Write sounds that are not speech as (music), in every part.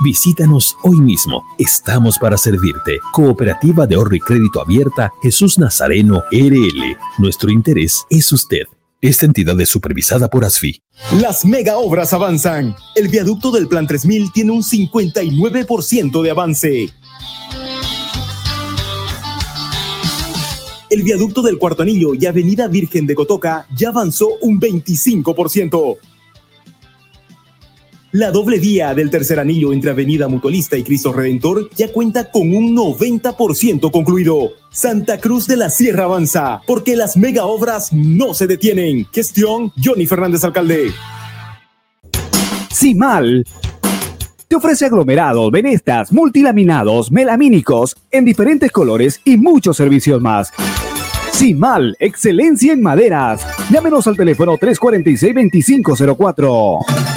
Visítanos hoy mismo. Estamos para servirte. Cooperativa de ahorro y crédito abierta Jesús Nazareno RL. Nuestro interés es usted. Esta entidad es supervisada por ASFI. Las mega obras avanzan. El viaducto del Plan 3000 tiene un 59% de avance. El viaducto del Cuarto Anillo y Avenida Virgen de Cotoca ya avanzó un 25%. La doble vía del tercer anillo entre Avenida Mutualista y Cristo Redentor ya cuenta con un 90% concluido. Santa Cruz de la Sierra avanza, porque las mega obras no se detienen. Gestión Johnny Fernández Alcalde. Simal te ofrece aglomerados, venestas, multilaminados, melamínicos en diferentes colores y muchos servicios más. Simal, excelencia en maderas. Llámenos al teléfono 346-2504.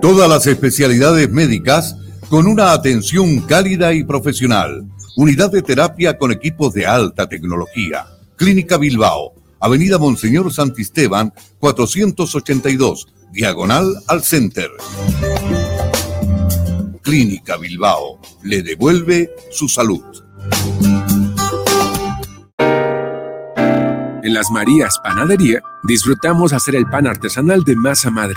Todas las especialidades médicas con una atención cálida y profesional. Unidad de terapia con equipos de alta tecnología. Clínica Bilbao, Avenida Monseñor Santisteban, 482, diagonal al Center. Clínica Bilbao le devuelve su salud. En las Marías Panadería disfrutamos hacer el pan artesanal de masa madre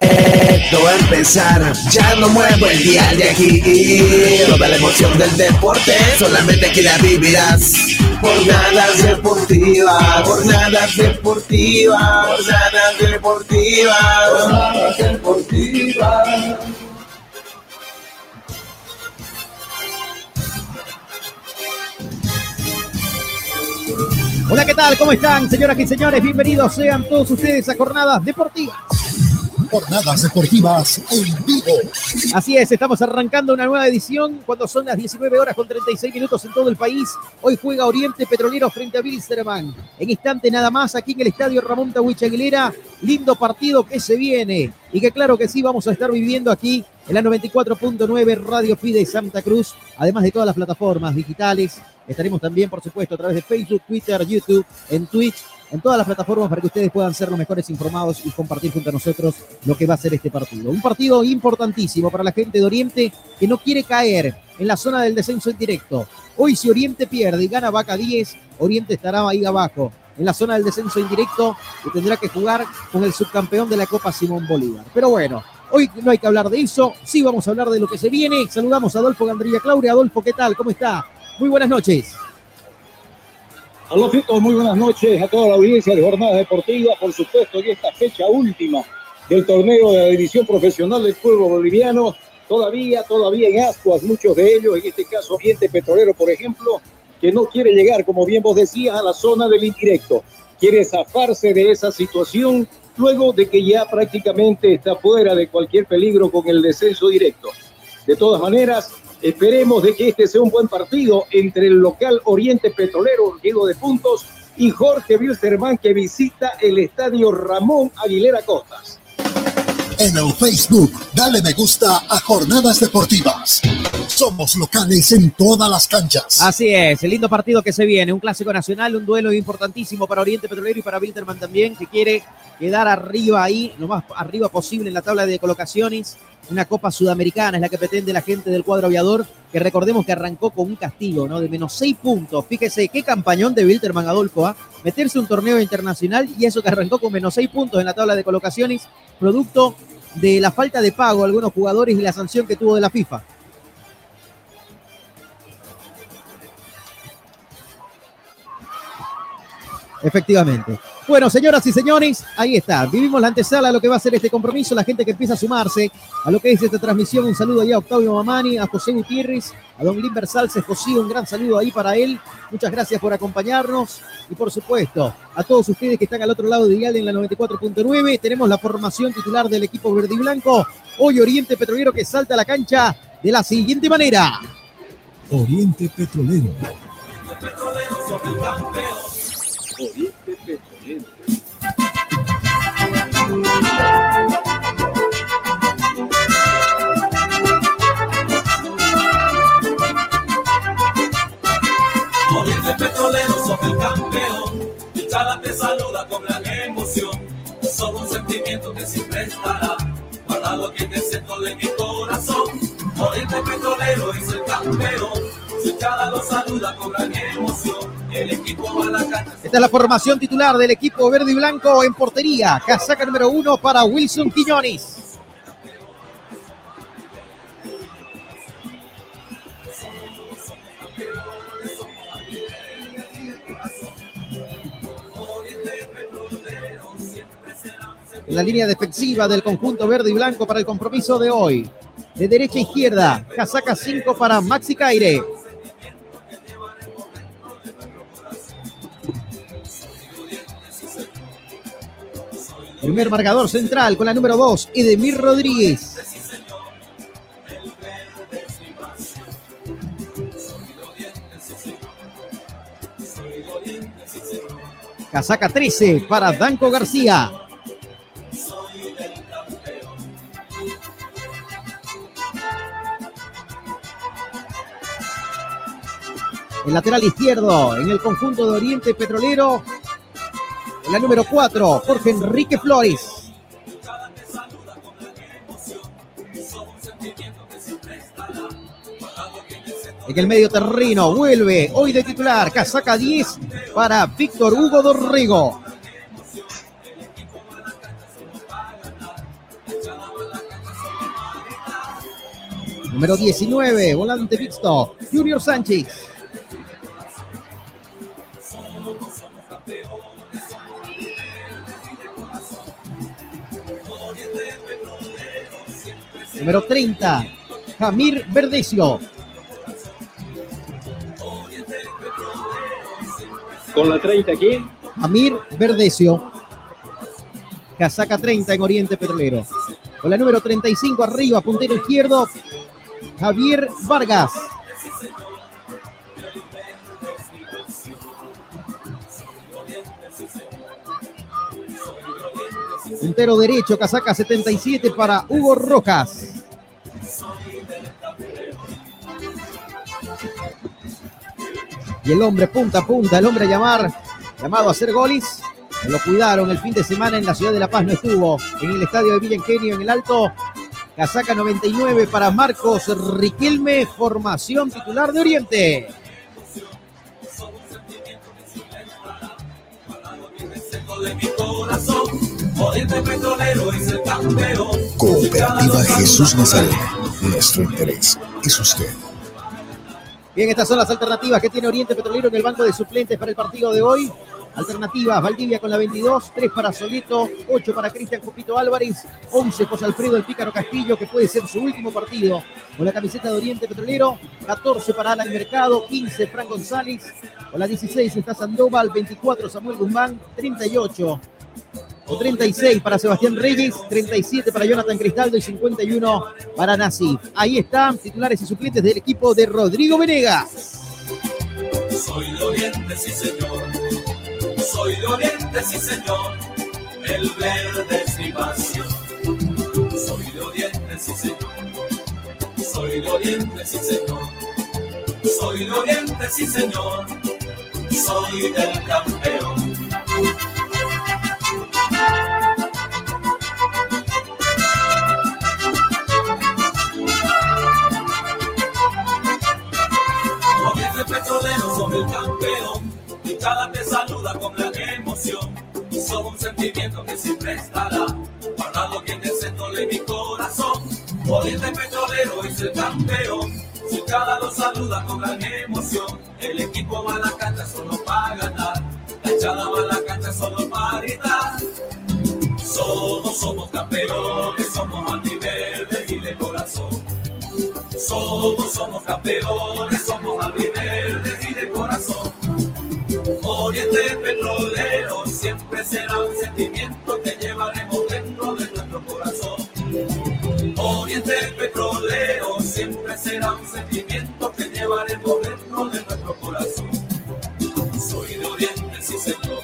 Esto va a empezar, ya no muevo el día de aquí. Toda la emoción del deporte, solamente aquí la vivirás. Jornadas deportivas, jornadas deportivas, jornadas deportivas, jornadas deportivas. Hola, ¿qué tal? ¿Cómo están, señoras y señores? Bienvenidos sean todos ustedes a Jornadas Deportivas. Jornadas Deportivas en vivo. Así es, estamos arrancando una nueva edición cuando son las 19 horas con 36 minutos en todo el país. Hoy juega Oriente Petrolero frente a Wilstermann. En instante nada más aquí en el estadio Ramón Tawich Aguilera. Lindo partido que se viene y que claro que sí vamos a estar viviendo aquí en la 94.9 Radio Fide Santa Cruz, además de todas las plataformas digitales Estaremos también, por supuesto, a través de Facebook, Twitter, YouTube, en Twitch, en todas las plataformas para que ustedes puedan ser los mejores informados y compartir junto a nosotros lo que va a ser este partido. Un partido importantísimo para la gente de Oriente que no quiere caer en la zona del descenso en directo. Hoy si Oriente pierde y gana Vaca 10, Oriente estará ahí abajo, en la zona del descenso indirecto y tendrá que jugar con el subcampeón de la Copa Simón Bolívar. Pero bueno, hoy no hay que hablar de eso, sí vamos a hablar de lo que se viene. Saludamos a Adolfo Gandrilla Claudia. Adolfo, ¿qué tal? ¿Cómo está? Muy buenas noches. Hola, muy buenas noches a toda la audiencia de Jornada Deportiva, por supuesto, en esta fecha última del torneo de la división profesional del pueblo boliviano, todavía, todavía en ascuas, muchos de ellos, en este caso Oriente Petrolero, por ejemplo, que no quiere llegar, como bien vos decías, a la zona del indirecto, quiere zafarse de esa situación luego de que ya prácticamente está fuera de cualquier peligro con el descenso directo. De todas maneras, Esperemos de que este sea un buen partido entre el local Oriente Petrolero, lleno de puntos, y Jorge Wilstermann que visita el estadio Ramón Aguilera Costas. En el Facebook, dale me gusta a Jornadas Deportivas. Somos locales en todas las canchas. Así es, el lindo partido que se viene, un clásico nacional, un duelo importantísimo para Oriente Petrolero y para Wilterman también, que quiere quedar arriba ahí, lo más arriba posible en la tabla de colocaciones una Copa Sudamericana, es la que pretende la gente del cuadro aviador, que recordemos que arrancó con un castigo, ¿no? De menos seis puntos. Fíjese qué campañón de Wilterman Adolfo, ¿ah? Meterse un torneo internacional y eso que arrancó con menos seis puntos en la tabla de colocaciones, producto de la falta de pago a algunos jugadores y la sanción que tuvo de la FIFA. Efectivamente. Bueno, señoras y señores, ahí está. Vivimos la antesala a lo que va a ser este compromiso, la gente que empieza a sumarse a lo que es esta transmisión. Un saludo ahí a Octavio Mamani, a José Gutiérrez, a don Limber Salces José, un gran saludo ahí para él. Muchas gracias por acompañarnos y por supuesto a todos ustedes que están al otro lado de Dial en la 94.9. Tenemos la formación titular del equipo verde y blanco. Hoy Oriente Petrolero que salta a la cancha de la siguiente manera. Oriente Petrolero. Oriente Petrolero. Esta es la formación titular del equipo verde y blanco en portería. Casaca número uno para Wilson Quiñones. La línea defensiva del conjunto verde y blanco para el compromiso de hoy. De derecha a izquierda, casaca 5 para Maxi Caire. Primer marcador central con la número 2, Edemir Rodríguez. Casaca 13 para Danco García. El lateral izquierdo en el conjunto de Oriente Petrolero. En la número 4, Jorge Enrique Flores. En el medio terreno vuelve hoy de titular, casaca 10 para Víctor Hugo Dorrego. Número 19, volante mixto, Junior Sánchez. Número 30, Jamir Verdecio. Con la 30 aquí. Jamir Verdecio. Casaca 30 en Oriente Petrolero. Con la número 35 arriba, puntero izquierdo, Javier Vargas. Puntero derecho, casaca 77 para Hugo Rojas. Y el hombre punta a punta, el hombre a llamar, llamado a hacer goles. Lo cuidaron el fin de semana en la ciudad de La Paz, no estuvo en el estadio de Villa Ingenio, en el Alto. Casaca 99 para Marcos Riquelme, formación titular de Oriente. de mi corazón. Oriente Petrolero es el campeón. Cooperativa Jesús Nazareno. Nuestro interés es usted. Bien, estas son las alternativas que tiene Oriente Petrolero en el banco de suplentes para el partido de hoy. Alternativas, Valdivia con la 22, 3 para Solito, 8 para Cristian Copito Álvarez, 11 José Alfredo El Pícaro Castillo, que puede ser su último partido con la camiseta de Oriente Petrolero, 14 para Alan Mercado, 15 Fran González, con la 16 está Sandoval, 24 Samuel Guzmán, 38 o 36 para Sebastián Reyes, 37 para Jonathan Cristaldo y 51 para Nasif. Ahí están titulares y suplentes del equipo de Rodrigo Venegas. Soy de Oriente, sí señor. Soy de Oriente, sí señor. El verde es mi pasión. Soy de Oriente, sí señor. Soy de Oriente, sí señor. Soy de Oriente, sí señor. Soy del campeón. Somos el campeón. Y cada te saluda con gran emoción. Somos un sentimiento que siempre estará guardado aquí en el centro de mi corazón. Oriente Petrolero es el campeón. Si cada lo saluda con gran emoción. El equipo va a la cancha solo para ganar. La echada va a la cancha solo para gritar. Somos, somos campeones, somos antiverde y de corazón. Somos, somos campeones, somos antiverde y. Oriente petrolero siempre será un sentimiento que llevaremos dentro de nuestro corazón. Oriente petrolero siempre será un sentimiento que llevaremos dentro de nuestro corazón. Soy de Oriente, sí señor.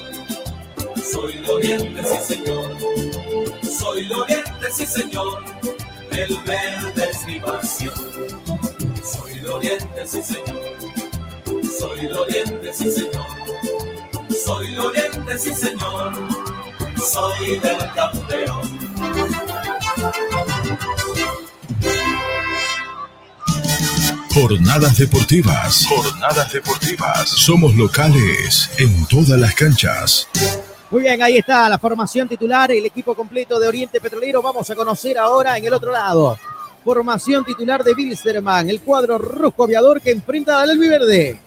Soy de Oriente, sí señor. Soy de Oriente, sí señor. El verde es mi pasión. Soy de Oriente, sí señor. Soy de Oriente, sí señor. Soy de Oriente, sí señor. Soy del campeón. Jornadas deportivas. Jornadas deportivas. Somos locales en todas las canchas. Muy bien, ahí está la formación titular, el equipo completo de Oriente Petrolero. Vamos a conocer ahora en el otro lado. Formación titular de Wilstermann, el cuadro rojo aviador que enfrenta al Verde.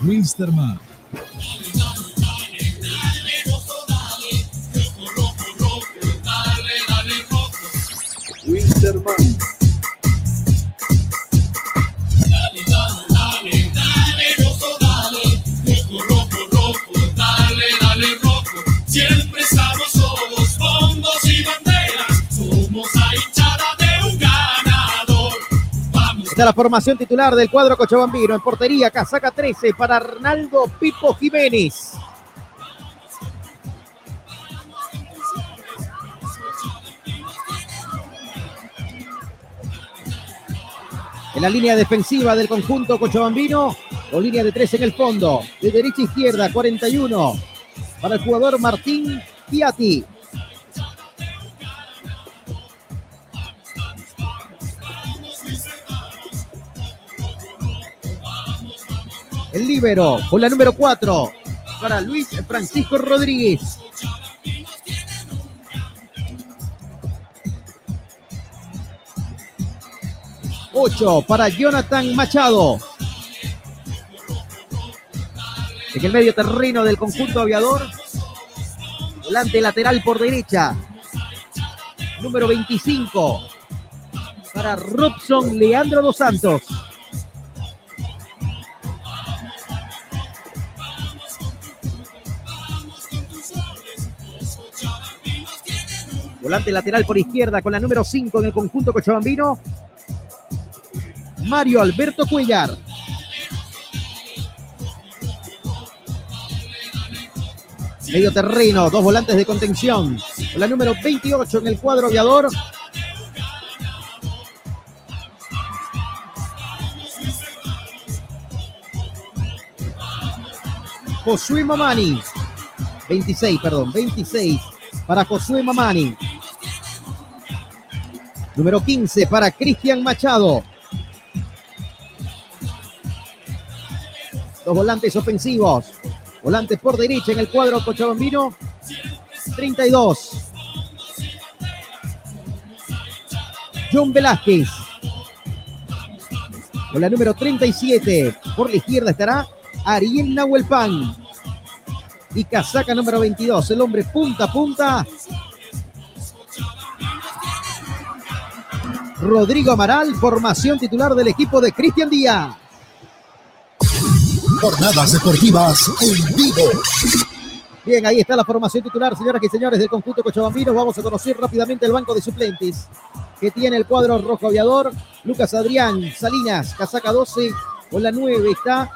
Wilstermann. Wilstermann. Siempre La formación titular del cuadro Cochabambino. En portería, casaca 13 para Arnaldo Pipo Jiménez. En la línea defensiva del conjunto cochabambino, o línea de tres en el fondo, de derecha a izquierda, 41, para el jugador Martín Piatti. El líbero, con la número 4, para Luis Francisco Rodríguez. Ocho para Jonathan Machado. En el medio terreno del conjunto aviador. Volante lateral por derecha. Número 25. Para Robson Leandro dos Santos. Volante lateral por izquierda con la número 5 en el conjunto cochabambino. Mario Alberto Cuellar. Medio terreno, dos volantes de contención. Con la número 28 en el cuadro aviador. Josué Mamani. 26, perdón, 26 para Josué Mamani. Número 15 para Cristian Machado. Dos volantes ofensivos. Volantes por derecha en el cuadro cochabambino. 32. John Velázquez. Con la número 37, por la izquierda estará Ariel Nahuelpan. Y casaca número 22, el hombre punta a punta. Rodrigo Amaral, formación titular del equipo de Cristian Díaz. Jornadas deportivas en vivo. Bien, ahí está la formación titular, señoras y señores del conjunto Cochabambino. Vamos a conocer rápidamente el banco de suplentes que tiene el cuadro rojo aviador. Lucas Adrián Salinas, casaca 12. Con la 9 está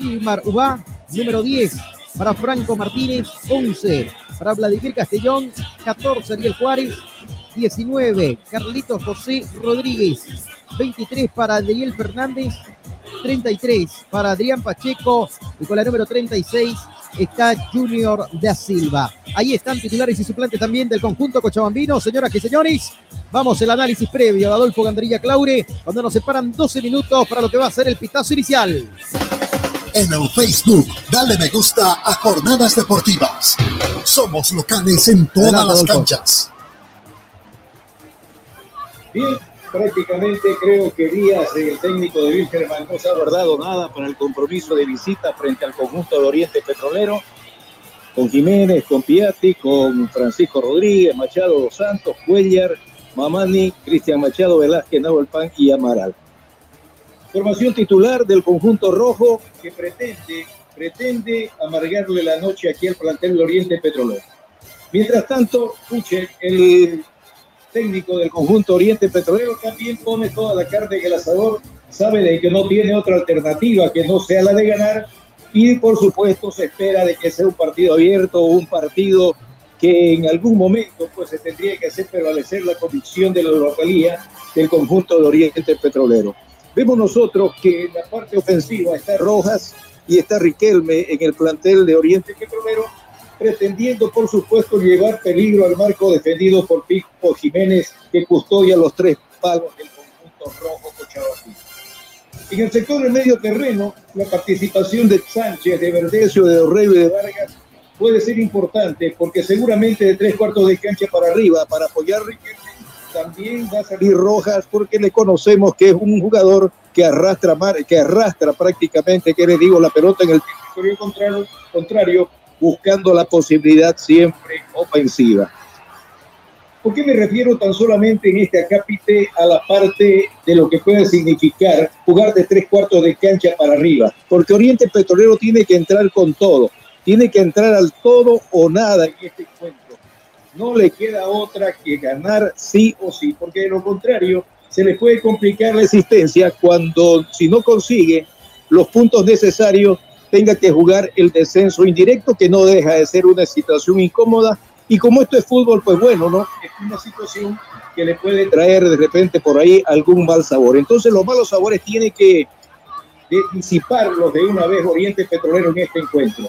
Ilmar Ubá, número 10 para Franco Martínez, 11 para Vladimir Castellón, 14 Ariel Juárez, 19 Carlitos José Rodríguez, 23 para Adriel Fernández, 33 para Adrián Pacheco y con la número 36 está Junior da Silva. Ahí están titulares y suplentes también del conjunto cochabambino. Señoras y señores, vamos al análisis previo de Adolfo Gandrilla Claure, cuando nos separan 12 minutos para lo que va a ser el pitazo inicial. En el Facebook, dale me gusta a Jornadas Deportivas. Somos locales en todas las Adolfo. canchas. Bien, prácticamente creo que Díaz, el técnico de Wilkerman, no se ha guardado nada para el compromiso de visita frente al conjunto de Oriente Petrolero, con Jiménez, con Piatti, con Francisco Rodríguez, Machado Dos Santos, Cuellar, Mamani, Cristian Machado, Velázquez, Nahuelpan y Amaral. Formación titular del conjunto rojo que pretende, pretende amargarle la noche aquí al plantel de Oriente Petrolero. Mientras tanto, Puche, el técnico del conjunto Oriente Petrolero también pone toda la carne en el asador, sabe de que no tiene otra alternativa que no sea la de ganar y por supuesto se espera de que sea un partido abierto, un partido que en algún momento pues se tendría que hacer prevalecer la convicción de la localía del conjunto de Oriente Petrolero. Vemos nosotros que en la parte ofensiva está Rojas y está Riquelme en el plantel de Oriente Petrolero, pretendiendo por supuesto llevar peligro al marco defendido por Pico Jiménez, que custodia los tres palos del conjunto rojo cochabambino. En el sector del medio terreno, la participación de Sánchez, de Verdecio, de Dorrego y de Vargas puede ser importante porque seguramente de tres cuartos de cancha para arriba, para apoyar también va a salir Rojas porque le conocemos que es un jugador que arrastra, que arrastra prácticamente, que le digo, la pelota en el territorio contrario, contrario, buscando la posibilidad siempre ofensiva. ¿Por qué me refiero tan solamente en este acápite a la parte de lo que puede significar jugar de tres cuartos de cancha para arriba? Porque Oriente Petrolero tiene que entrar con todo, tiene que entrar al todo o nada en este encuentro. No le queda otra que ganar sí o sí, porque de lo contrario se le puede complicar la existencia cuando si no consigue los puntos necesarios tenga que jugar el descenso indirecto, que no deja de ser una situación incómoda. Y como esto es fútbol, pues bueno, ¿no? Es una situación que le puede traer de repente por ahí algún mal sabor. Entonces los malos sabores tiene que disiparlos de una vez Oriente Petrolero en este encuentro.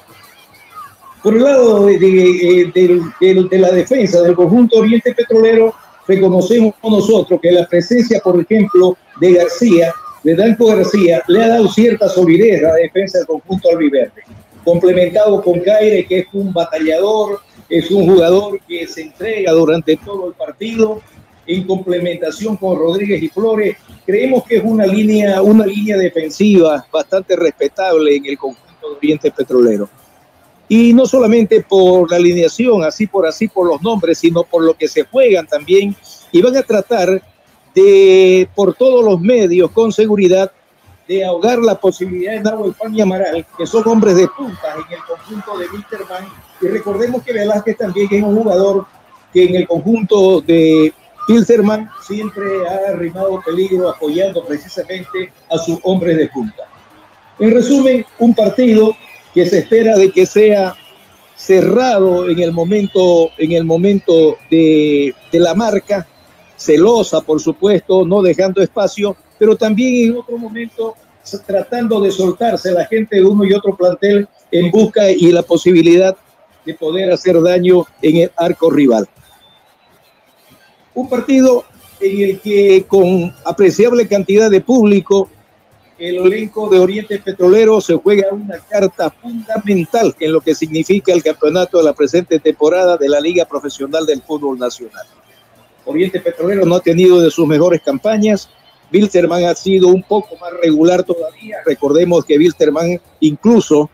Por el lado eh, de la defensa del conjunto Oriente Petrolero, reconocemos nosotros que la presencia, por ejemplo, de García, de Danco García, le ha dado cierta solidez a la defensa del conjunto albiverde. Complementado con Caire, que es un batallador, es un jugador que se entrega durante todo el partido, en complementación con Rodríguez y Flores, creemos que es una línea, una línea defensiva bastante respetable en el conjunto de Oriente Petrolero. Y no solamente por la alineación, así por así por los nombres, sino por lo que se juegan también. Y van a tratar de, por todos los medios, con seguridad, de ahogar la posibilidad de Nahuel Pan y Amaral, que son hombres de punta en el conjunto de Wilterman. Y recordemos que Velázquez también es un jugador que en el conjunto de Pilserman siempre ha arrimado peligro apoyando precisamente a sus hombres de punta. En resumen, un partido que se espera de que sea cerrado en el momento, en el momento de, de la marca, celosa, por supuesto, no dejando espacio, pero también en otro momento tratando de soltarse la gente de uno y otro plantel en busca y la posibilidad de poder hacer daño en el arco rival. Un partido en el que con apreciable cantidad de público el elenco de Oriente Petrolero se juega una carta fundamental en lo que significa el campeonato de la presente temporada de la Liga Profesional del Fútbol Nacional. Oriente Petrolero no ha tenido de sus mejores campañas, Wilstermann ha sido un poco más regular todavía. Recordemos que Wilstermann incluso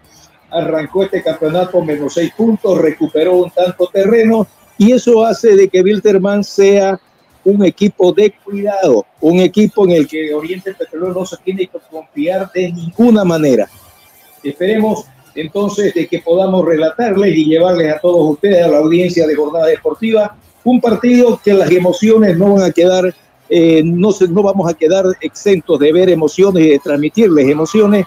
arrancó este campeonato menos seis puntos, recuperó un tanto terreno y eso hace de que Wilterman sea un equipo de cuidado, un equipo en el que Oriente Petrolero no se tiene que confiar de ninguna manera. Esperemos entonces de que podamos relatarles y llevarles a todos ustedes, a la audiencia de Jornada Deportiva, un partido que las emociones no van a quedar, eh, no, se, vamos a quedar exentos de ver emociones y de transmitirles emociones,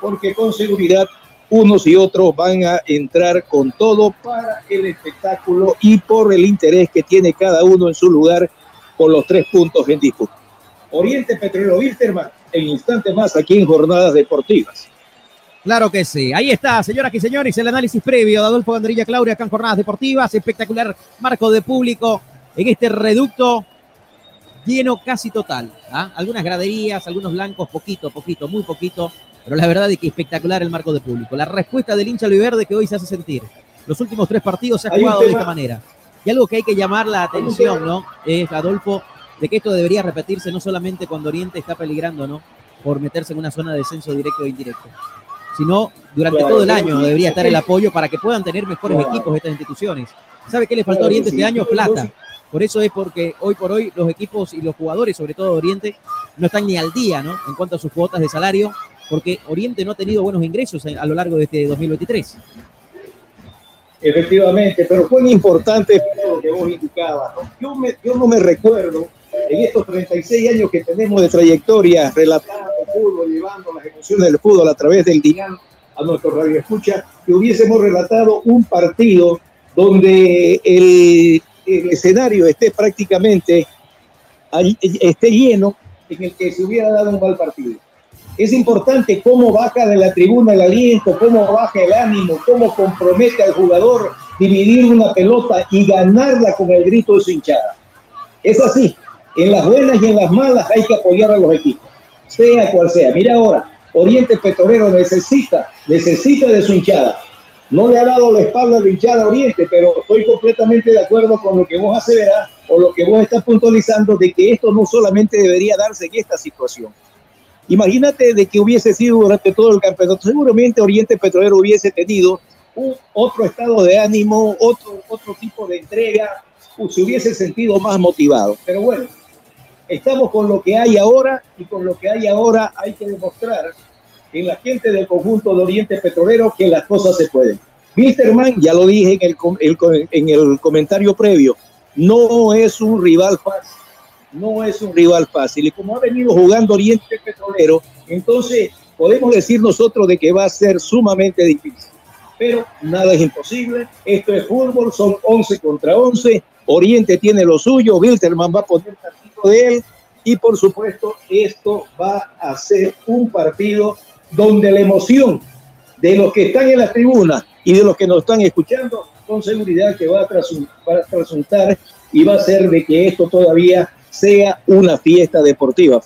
porque con seguridad unos y otros van a entrar con todo para el espectáculo y por el interés que tiene cada uno en su lugar con los tres puntos en disputa. Oriente Petrolero Wilterman, en instantes más aquí en Jornadas Deportivas. Claro que sí. Ahí está, señoras y señores, el análisis previo de Adolfo Ganderilla Claudia acá en Jornadas Deportivas. Espectacular marco de público en este reducto lleno casi total. ¿ah? Algunas graderías, algunos blancos, poquito, poquito, muy poquito pero la verdad es que espectacular el marco de público. La respuesta del hincha verde que hoy se hace sentir. Los últimos tres partidos se ha jugado de esta manera. Y algo que hay que llamar la atención, ¿no? Es, Adolfo, de que esto debería repetirse no solamente cuando Oriente está peligrando, ¿no? Por meterse en una zona de descenso directo e indirecto, sino durante todo el año debería estar el apoyo para que puedan tener mejores equipos estas instituciones. ¿Sabe qué le faltó a Oriente este año? Plata. Por eso es porque hoy por hoy los equipos y los jugadores, sobre todo de Oriente, no están ni al día, ¿no? En cuanto a sus cuotas de salario porque Oriente no ha tenido buenos ingresos a lo largo de este 2023. Efectivamente, pero fue importante lo que vos indicabas. Yo, yo no me recuerdo en estos 36 años que tenemos de trayectoria relatando el fútbol, llevando las emociones del fútbol a través del DIAN a nuestro radio escucha, que hubiésemos relatado un partido donde el, el escenario esté prácticamente esté lleno en el que se hubiera dado un mal partido es importante cómo baja de la tribuna el aliento, cómo baja el ánimo, cómo compromete al jugador dividir una pelota y ganarla con el grito de su hinchada. Es así, en las buenas y en las malas hay que apoyar a los equipos, sea cual sea. Mira ahora, Oriente Petrolero necesita, necesita de su hinchada. No le ha dado la espalda a la hinchada Oriente, pero estoy completamente de acuerdo con lo que vos aseverás o lo que vos estás puntualizando de que esto no solamente debería darse en esta situación Imagínate de que hubiese sido durante todo el campeonato, seguramente Oriente Petrolero hubiese tenido un, otro estado de ánimo, otro, otro tipo de entrega, se hubiese sentido más motivado. Pero bueno, estamos con lo que hay ahora y con lo que hay ahora hay que demostrar en la gente del conjunto de Oriente Petrolero que las cosas se pueden. Mann, ya lo dije en el, en el comentario previo, no es un rival fácil no es un rival fácil. Y como ha venido jugando Oriente Petrolero, entonces podemos decir nosotros de que va a ser sumamente difícil. Pero nada es imposible. Esto es fútbol, son 11 contra 11. Oriente tiene lo suyo, Wilterman va a poner de él. Y por supuesto, esto va a ser un partido donde la emoción de los que están en la tribuna y de los que nos están escuchando, con seguridad que va a, trasuntar y va a ser de que esto todavía sea una fiesta deportiva.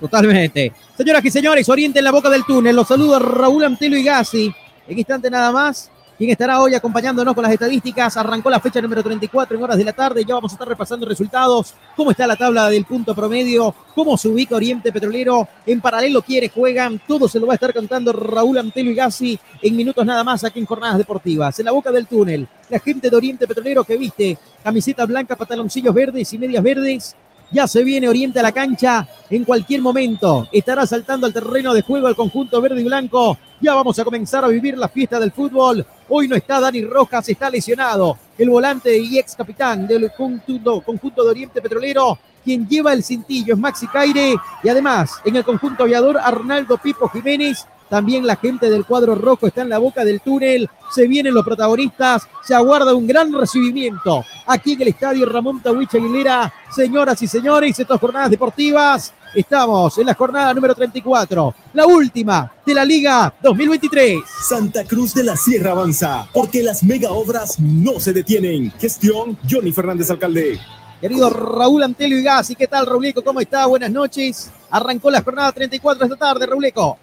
Totalmente. Señoras y señores, Oriente en la boca del túnel. Los saludo a Raúl Antelo y Gassi. En instante nada más. Quien estará hoy acompañándonos con las estadísticas. Arrancó la fecha número 34 en horas de la tarde. Ya vamos a estar repasando resultados. Cómo está la tabla del punto promedio. Cómo se ubica Oriente Petrolero. En paralelo quiere, juegan. Todo se lo va a estar contando Raúl Antelo y Gassi en minutos nada más aquí en Jornadas Deportivas. En la boca del túnel. La gente de Oriente Petrolero que viste camiseta blanca, pantaloncillos verdes y medias verdes ya se viene Oriente a la cancha en cualquier momento. Estará saltando al terreno de juego el conjunto verde y blanco. Ya vamos a comenzar a vivir la fiesta del fútbol. Hoy no está Dani Rojas, está lesionado. El volante y ex capitán del conjunto, conjunto de Oriente Petrolero, quien lleva el cintillo es Maxi Caire. Y además, en el conjunto aviador, Arnaldo Pipo Jiménez también la gente del cuadro rojo está en la boca del túnel. Se vienen los protagonistas. Se aguarda un gran recibimiento aquí en el estadio Ramón Tawich Aguilera. Señoras y señores, estas jornadas deportivas. Estamos en la jornada número 34, la última de la Liga 2023. Santa Cruz de la Sierra avanza, porque las mega obras no se detienen. Gestión Johnny Fernández Alcalde. Querido Raúl Antelio y Gassi, ¿qué tal, Rauleco? ¿Cómo está? Buenas noches. Arrancó la jornada 34 esta tarde, Rauleco.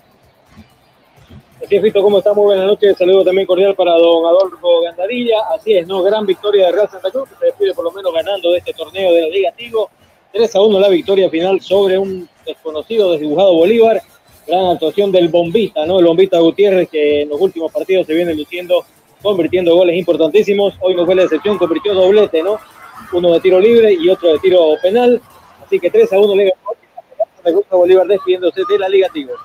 Así es, Fito, ¿cómo está? Muy buenas noches. Saludo también cordial para don Adolfo Gandadilla. Así es, ¿no? Gran victoria de Real Santa Cruz, que se despide por lo menos ganando de este torneo de la Liga Tigo. 3 a 1 la victoria final sobre un desconocido, desdibujado Bolívar. Gran actuación del Bombita, ¿no? El Bombita Gutiérrez que en los últimos partidos se viene luciendo, convirtiendo goles importantísimos. Hoy no fue la excepción, convirtió doblete, ¿no? Uno de tiro libre y otro de tiro penal. Así que 3 a 1 Liga de Bolívar despidiéndose de la Liga Tigre.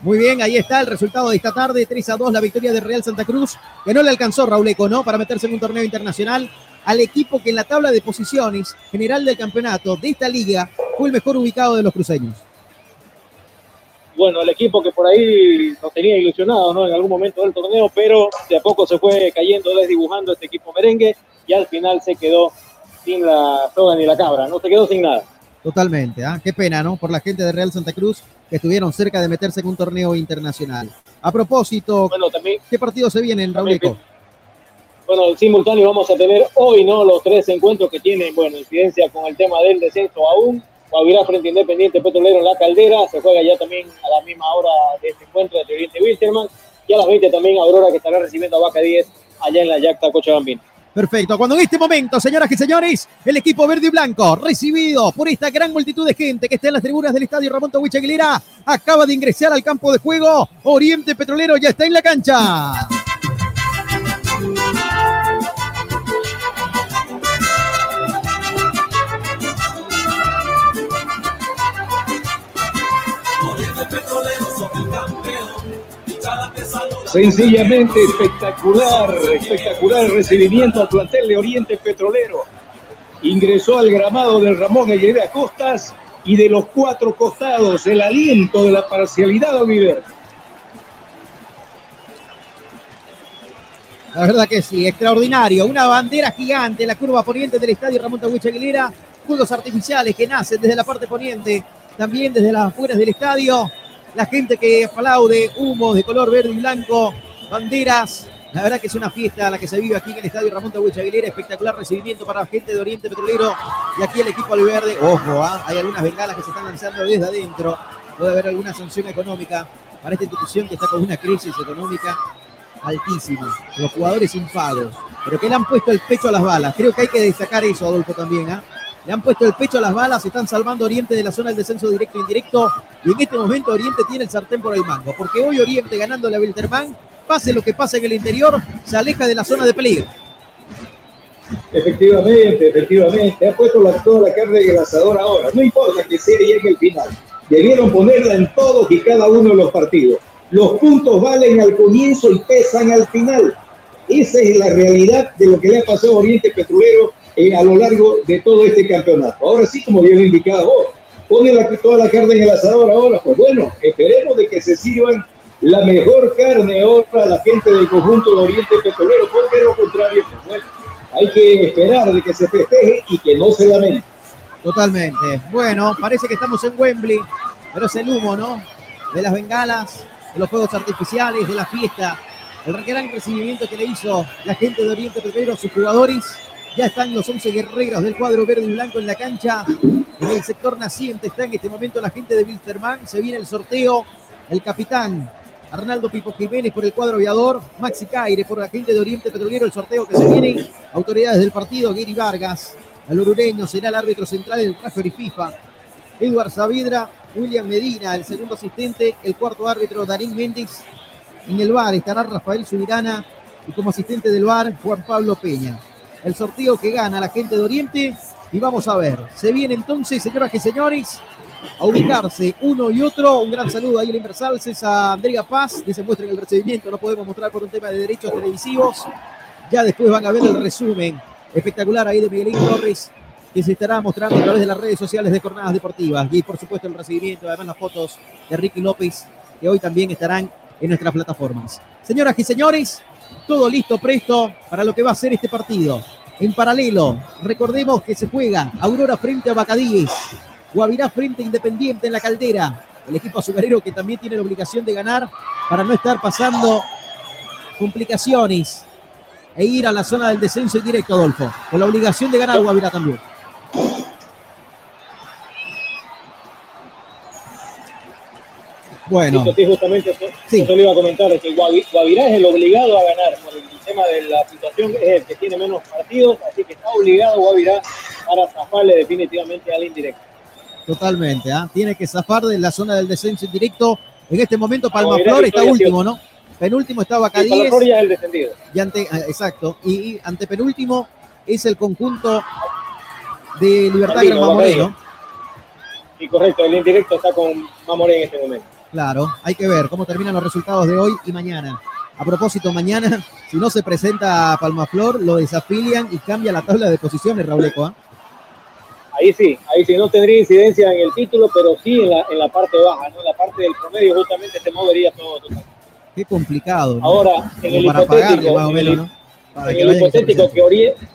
Muy bien, ahí está el resultado de esta tarde, 3 a 2, la victoria de Real Santa Cruz, que no le alcanzó Raúl Eco, ¿no? Para meterse en un torneo internacional al equipo que en la tabla de posiciones general del campeonato de esta liga fue el mejor ubicado de los cruceños. Bueno, el equipo que por ahí nos tenía ilusionado, ¿no? En algún momento del torneo, pero de a poco se fue cayendo, desdibujando este equipo merengue y al final se quedó sin la soga ni la cabra, no se quedó sin nada. Totalmente, ¿ah? qué pena, ¿no? Por la gente de Real Santa Cruz que estuvieron cerca de meterse en un torneo internacional. A propósito, bueno, también, ¿qué partidos se vienen, Raúl Eco? Bueno, simultáneo vamos a tener hoy, ¿no? Los tres encuentros que tienen, bueno, incidencia con el tema del descenso aún. Guavirá frente a Independiente Petrolero en la Caldera. Se juega ya también a la misma hora de este encuentro de Oriente Wilstermann. Y a las 20 también Aurora que estará recibiendo a Vaca 10 allá en la Yacta Cochabambina. Perfecto. Cuando en este momento, señoras y señores, el equipo verde y blanco, recibido por esta gran multitud de gente que está en las tribunas del estadio Ramón Tawich Aguilera, acaba de ingresar al campo de juego. Oriente Petrolero ya está en la cancha. Sencillamente espectacular, espectacular el recibimiento al plantel de Oriente Petrolero. Ingresó al gramado del Ramón Aguilera Costas y de los cuatro costados el aliento de la parcialidad Oliver. La verdad que sí, extraordinario. Una bandera gigante en la curva poniente del estadio Ramón Tawich Aguilera. Juegos artificiales que nacen desde la parte poniente, también desde las afueras del estadio la gente que aplaude, humo de color verde y blanco, banderas. La verdad que es una fiesta la que se vive aquí en el Estadio Ramón de Aguilera. Espectacular recibimiento para la gente de Oriente Petrolero. Y aquí el equipo Verde. Ojo, ¿ah? hay algunas bengalas que se están lanzando desde adentro. Puede haber alguna sanción económica para esta institución que está con una crisis económica altísima. Los jugadores infados. Pero que le han puesto el pecho a las balas. Creo que hay que destacar eso, Adolfo, también. ¿ah? Le han puesto el pecho a las balas, están salvando Oriente de la zona del descenso directo e indirecto. Y en este momento Oriente tiene el sartén por el mango, porque hoy Oriente ganando la Wilterman, pase lo que pase en el interior, se aleja de la zona de peligro. Efectivamente, efectivamente. Ha puesto la, toda la carne en el asador ahora. No importa que se llegue el final. Debieron ponerla en todos y cada uno de los partidos. Los puntos valen al comienzo y pesan al final. Esa es la realidad de lo que le ha pasado a Oriente Petrolero eh, a lo largo de todo este campeonato. Ahora sí, como bien indicado vos, pone la, toda la carne en el asador ahora, pues bueno, esperemos de que se sirvan la mejor carne ahora a la gente del conjunto de Oriente Petrolero, porque lo contrario, pues bueno, hay que esperar de que se festeje y que no se lamente. Totalmente. Bueno, parece que estamos en Wembley, pero es el humo, ¿no? De las bengalas, de los fuegos artificiales, de la fiesta, el gran recibimiento que le hizo la gente de Oriente Petrolero a sus jugadores ya están los 11 guerreros del cuadro verde y blanco en la cancha. En el sector naciente está en este momento la gente de Wilstermann. Se viene el sorteo. El capitán Arnaldo Pipo Jiménez por el cuadro aviador. Maxi Caire por la gente de Oriente Petrolero. El sorteo que se viene. Autoridades del partido. Gary Vargas. El urureño será el árbitro central del y FIFA. Edward Saavedra. William Medina, el segundo asistente. El cuarto árbitro, Darín Méndez. En el bar estará Rafael Subirana. Y como asistente del bar, Juan Pablo Peña el sorteo que gana la gente de Oriente. Y vamos a ver, se viene entonces, señoras y señores, a ubicarse uno y otro. Un gran saludo ahí al Inversal, a Andrea Paz, que se muestra en el recibimiento, no podemos mostrar por un tema de derechos televisivos. Ya después van a ver el resumen espectacular ahí de Miguelín Torres, que se estará mostrando a través de las redes sociales de Jornadas Deportivas. Y por supuesto el recibimiento, además las fotos de Ricky López, que hoy también estarán en nuestras plataformas. Señoras y señores, todo listo, presto para lo que va a ser este partido. En paralelo, recordemos que se juega Aurora frente a Bacadíes, Guavirá frente a Independiente en la caldera. El equipo azucarero que también tiene la obligación de ganar para no estar pasando complicaciones e ir a la zona del descenso directo, Adolfo. Con la obligación de ganar Guavirá también. Bueno. Sí, justamente eso, iba a comentar, que Guavirá es el obligado a ganar por el tema de la situación, es el que tiene menos partidos, así que está obligado Guavirá para zafarle definitivamente al indirecto. Totalmente, ¿ah? tiene que zafar de la zona del descenso indirecto. En este momento Palma era Flor está último, sí. ¿no? Penúltimo Y Bacadíes. Palaflor ya es el descendido. Y ante, ah, exacto. Y, y ante penúltimo es el conjunto de Libertad Bacadíes, Gran Mamoré, ¿no? Y correcto, el indirecto está con Mamoré en este momento. Claro, hay que ver cómo terminan los resultados de hoy y mañana. A propósito, mañana, si no se presenta a Palmaflor, lo desafilian y cambia la tabla de posiciones, Rauleco. ¿ah? Ahí sí, ahí sí no tendría incidencia en el título, pero sí en la, en la parte baja, ¿no? En la parte del promedio justamente se movería todo. total. Qué complicado. ¿no? Ahora, en el para pagarle hipotético, más o en menos, el- ¿no? Para en que el hipotético Oriente,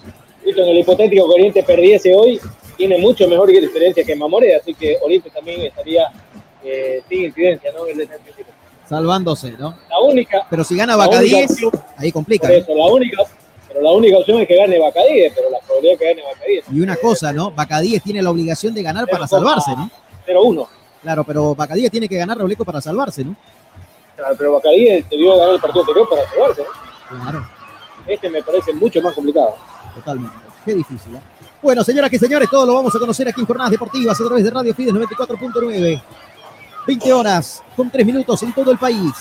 en el hipotético que Oriente perdiese hoy, tiene mucho mejor diferencia que Mamoré, así que Oriente también estaría eh, sin incidencia, ¿no? El salvándose, ¿no? La única. Pero si gana Bacadíes, opción- ahí complica. Por ¿no? eso, la única, pero la única opción es que gane Bacadíes, pero la probabilidad es que gane Bacadíes. Y una cosa, ¿no? Bacadíes tiene la obligación de ganar para salvarse, ¿no? 0-1. Claro, pero Bacadíes tiene que ganar Rauleco para salvarse, ¿no? Claro, pero Bacadíes debió ganar el partido anterior para salvarse, ¿no? Claro, Este me parece mucho más complicado. totalmente. Qué difícil, ¿eh? Bueno, señoras y señores, todo lo vamos a conocer aquí en Jornadas Deportivas a través de Radio Fides 94.9. 20 horas con 3 minutos en todo el país.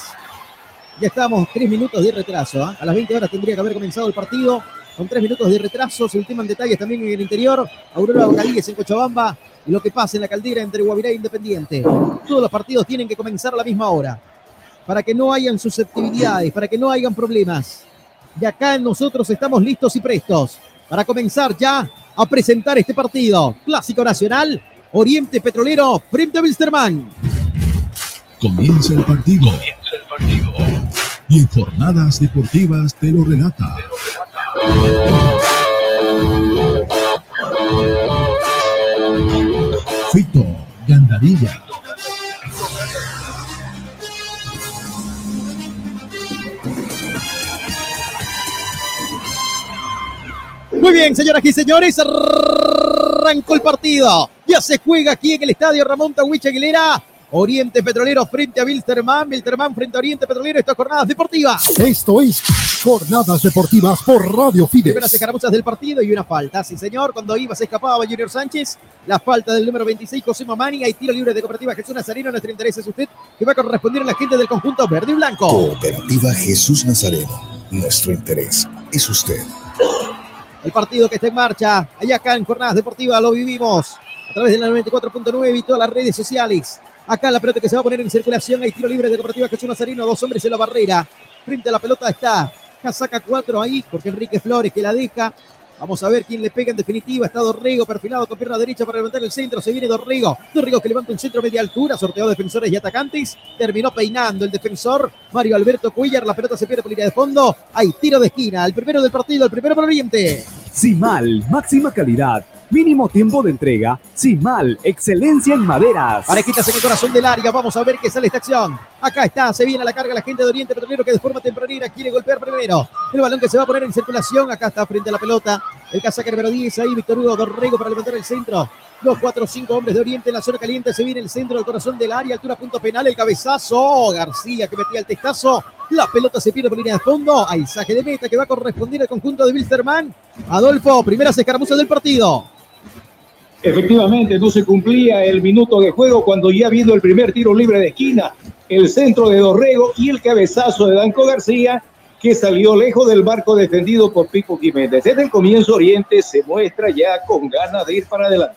Ya estamos 3 minutos de retraso. ¿ah? A las 20 horas tendría que haber comenzado el partido con 3 minutos de retraso. Se ultiman detalles también en el interior. Aurora Bocadíes en Cochabamba y lo que pasa en la caldera entre Guavirá e Independiente. Todos los partidos tienen que comenzar a la misma hora para que no hayan susceptibilidades, para que no hayan problemas. De acá nosotros estamos listos y prestos para comenzar ya a presentar este partido. Clásico Nacional, Oriente Petrolero frente a Wilstermann. Comienza el partido. Y en jornadas deportivas te lo relata. Fito Gandarilla. Muy bien, señoras y señores, arrancó el partido. Ya se juega aquí en el estadio Ramón Tawich Aguilera. Oriente Petrolero frente a Wilstermann, Wilstermann frente a Oriente Petrolero, estas jornadas deportivas. Esto es Jornadas Deportivas por Radio Fides. Primeras escaramuzas del partido y una falta. Sí, señor. Cuando iba se escapaba Junior Sánchez. La falta del número 26, José Mamani. Hay tiro libre de cooperativa Jesús Nazareno. Nuestro interés es usted, que va a corresponder a la gente del conjunto verde y blanco. Cooperativa Jesús Nazareno. Nuestro interés es usted. El partido que está en marcha, allá acá en Jornadas Deportivas, lo vivimos a través de la 94.9 y todas las redes sociales. Acá la pelota que se va a poner en circulación, hay tiro libre de Cooperativa Jesús Nazareno, dos hombres en la barrera. Frente a la pelota está Casaca 4 ahí, porque Enrique Flores que la deja. Vamos a ver quién le pega en definitiva. Está Dorrego perfilado con pierna derecha para levantar el centro. Se viene Dorrego. Dorrego que levanta un centro media altura. Sorteado defensores y atacantes. Terminó peinando el defensor Mario Alberto Cuellar. La pelota se pierde por línea de fondo. Hay tiro de esquina. El primero del partido, el primero para Oriente. Simal, máxima calidad, mínimo tiempo de entrega. Simal, excelencia en maderas. Parejitas en el corazón del área. Vamos a ver qué sale esta acción. Acá está, se viene a la carga la gente de Oriente Petrolero que de forma tempranera quiere golpear primero. El balón que se va a poner en circulación. Acá está frente a la pelota. El casaca número 10 ahí, Víctor Hugo Dorrego para levantar el centro. Dos, cuatro, cinco hombres de Oriente en la zona caliente. Se viene el centro del corazón del área. Altura, punto penal. El cabezazo. García que metía el testazo. La pelota se pierde por línea de fondo. Hay saque de meta que va a corresponder al conjunto de Wilstermann. Adolfo, primeras escaramuzas del partido. Efectivamente, no se cumplía el minuto de juego cuando ya habido el primer tiro libre de esquina, el centro de Dorrego y el cabezazo de Danco García, que salió lejos del barco defendido por Pipo Jiménez. Desde el comienzo Oriente se muestra ya con ganas de ir para adelante.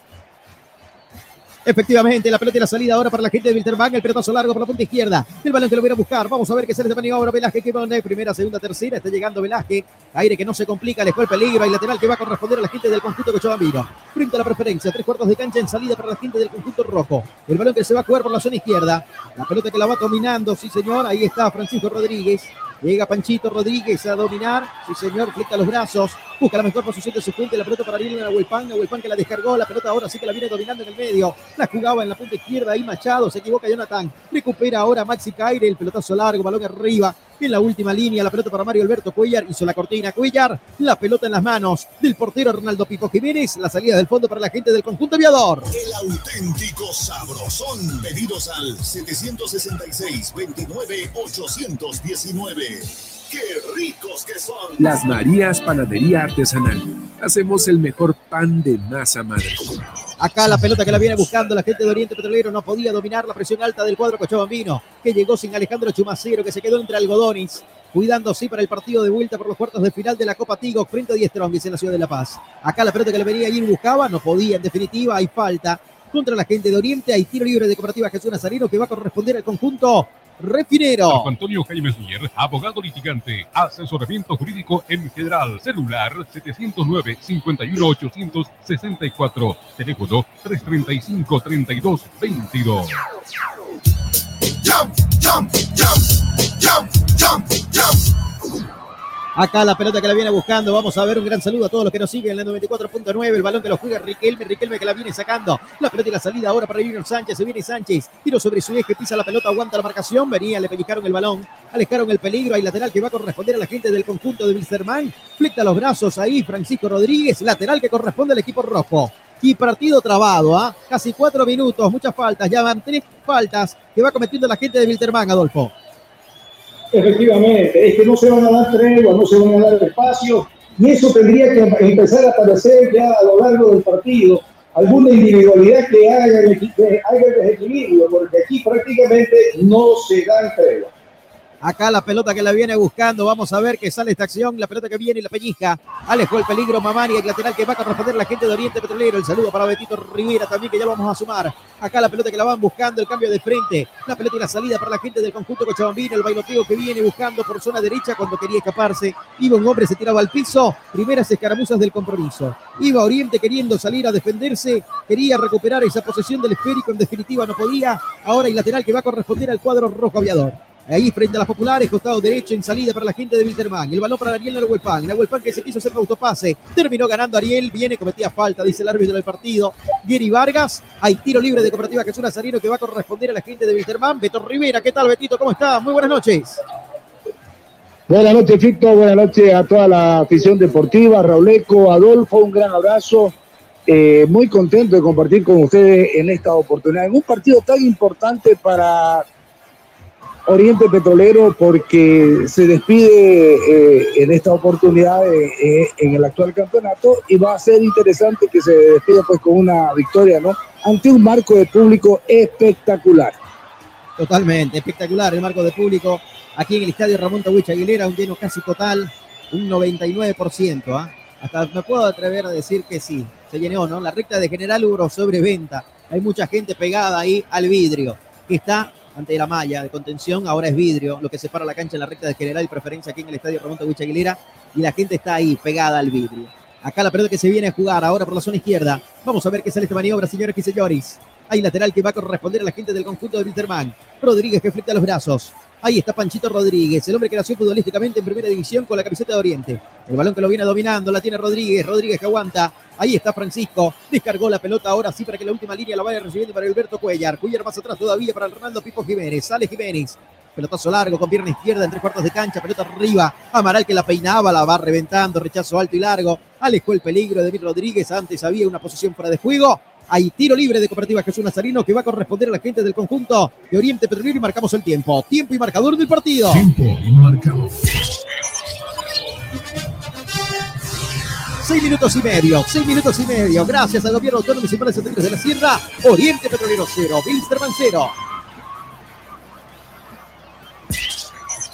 Efectivamente, la pelota y la salida ahora para la gente de Wilterbank. El pelotazo largo por la punta izquierda. El balón que lo viene a buscar. Vamos a ver qué sale de maniobra. Velázquez que pone primera, segunda, tercera. Está llegando Velázquez. Aire que no se complica. Le el peligro. Y lateral que va a corresponder a la gente del conjunto cochabambino. Frente a la preferencia. Tres cuartos de cancha en salida para la gente del conjunto rojo. El balón que se va a jugar por la zona izquierda. La pelota que la va dominando. Sí, señor. Ahí está Francisco Rodríguez. Llega Panchito Rodríguez a dominar. Sí, señor. Fleca los brazos. Busca la mejor posición de su frente. La pelota para Ariel Nahuelpan. Nahuelpan que la descargó. La pelota ahora sí que la viene dominando en el medio. La jugaba en la punta izquierda. Ahí Machado. Se equivoca Jonathan. Recupera ahora Maxi Caire. El pelotazo largo. Balón arriba. En la última línea. La pelota para Mario Alberto Cuellar. Hizo la cortina Cuellar. La pelota en las manos del portero Ronaldo Pipo Jiménez. La salida del fondo para la gente del conjunto aviador. El auténtico sabrosón. Pedidos al 766-29-819. ¡Qué ricos que son! Las Marías Panadería Artesanal. Hacemos el mejor pan de masa madre. Acá la pelota que la viene buscando la gente de Oriente Petrolero no podía dominar la presión alta del cuadro cochabambino, que llegó sin Alejandro Chumacero, que se quedó entre algodones, cuidando sí para el partido de vuelta por los cuartos de final de la Copa Tigo frente a Diez en la ciudad de La Paz. Acá la pelota que le venía allí buscaba, no podía, en definitiva, hay falta contra la gente de Oriente, hay tiro libre de Cooperativa Jesús Nazareno que va a corresponder al conjunto Refinero. Marco Antonio Jaime Mier, abogado litigante, asesoramiento jurídico en general, celular 709-51864, teléfono 335-3222. Jump, jump, jump, jump, jump, jump. Acá la pelota que la viene buscando. Vamos a ver un gran saludo a todos los que nos siguen en la 94.9. El balón que lo juega Riquelme. Riquelme que la viene sacando. La pelota y la salida ahora para Junior Sánchez. Se viene Sánchez. Tiro sobre su eje. Pisa la pelota. Aguanta la marcación. Venía, le pellizcaron el balón. Alejaron el peligro. Hay lateral que va a corresponder a la gente del conjunto de Wilstermann. Flecta los brazos ahí. Francisco Rodríguez. Lateral que corresponde al equipo rojo. Y partido trabado, ¿ah? Casi cuatro minutos, muchas faltas. Ya van tres faltas que va cometiendo la gente de Wilterman, Adolfo. Efectivamente, es que no se van a dar tregua, no se van a dar espacio, y eso tendría que empezar a aparecer ya a lo largo del partido. Alguna individualidad que haga que haga el desequilibrio, porque aquí prácticamente no se dan tregua. Acá la pelota que la viene buscando. Vamos a ver que sale esta acción. La pelota que viene y la pellizca. Alejó el peligro Mamani, el lateral que va a corresponder la gente de Oriente Petrolero. El saludo para Betito Rivera también, que ya vamos a sumar. Acá la pelota que la van buscando, el cambio de frente. La pelota y la salida para la gente del conjunto Cochabambino. El bailoteo que viene buscando por zona derecha cuando quería escaparse. Iba un hombre, se tiraba al piso. Primeras escaramuzas del compromiso. Iba Oriente queriendo salir a defenderse. Quería recuperar esa posesión del esférico. En definitiva no podía. Ahora el lateral que va a corresponder al cuadro rojo aviador. Ahí frente a las populares, costado derecho en salida para la gente de Wilterman. El balón para Ariel Nahuelpan. Nahuelpan que se quiso hacer un autopase. Terminó ganando Ariel. Viene, cometía falta, dice el árbitro del partido. Gary Vargas. Hay tiro libre de Cooperativa Jesús Nazareno que va a corresponder a la gente de Wilterman. Beto Rivera, ¿qué tal, Betito? ¿Cómo está? Muy buenas noches. Buenas noches, Fito. Buenas noches a toda la afición deportiva. Rauleco, Adolfo, un gran abrazo. Eh, muy contento de compartir con ustedes en esta oportunidad. En un partido tan importante para Oriente Petrolero porque se despide eh, en esta oportunidad eh, en el actual campeonato y va a ser interesante que se despida pues con una victoria, ¿no? Ante un marco de público espectacular. Totalmente, espectacular el marco de público aquí en el estadio Ramón Tawich Aguilera, un lleno casi total, un 99%, ¿ah? Hasta me puedo atrever a decir que sí, se llenó, ¿no? La recta de General Uro sobre venta, hay mucha gente pegada ahí al vidrio, está ante la malla de contención, ahora es vidrio, lo que separa la cancha en la recta de general y preferencia aquí en el estadio Ramón Tawich Aguilera, y la gente está ahí pegada al vidrio. Acá la pelota que se viene a jugar ahora por la zona izquierda. Vamos a ver qué sale esta maniobra, señores y señores. Hay lateral que va a corresponder a la gente del conjunto de Winterman. Rodríguez que flecta los brazos. Ahí está Panchito Rodríguez, el hombre que nació futbolísticamente en primera división con la camiseta de Oriente. El balón que lo viene dominando, la tiene Rodríguez. Rodríguez que aguanta. Ahí está Francisco. Descargó la pelota ahora sí para que la última línea la vaya recibiendo para Alberto Cuellar. Cuellar más atrás todavía para Ronaldo Pipo Jiménez. Sale Jiménez. Pelotazo largo con pierna izquierda en tres cuartos de cancha. Pelota arriba. Amaral que la peinaba, la va reventando. Rechazo alto y largo. Alejó el peligro de David Rodríguez. Antes había una posición fuera de juego. Hay tiro libre de Cooperativa Jesús Nazarino que va a corresponder a la gente del conjunto de Oriente Petrolero y marcamos el tiempo. Tiempo y marcador del partido. Tiempo y marcador. Seis minutos y medio, seis minutos y medio. Gracias al gobierno autónomo municipal de Santander de la Sierra. Oriente Petrolero cero, Wilsterman cero.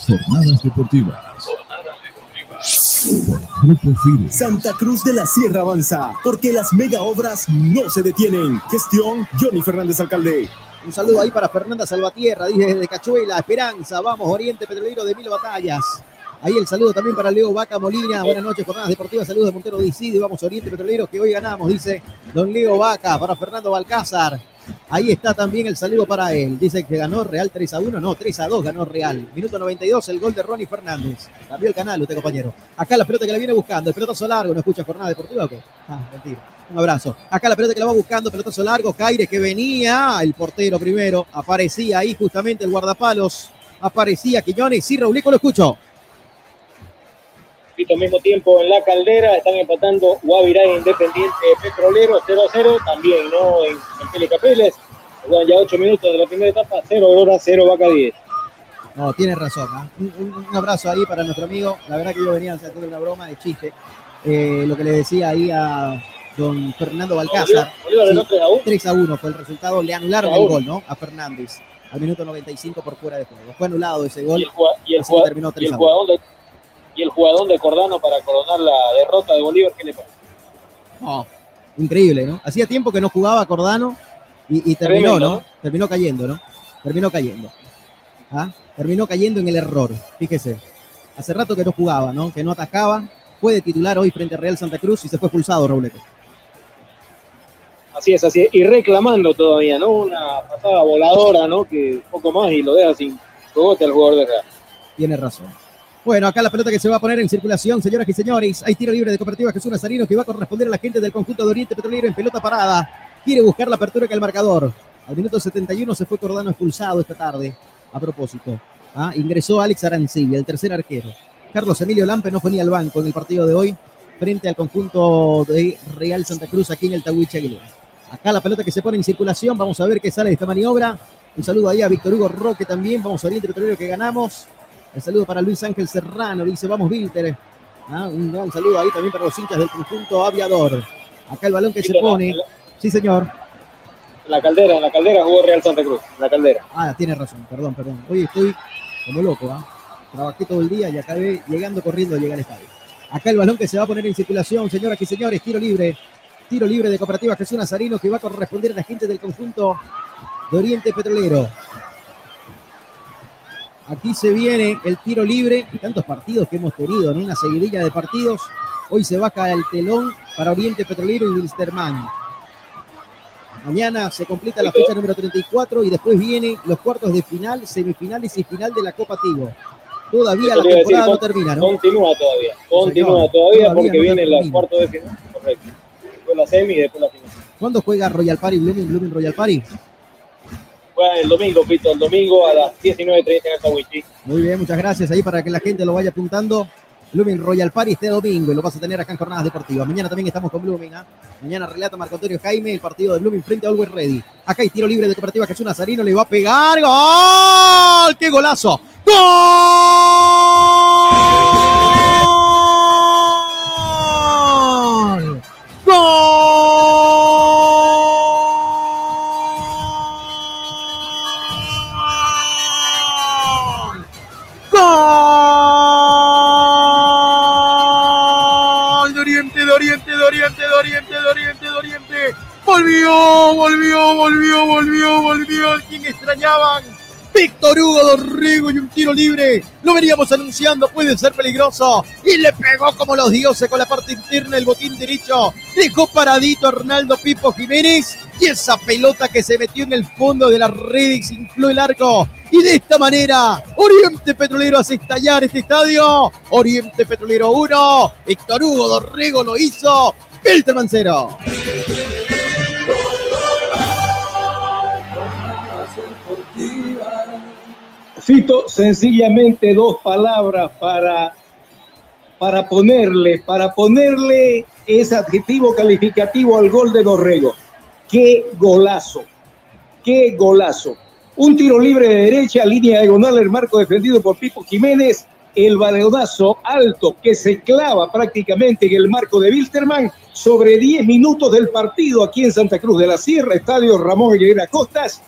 Jornadas deportivas. Grupo FIDE. Santa Cruz de la Sierra avanza, porque las mega obras no se detienen. Gestión Johnny Fernández Alcalde. Un saludo ahí para Fernanda Salvatierra, dice desde Cachuela, Esperanza, vamos, Oriente Petrolero de Mil Batallas. Ahí el saludo también para Leo Vaca Molina. Buenas noches, jornadas deportivas. Saludos de Montero DC. Vamos Oriente Petrolero que hoy ganamos, dice don Leo Vaca. Para Fernando Balcázar. Ahí está también el saludo para él. Dice que ganó Real 3 a 1. No, 3 a 2 ganó Real. Minuto 92, el gol de Ronnie Fernández. Cambió el canal usted, compañero. Acá la pelota que la viene buscando. El pelotazo largo. ¿No escucha jornada deportiva o qué? Ah, mentira. Un abrazo. Acá la pelota que la va buscando. Pelotazo largo. Caire que venía. El portero primero. Aparecía ahí justamente el guardapalos. Aparecía Quiñones. Sí, Raulico, lo escucho al mismo tiempo en la caldera, están empatando Guavirá e Independiente Petrolero 0 a 0, también ¿no? en, en Capeles, ya 8 minutos de la primera etapa, 0 hora, 0 vaca 10. No, tienes razón. ¿eh? Un, un, abrazo ahí para nuestro amigo. La verdad que yo venía a hacer una broma de chiste. Eh, lo que le decía ahí a, don Fernando Balcázar. Bolívar ganó 3 a 1. 3 a 1 fue el resultado. Le anularon 3 a el 1. gol, ¿no? A Fernández al minuto 95 por fuera de juego. Fue anulado ese gol. Y el, y el, y 3 el a 1. jugador de, y el jugador de Cordano para coronar la derrota de Bolívar, ¿qué le pasa? No, increíble, ¿no? Hacía tiempo que no jugaba Cordano y, y terminó, Tremendo, ¿no? ¿no? Terminó cayendo, ¿no? Terminó cayendo. ¿Ah? Terminó cayendo en el error, fíjese. Hace rato que no jugaba, ¿no? Que no atacaba. Fue de titular hoy frente a Real Santa Cruz y se fue expulsado, Robleto. Así es, así es. Y reclamando todavía, ¿no? Una pasada voladora, ¿no? Que poco más y lo deja sin cogote al jugador de Real. Tiene razón. Bueno, acá la pelota que se va a poner en circulación, señoras y señores. Hay tiro libre de Cooperativa Jesús Nazarino que va a corresponder a la gente del conjunto de Oriente Petrolero en pelota parada. Quiere buscar la apertura que el marcador. Al minuto 71 se fue Cordano expulsado esta tarde. A propósito. Ah, Ingresó Alex Arancibia, el tercer arquero. Carlos Emilio Lampe no fue ni al banco en el partido de hoy frente al conjunto de Real Santa Cruz aquí en el Tahuiche Aguilera. Acá la pelota que se pone en circulación. Vamos a ver qué sale de esta maniobra. Un saludo ahí a Víctor Hugo Roque también. Vamos a Oriente Petrolero que ganamos. El saludo para Luis Ángel Serrano, dice vamos Wilter. Ah, un gran saludo ahí también para los hinchas del conjunto aviador. Acá el balón que se pone. Sí, señor. La caldera, en la caldera jugó Real Santa Cruz. La caldera. Ah, tiene razón, perdón, perdón. Hoy estoy como loco, ¿ah? Trabajé todo el día y acabé llegando corriendo a llegar al estadio. Acá el balón que se va a poner en circulación, señoras y señores, tiro libre. Tiro libre de Cooperativa Jesús Nazarino que va a corresponder a la gente del conjunto de Oriente Petrolero. Aquí se viene el tiro libre y tantos partidos que hemos tenido, ¿no? Una seguidilla de partidos. Hoy se baja el telón para Oriente Petrolero y Wilstermann. Mañana se completa la fecha número 34 y después vienen los cuartos de final, semifinales y final de la Copa Tigo. Todavía la Eso decir, temporada no termina, ¿no? Continúa todavía. Continúa todavía Todavía porque no vienen los cuartos de final. Correcto. Después la semi y después la final. ¿Cuándo juega Royal Party, Blooming, Blooming Royal Party? El domingo, Pito, el domingo a las 19.30 en el Tawichi. Muy bien, muchas gracias ahí para que la gente lo vaya apuntando. Blooming Royal Party este domingo y lo vas a tener acá en Jornadas Deportivas. Mañana también estamos con Blooming. ¿ah? Mañana relata Marco Antonio Jaime el partido de Blooming frente a Always Ready. Acá hay tiro libre de Cooperativa Jesús Nazarino, le va a pegar. ¡Gol! ¡Qué golazo! ¡Gol! ¡Gol! Volvió, volvió, volvió, volvió, volvió. El quien extrañaban. Víctor Hugo Dorrigo y un tiro libre. Lo veníamos anunciando, puede ser peligroso. Y le pegó como los dioses con la parte interna del botín derecho. Dejó paradito a Arnaldo Pipo Jiménez. Y esa pelota que se metió en el fondo de la red y se infló el arco. Y de esta manera, Oriente Petrolero hace estallar este estadio. Oriente Petrolero 1. Víctor Hugo Dorrego lo hizo. Wilterman 0. Fito, sencillamente dos palabras para, para ponerle, para ponerle ese adjetivo calificativo al gol de Dorrego. ¡Qué golazo! ¡Qué golazo! Un tiro libre de derecha, línea diagonal, el marco defendido por Pipo Jiménez, el balonazo alto que se clava prácticamente en el marco de Wilterman sobre 10 minutos del partido aquí en Santa Cruz de la Sierra, Estadio Ramón Aguilera Costas.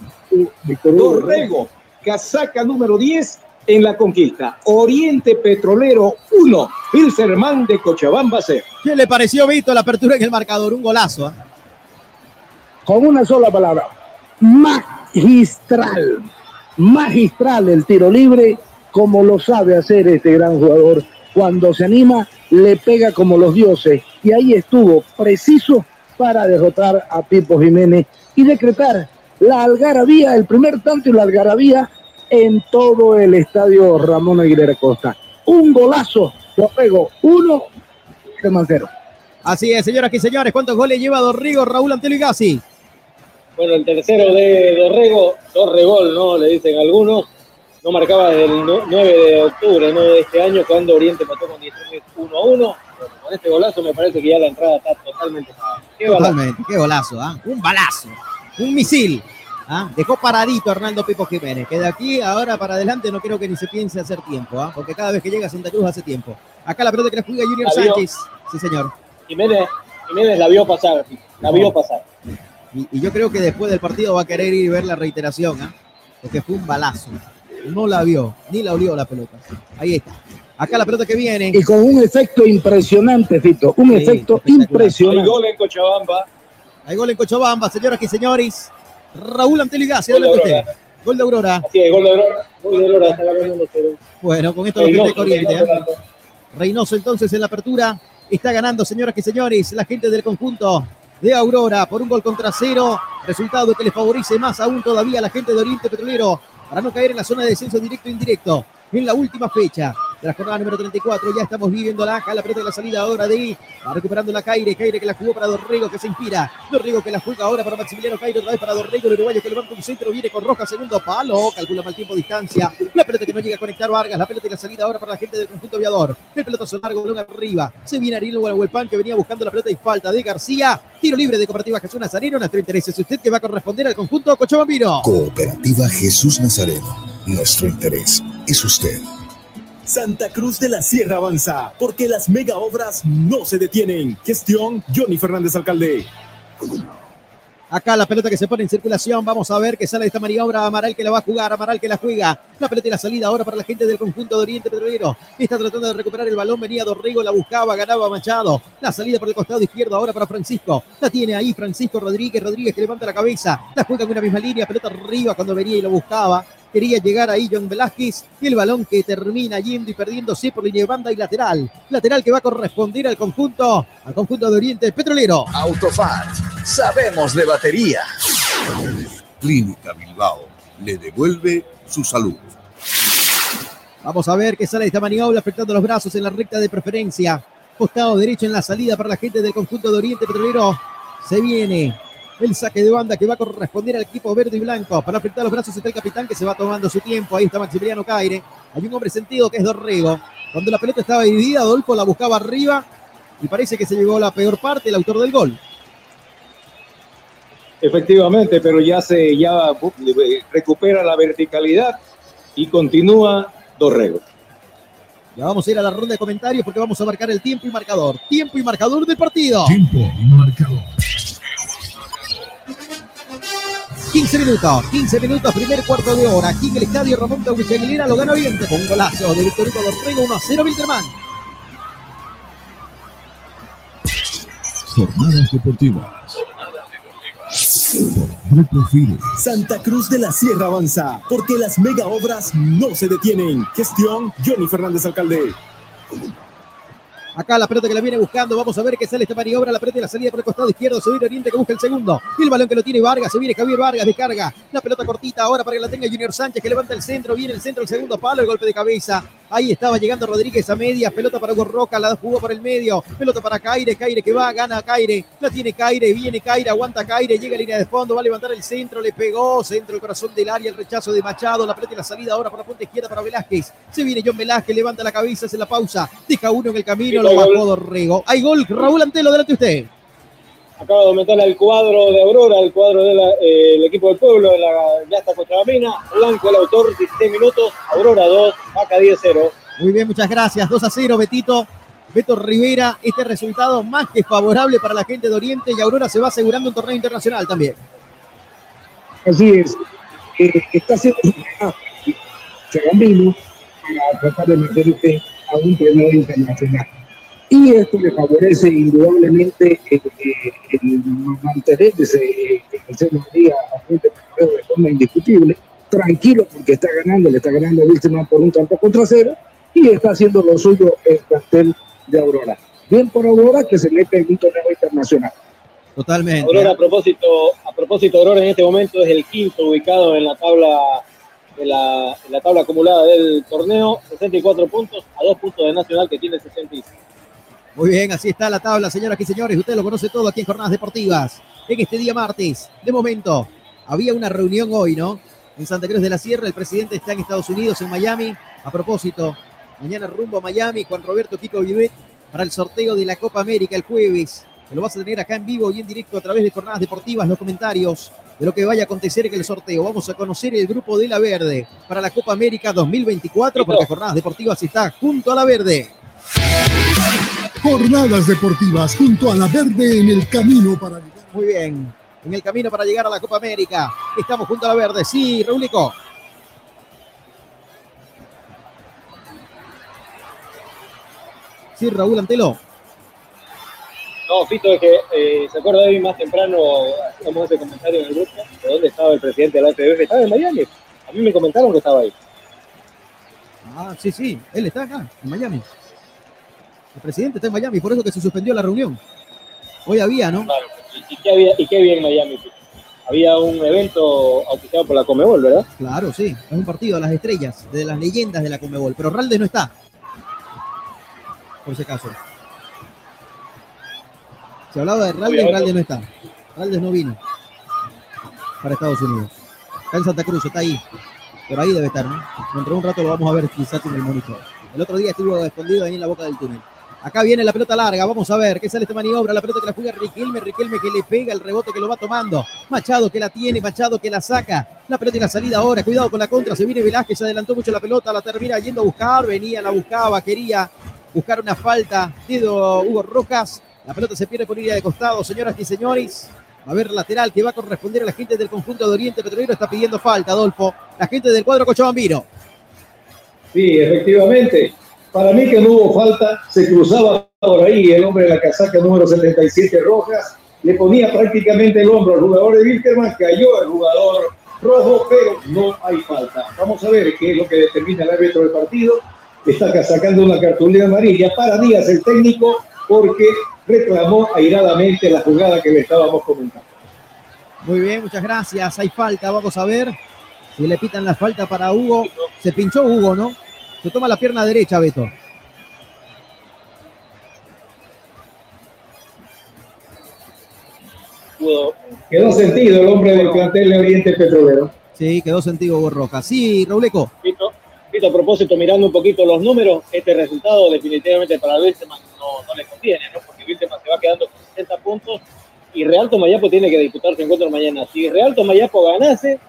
Dorrego, casaca número 10 en la conquista. Oriente Petrolero 1, Wilstermann de Cochabamba 0. ¿Qué le pareció, Vito, la apertura en el marcador? Un golazo. ¿ah? Con una sola palabra, magistral. Magistral el tiro libre, como lo sabe hacer este gran jugador. Cuando se anima, le pega como los dioses. Y ahí estuvo, preciso para derrotar a Pipo Jiménez y decretar la algarabía, el primer tanto y la algarabía en todo el estadio Ramón Aguilera Costa. Un golazo, lo pego, uno, de cero. Así es, señoras y señores. ¿Cuántos goles lleva Dorrigo, Raúl Antelo y Gassi? Bueno, el tercero de Dorrego, Dorregol, ¿no? Le dicen algunos. No marcaba desde el no- 9 de octubre, ¿no? De este año, cuando Oriente empató con 19 1 a 1. Bueno, con este golazo me parece que ya la entrada está totalmente. Qué golazo. Totalmente, qué golazo, ¿ah? Un balazo, un misil. ¿Ah? Dejó paradito a Hernando Pipo Jiménez, que de aquí ahora para adelante no creo que ni se piense hacer tiempo, ¿ah? porque cada vez que llega a Santa Cruz hace tiempo. Acá la pelota que la juega Junior Adiós. Sánchez. Sí, señor. Jiménez, Jiménez la vio pasar, la vio pasar. Y, y yo creo que después del partido va a querer ir y ver la reiteración, ¿ah? porque fue un balazo. No la vio, ni la olió la pelota. Ahí está. Acá la pelota que viene. Y con un efecto impresionante, Fito. Un Sí, efecto impresionante. Hay gol en Cochabamba. Hay gol en Cochabamba, señoras y señores. Raúl Antelo Igasi, Gol. Gol de Aurora. Así es, gol de Aurora. Gol de Aurora, está ganando 1-0. Bueno, con esto lo Reynoso, que Corriente. ¿eh? Reynoso. Entonces en la apertura. Está ganando, señoras y señores, la gente del conjunto de Aurora por un gol contra cero. Resultado que le favorece más aún todavía a la gente de Oriente Petrolero para no caer en la zona de descenso directo e indirecto en la última fecha de la jornada número 34. Ya estamos viviendo la la pelota de la salida ahora de va recuperando la Caire. Caire que la jugó para Dorrego que se inspira. Dorrego que la juega ahora para Maximiliano Caire. Otra vez para Dorrego. El uruguayo que levanta un centro. Viene con Roja. Segundo palo. Calcula mal tiempo distancia. La pelota que no llega a conectar Vargas. La pelota de la salida ahora para la gente del conjunto aviador. El pelotazo largo. Balón arriba. Se viene Ariel Huelpan que venía buscando la pelota y falta de García. Tiro libre de Cooperativa Jesús Nazareno. Nuestro interés es usted que va a corresponder al conjunto Cochabambino. Cooperativa Jesús Nazareno. Nuestro interés es usted. Santa Cruz de la Sierra avanza, porque las mega obras no se detienen. Gestión Johnny Fernández Alcalde. Acá la pelota que se pone en circulación. Vamos a ver que sale esta maniobra. Amaral que la va a jugar. Amaral que la juega. La pelota y la salida ahora para la gente del conjunto de Oriente Petrolero. Está tratando de recuperar el balón. Venía Dorrego, la buscaba, ganaba Machado. La salida por el costado izquierdo ahora para Francisco. La tiene ahí Francisco Rodríguez. Rodríguez que levanta la cabeza. La juega en una misma línea. Pelota arriba cuando venía y lo buscaba. Quería llegar ahí John Velázquez. Y el balón que termina yendo y perdiéndose por línea de banda y lateral. Lateral que va a corresponder al conjunto, al conjunto de Oriente Petrolero. Autofat. Sabemos de batería. Clínica Bilbao le devuelve su salud. Vamos a ver que sale esta maniobra afectando los brazos en la recta de preferencia. Costado derecho en la salida para la gente del conjunto de Oriente Petrolero. Se viene el saque de banda que va a corresponder al equipo verde y blanco. Para afectar los brazos está el capitán que se va tomando su tiempo. Ahí está Maximiliano Caire. Hay un hombre sentido que es Dorrego. Cuando la pelota estaba dividida, Adolfo la buscaba arriba y parece que se llegó la peor parte, el autor del gol. Efectivamente, pero ya se ya eh, recupera la verticalidad y continúa Dorrego. Ya vamos a ir a la ronda de comentarios porque vamos a marcar el tiempo y marcador. Tiempo y marcador del partido. Tiempo y marcador. 15 minutos, 15 minutos, primer cuarto de hora. Aquí en el estadio Ramón Taurich Aguilera lo gana Oriente con un golazo de Víctor Hugo Dorrego 1 a 0 Wilterman. Jornadas deportivas. Grupo. Santa Cruz de la Sierra avanza, porque las mega obras no se detienen. Gestión Johnny Fernández Alcalde. Acá la pelota que la viene buscando. Vamos a ver que sale esta maniobra. La pelota y la salida por el costado izquierdo. Se viene Oriente que busca el segundo. Y el balón que lo tiene Vargas. Se viene Javier Vargas. Descarga. La pelota cortita ahora para que la tenga Junior Sánchez que levanta el centro. Viene el centro, el segundo palo. El golpe de cabeza. Ahí estaba llegando Rodríguez a media. Pelota para Hugo Roca. La jugó por el medio. Pelota para Caire. Caire que va. Gana Caire. La tiene Caire. Viene Caire. Aguanta Caire. Llega a línea de fondo. Va a levantar el centro. Le pegó. Centro el corazón del área. El rechazo de Machado. La pelota y la salida ahora para la punta izquierda para Velázquez. Se viene John Velázquez. Levanta la cabeza. Hace la pausa. Deja uno en el camino. Lo bajó Dorrego. Hay gol. Raúl Antelo. Delante usted. Acaba de aumentar el cuadro de Aurora, el cuadro del equipo del pueblo, de la, ya está Cochabamina. Blanco el autor, 16 minutos. Aurora 2, Vaca 10-0. Muy bien, muchas gracias. 2 a 0, Betito. Beto Rivera, este resultado más que favorable para la gente de Oriente y Aurora se va asegurando un torneo internacional también. Así es. Eh, está haciendo su trabajo Chagambino para tratar de meterse a un torneo internacional. Y esto le favorece indudablemente el, el, el mantenerse en el seno día a frente de forma indiscutible, tranquilo porque está ganando, le está ganando a Wilson por un tanto contra cero y está haciendo lo suyo el plantel de Aurora. Bien por Aurora que se mete en un torneo internacional. Totalmente. Aurora, a propósito, a propósito, Aurora en este momento es el quinto ubicado en la tabla, en la, en la tabla acumulada del torneo, 64 puntos, a dos puntos de Nacional que tiene 65. Muy bien, así está la tabla, señoras y señores. Usted lo conoce todo aquí en Jornadas Deportivas. En este día martes, de momento, había una reunión hoy, ¿no? En Santa Cruz de la Sierra, el presidente está en Estados Unidos, en Miami. A propósito, mañana rumbo a Miami, Juan Roberto Kiko Vivet, para el sorteo de la Copa América el jueves. Se lo vas a tener acá en vivo y en directo a través de Jornadas Deportivas, los comentarios de lo que vaya a acontecer en el sorteo. Vamos a conocer el grupo de la Verde para la Copa América 2024, porque Jornadas Deportivas está junto a la Verde. Jornadas deportivas junto a la verde en el camino para llegar. Muy bien. En el camino para llegar a la Copa América. Estamos junto a la verde. Sí, Raulico. Sí, Raúl Antelo. No, Fito, es que eh, se acuerda de mí más temprano, hacíamos ese comentario en el grupo, de dónde estaba el presidente de la FBF. Estaba en Miami. A mí me comentaron que estaba ahí. Ah, sí, sí. Él está acá, en Miami. El presidente está en Miami, por eso que se suspendió la reunión. Hoy había, ¿no? Claro. ¿Y, y qué, había, ¿Y qué había en Miami? Fito? Había un evento auspiciado por la Comebol, ¿verdad? Claro, sí. Es un partido de las estrellas, de las leyendas de la Comebol. Pero Raldes no está. Por ese caso. Se hablaba de Raldes, Raldes no está. Raldes no vino para Estados Unidos. Está en Santa Cruz, está ahí. Por ahí debe estar, ¿no? Dentro de un rato lo vamos a ver quizás en el monitor. El otro día estuvo escondido ahí en la boca del túnel. Acá viene la pelota larga, vamos a ver qué sale esta maniobra, la pelota que la juega Riquelme, Riquelme que le pega el rebote que lo va tomando, Machado que la tiene, Machado que la saca, la pelota y la salida ahora, cuidado con la contra, se viene Velázquez, se adelantó mucho la pelota, la termina yendo a buscar, venía, la buscaba, quería buscar una falta, Tido Hugo Rojas, la pelota se pierde por línea de costado, señoras y señores, va a haber lateral que va a corresponder a la gente del conjunto de Oriente Petrolero, está pidiendo falta, Adolfo, la gente del cuadro Cochabambino. Sí, efectivamente. Para mí que no hubo falta, se cruzaba por ahí el hombre de la casaca número 77 Rojas, le ponía prácticamente el hombro al jugador de Wilterman, cayó el jugador rojo, pero no hay falta. Vamos a ver qué es lo que determina el árbitro del partido. Está sacando una cartulina amarilla para Díaz, el técnico, porque reclamó airadamente la jugada que le estábamos comentando. Muy bien, muchas gracias. Hay falta, vamos a ver si le pitan la falta para Hugo. Se pinchó Hugo, ¿no? Se toma la pierna derecha, Beto. Quedó sentido el hombre del plantel de Oriente Petrolero. Sí, quedó sentido Rojas. Sí, Rauleco. Fito, a propósito, mirando un poquito los números, este resultado definitivamente para Wilterman no, no le conviene, ¿no? Porque Wilterman se va quedando con 60 puntos y Real Tomayapo tiene que disputar su encuentro mañana. Si Real Tomayapo ganase,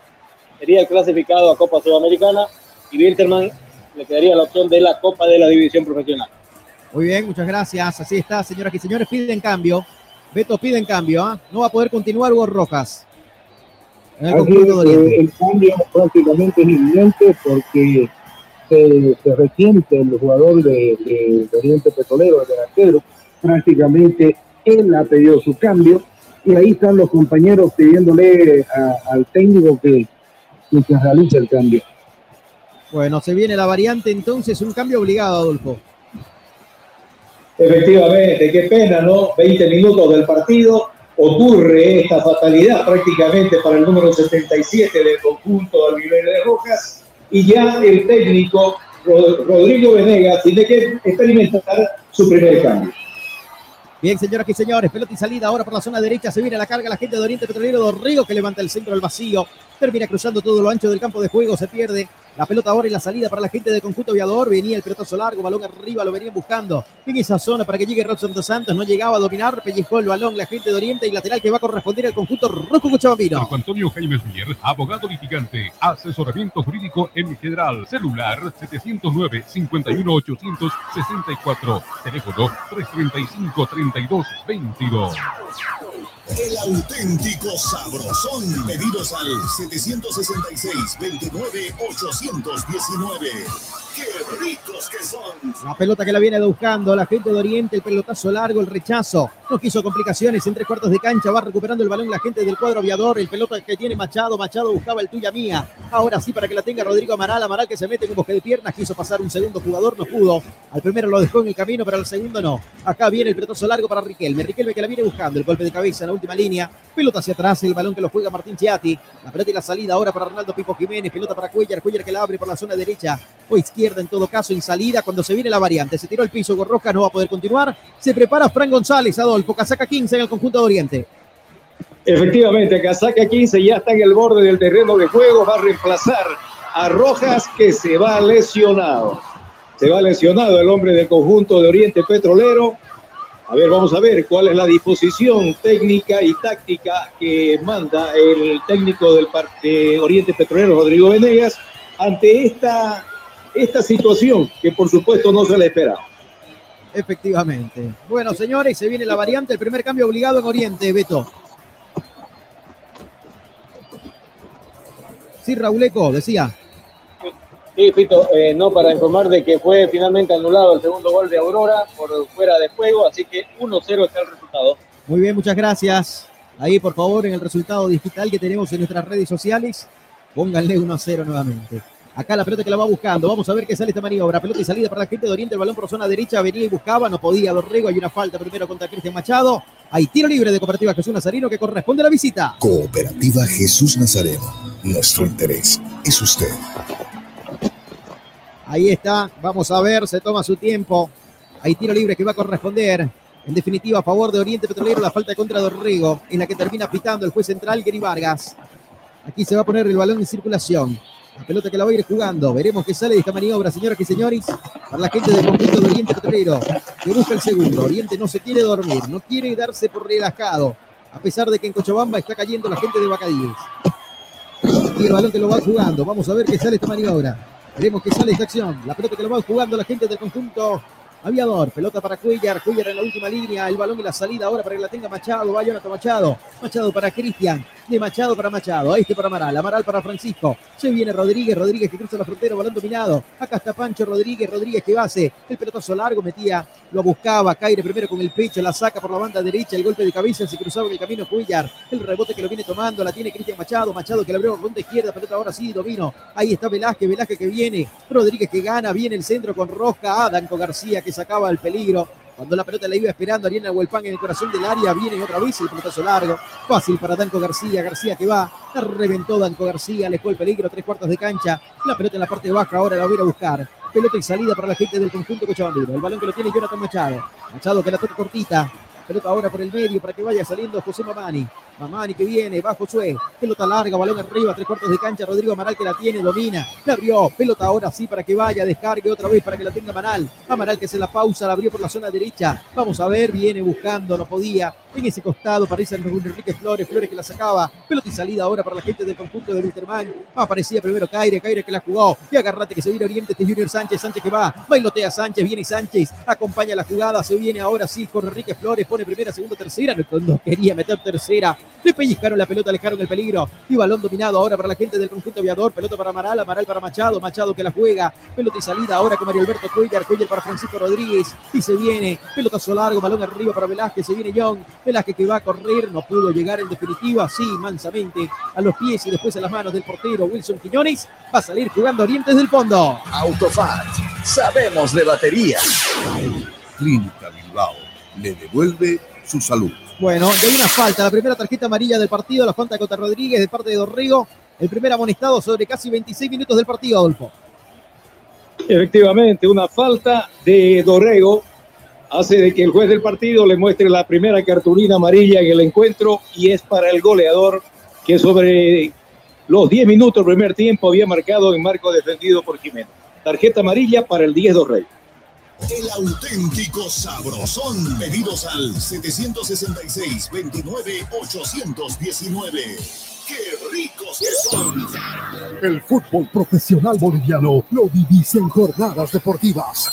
sería el clasificado a Copa Sudamericana y Wilterman le quedaría la opción de la Copa de la División Profesional. Muy bien, muchas gracias. Así está, señoras y señores. Piden cambio. Beto pide en cambio. ¿ah? No va a poder continuar Hugo Rojas. En el Así conjunto es, de eh, Oriente. el cambio prácticamente es inminente porque se, se resiente el jugador de, de- de Oriente Petrolero, el delantero, prácticamente él ha pedido su cambio y ahí están los compañeros pidiéndole a- al técnico que, que se realice el cambio. Bueno, se viene la variante entonces, un cambio obligado, Adolfo. Efectivamente, qué pena, ¿no? 20 minutos del partido, ocurre esta fatalidad prácticamente para el número 77 del conjunto nivel de Rojas y ya el técnico Ro- Rodrigo Venegas tiene que experimentar su primer cambio. Bien, señoras y señores, pelota y salida ahora por la zona derecha. Se viene la carga la gente de Oriente Petrolero Dorrigo que levanta el centro al vacío. Termina cruzando todo lo ancho del campo de juego. Se pierde la pelota ahora y la salida para la gente del conjunto aviador. Venía el pelotazo largo, balón arriba, lo venían buscando en esa zona para que llegue Robson dos Santos. No llegaba a dominar, pellizcó el balón la gente de Oriente y lateral que va a corresponder al conjunto Rosco Cochabambino. Marco Antonio Jaime Mier, abogado litigante, asesoramiento jurídico en general, celular 709-51864, teléfono 335-3222. El auténtico sabrosón. Pedidos al 766-29-819. ¡Qué ricos que son! La pelota que la viene buscando la gente de Oriente, el pelotazo largo, el rechazo. No quiso complicaciones en tres cuartos de cancha. Va recuperando el balón la gente del cuadro aviador. El pelota que tiene Machado. Machado buscaba el tuya mía. Ahora sí para que la tenga Rodrigo Amaral. Amaral que se mete en un de piernas. Quiso pasar un segundo jugador. No pudo. Al primero lo dejó en el camino, pero al segundo no. Acá viene el pelotazo largo para Riquelme. Riquelme que la viene buscando. El golpe de cabeza en la última línea. Pelota hacia atrás. El balón que lo juega Martín Chiati. La pelota y la salida ahora para Ronaldo Pipo Jiménez. Pelota para Cuellar. Cuellar que la abre por la zona derecha o izquierda en todo caso en salida cuando se viene la variante. Se tiró el piso, Gorroca no va a poder continuar. Se prepara Fran González, Adolfo, casaca 15 en el conjunto de Oriente. Efectivamente, Casaca 15 ya está en el borde del terreno de juego, va a reemplazar a Rojas que se va lesionado. Se va lesionado el hombre del conjunto de Oriente Petrolero. A ver, vamos a ver cuál es la disposición técnica y táctica que manda el técnico del de Oriente Petrolero, Rodrigo Venegas, ante esta, esta situación que por supuesto no se le esperaba. Efectivamente. Bueno, señores, se viene la variante, el primer cambio obligado en Oriente, Beto. Sí, Rauleco, decía. Sí, Pito, eh, no para informar de que fue finalmente anulado el segundo gol de Aurora por fuera de juego, así que 1-0 está el resultado. Muy bien, muchas gracias. Ahí, por favor, en el resultado digital que tenemos en nuestras redes sociales, pónganle 1-0 nuevamente. Acá la pelota que la va buscando. Vamos a ver qué sale esta maniobra. Pelota y salida para la gente de Oriente. El balón por zona derecha. Venía y buscaba. No podía. Dorrego. Hay una falta primero contra Cristian Machado. Hay tiro libre de Cooperativa Jesús Nazareno que corresponde a la visita. Cooperativa Jesús Nazareno. Nuestro interés es usted. Ahí está. Vamos a ver. Se toma su tiempo. Hay tiro libre que va a corresponder. En definitiva, a favor de Oriente Petrolero, la falta contra Dorrego, en la que termina pitando el juez central, Gary Vargas. Aquí se va a poner el balón en circulación. La pelota que la va a ir jugando. Veremos qué sale de esta maniobra, señoras y señores. Para la gente del conjunto de Oriente Petrolero, que busca el segundo. Oriente no se quiere dormir, no quiere darse por relajado. A pesar de que en Cochabamba está cayendo la gente de Bacadíes. Y el balón que lo va jugando. Vamos a ver qué sale esta maniobra. Veremos qué sale esta acción. La pelota que lo va jugando la gente del conjunto Aviador, pelota para Cuellar, Cuellar en la última línea, el balón y la salida ahora para que la tenga Machado, va Jonathan Machado, Machado para Cristian, de Machado para Machado, este para Amaral, Amaral para Francisco, se viene Rodríguez, Rodríguez que cruza la frontera, balón dominado, acá está Pancho Rodríguez, Rodríguez que base, el pelotazo largo metía, lo buscaba, Caire primero con el pecho, la saca por la banda derecha, el golpe de cabeza, se cruzaba en el camino Cuellar, el rebote que lo viene tomando, la tiene Cristian Machado, Machado que la abrió ronda izquierda, pelota ahora sí, domino, ahí está Velázquez, Velázquez que viene, Rodríguez que gana, viene el centro con Rosca, Adanco García que sacaba el peligro, cuando la pelota la iba esperando Ariana Huelpán en el corazón del área, viene otra vez el pelotazo largo. Fácil para Danco García. García que va, la reventó Danco García, le fue el peligro, tres cuartos de cancha. La pelota en la parte baja, ahora la voy a buscar. Pelota y salida para la gente del conjunto cochabambino. El balón que lo tiene Jonathan Machado. Machado que la toca cortita. Pelota ahora por el medio para que vaya saliendo José Mamani. Mamani que viene, va Josué. Pelota larga, balón arriba, tres cuartos de cancha. Rodrigo Amaral que la tiene, domina. La abrió. Pelota ahora sí para que vaya, descargue otra vez para que la tenga Amaral. Amaral que se la pausa, la abrió por la zona derecha. Vamos a ver, viene buscando, no podía. En ese costado parece Enrique Flores, Flores que la sacaba. Pelota y salida ahora para la gente del conjunto de Wilterman. Aparecía primero Caire, Caire que la jugó. Y agarrate que se viene Oriente, este Junior Sánchez, Sánchez que va. Bailotea Sánchez, viene Sánchez. Acompaña la jugada, se viene ahora sí con Enrique Flores. Pone primera, segunda, tercera. No quería meter tercera. Le pellizcaron la pelota, alejaron el peligro. Y balón dominado ahora para la gente del conjunto aviador. Pelota para Amaral, Amaral para Machado. Machado que la juega. Pelota y salida ahora con Mario Alberto Cuellar. Cuellar para Francisco Rodríguez. Y se viene. Pelotazo largo, balón arriba para Velázquez. Se viene Young. Velázquez que va a correr. No pudo llegar en definitiva. Sí, mansamente a los pies y después a las manos del portero Wilson Quiñones. Va a salir jugando Orientes del fondo. Autofat. Sabemos de batería. Clínica Bilbao le devuelve su salud. Bueno, y hay una falta, la primera tarjeta amarilla del partido, la falta contra Rodríguez de parte de Dorrego, el primer amonestado sobre casi 26 minutos del partido, Adolfo. Efectivamente, una falta de Dorrego hace de que el juez del partido le muestre la primera cartulina amarilla en el encuentro y es para el goleador que sobre los 10 minutos del primer tiempo había marcado en marco defendido por Jiménez. Tarjeta amarilla para el 10 Dorrego. El auténtico sabrosón. Pedidos al 766-29-819. ¡Qué ricos que son! El fútbol profesional boliviano lo vivís en jornadas deportivas.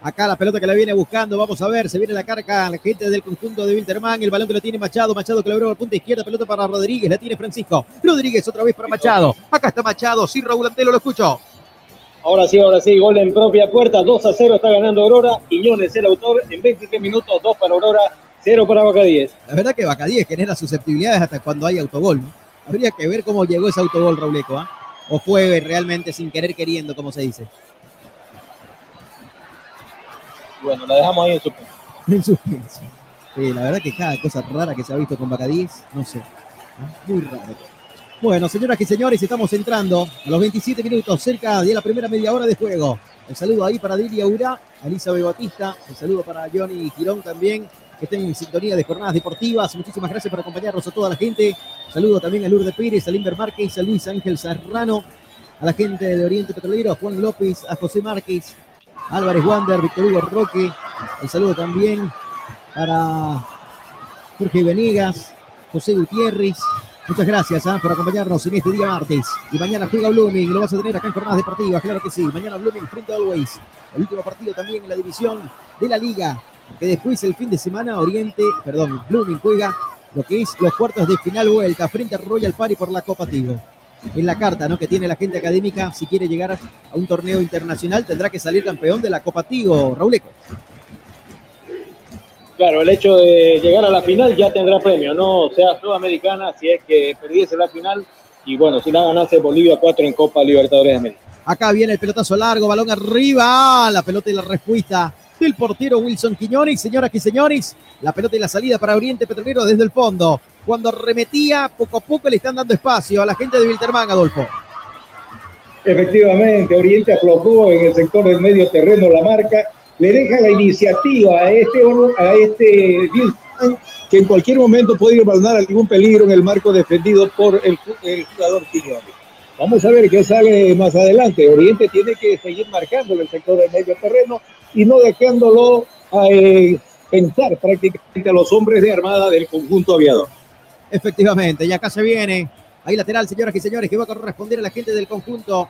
Acá la pelota que la viene buscando, vamos a ver, se viene la carga, la gente del conjunto de Winterman, el balón que lo tiene Machado, Machado que lo abrió al punta izquierda, pelota para Rodríguez, la tiene Francisco, Rodríguez otra vez para Machado, acá está Machado, sí Raúl Antelo, lo escucho. Ahora sí, ahora sí, gol en propia puerta, 2 a 0 está ganando Aurora, Quiñones el autor, en 23 minutos, 2 para Aurora, 0 para Bacadíes. La verdad que Bacadíes genera susceptibilidades hasta cuando hay autogol. ¿no? Habría que ver cómo llegó ese autogol, Rauleco, ¿ah? O fue realmente sin querer queriendo, como se dice. Bueno, la dejamos ahí en suspenso. En suspenso. Sí, la verdad que cada cosa rara que se ha visto con Bacadíes, no sé. Muy raro. Bueno, señoras y señores, estamos entrando a los 27 minutos, cerca de la primera media hora de juego. El saludo ahí para Dilia Ura, Elizabeth Batista, el saludo para Johnny Girón también, que estén en sintonía de jornadas deportivas. Muchísimas gracias por acompañarnos a toda la gente. Saludo también a Lourdes Pérez, a Limber Márquez, a Luis Ángel Serrano, a la gente de Oriente Petrolero, a Juan López, a José Márquez, Álvarez Wander, Víctor Hugo Roque. El saludo también para Jorge Venegas, José Gutiérrez, Muchas gracias ¿ah? por acompañarnos en este día martes. Y mañana juega Blooming, lo vas a tener acá en jornadas deportivas, claro que sí. Mañana Blooming frente a Always. El último partido también en la división de la liga. Que después el fin de semana Oriente, perdón, Blooming juega lo que es los cuartos de final vuelta frente a Royal Party por la Copa Tigo. En la carta ¿no? que tiene la gente académica, si quiere llegar a un torneo internacional, tendrá que salir campeón de la Copa Tigo, Rauleco. Claro, el hecho de llegar a la final ya tendrá premio, no sea sudamericana si es que perdiese la final y bueno, si la ganase Bolivia 4 en Copa Libertadores de América. Acá viene el pelotazo largo, balón arriba, la pelota y la respuesta del portero Wilson Quiñones. Señoras y señores, la pelota y la salida para Oriente Petrolero desde el fondo. Cuando remetía, poco a poco le están dando espacio a la gente de Wilterman, Adolfo. Efectivamente, Oriente aflojó en el sector del medio terreno la marca le deja la iniciativa a este, a este que en cualquier momento podría abandonar algún peligro en el marco defendido por el, jugador Quiñones. Vamos a ver qué sale más adelante. Oriente tiene que seguir marcando el sector del medio terreno y no dejándolo eh, pensar prácticamente a los hombres de armada del conjunto aviador. Efectivamente, y acá se viene. Ahí lateral, señoras y señores, que va a corresponder a la gente del conjunto,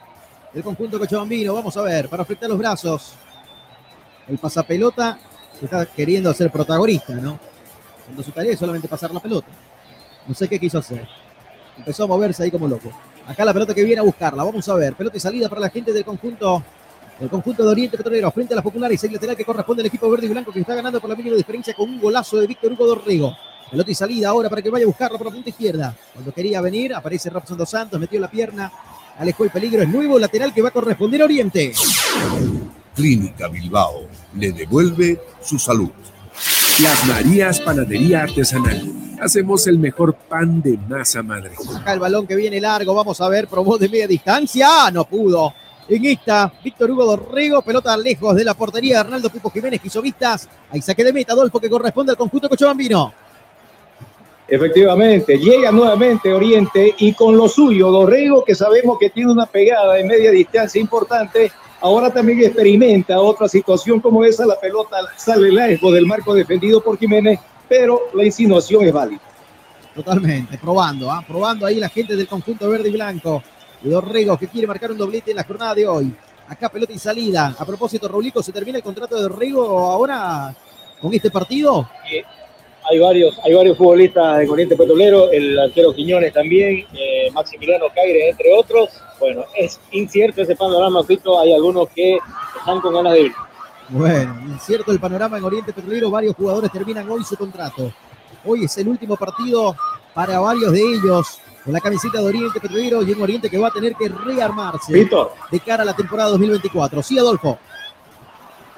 del conjunto cochabambino. Vamos a ver, para afectar los brazos el pasapelota está queriendo ser protagonista, ¿no? Cuando su tarea es solamente pasar la pelota. No sé qué quiso hacer. Empezó a moverse ahí como loco. Acá la pelota que viene a buscarla. Vamos a ver. Pelota y salida para la gente del conjunto. El conjunto de Oriente Petrolero frente a las populares. El lateral que corresponde al equipo verde y blanco que está ganando por la mínima diferencia con un golazo de Víctor Hugo Dorrigo. Pelota y salida ahora para que vaya a buscarla por la punta izquierda. Cuando quería venir, aparece Robson dos Santos, metió la pierna, alejó el peligro. Es nuevo lateral que va a corresponder a Oriente. Clínica Bilbao le devuelve su salud. Las Marías Panadería Artesanal. Hacemos el mejor pan de masa madre. Acá el balón que viene largo, vamos a ver, probó de media distancia, no pudo. En esta, Víctor Hugo Dorrego, pelota lejos de la portería de Arnaldo Pipo Jiménez, quiso vistas. Ahí saque de meta, Adolfo, que corresponde al conjunto cochabambino. Efectivamente, llega nuevamente Oriente y con lo suyo, Dorrego, que sabemos que tiene una pegada de media distancia importante, Ahora también experimenta otra situación como esa, la pelota sale lejos del marco defendido por Jiménez, pero la insinuación es válida. Totalmente, probando, ¿ah? probando ahí la gente del conjunto verde y blanco. Y Dorrego que quiere marcar un doblete en la jornada de hoy. Acá pelota y salida. A propósito, Raulico, ¿se termina el contrato de Dorrego ahora con este partido? hay varios, hay varios futbolistas de Corriente Petrolero, el arquero Quiñones también, eh, Maximiliano Caire, entre otros. Bueno, es incierto ese panorama, Fito. Hay algunos que están con ganas de ir. Bueno, incierto el panorama en Oriente Petrolero. Varios jugadores terminan hoy su contrato. Hoy es el último partido para varios de ellos con la camiseta de Oriente Petrolero y en Oriente que va a tener que rearmarse de cara a la temporada 2024. Sí, Adolfo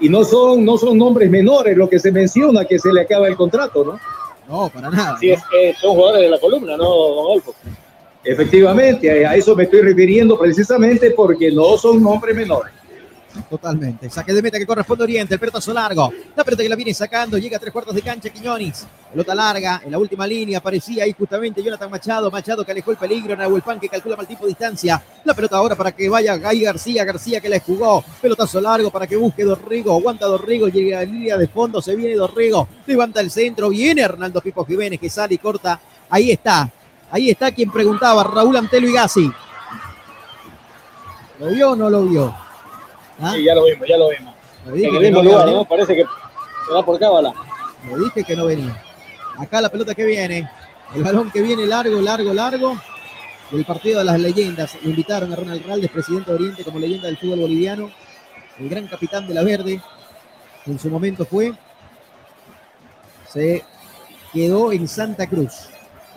y no son, no son nombres menores lo que se menciona que se le acaba el contrato, ¿no? No, para nada. Sí, es que son jugadores de la columna, ¿no, Adolfo? Efectivamente, a eso me estoy refiriendo precisamente porque no son nombres menores. Totalmente. Saque de meta que corresponde a Oriente. El pelotazo largo. La pelota que la viene sacando. Llega a tres cuartos de cancha Quiñones. Pelota larga. En la última línea aparecía ahí justamente Jonathan Machado. Machado que alejó el peligro. Nahuel Pan que calcula mal tipo de distancia. La pelota ahora para que vaya Gay García. García que la jugó. Pelotazo largo para que busque Dorrigo. Aguanta Dorrigo. Llega a la línea de fondo. Se viene Dorrigo. Levanta el centro. Viene Hernando Pipo Jiménez que sale y corta. Ahí está. Ahí está quien preguntaba. Raúl Antelo y Gassi. ¿Lo vio o no lo vio? ¿Ah? Sí, ya lo vimos, ya lo vimos. En el mismo lugar, ¿no? Parece que se va por cábala. Le dije que no venía. Acá la pelota que viene. El balón que viene largo, largo, largo. El partido de las leyendas. Lo invitaron a Ronald Raldes, presidente de Oriente, como leyenda del fútbol boliviano. El gran capitán de la Verde. En su momento fue. Se quedó en Santa Cruz.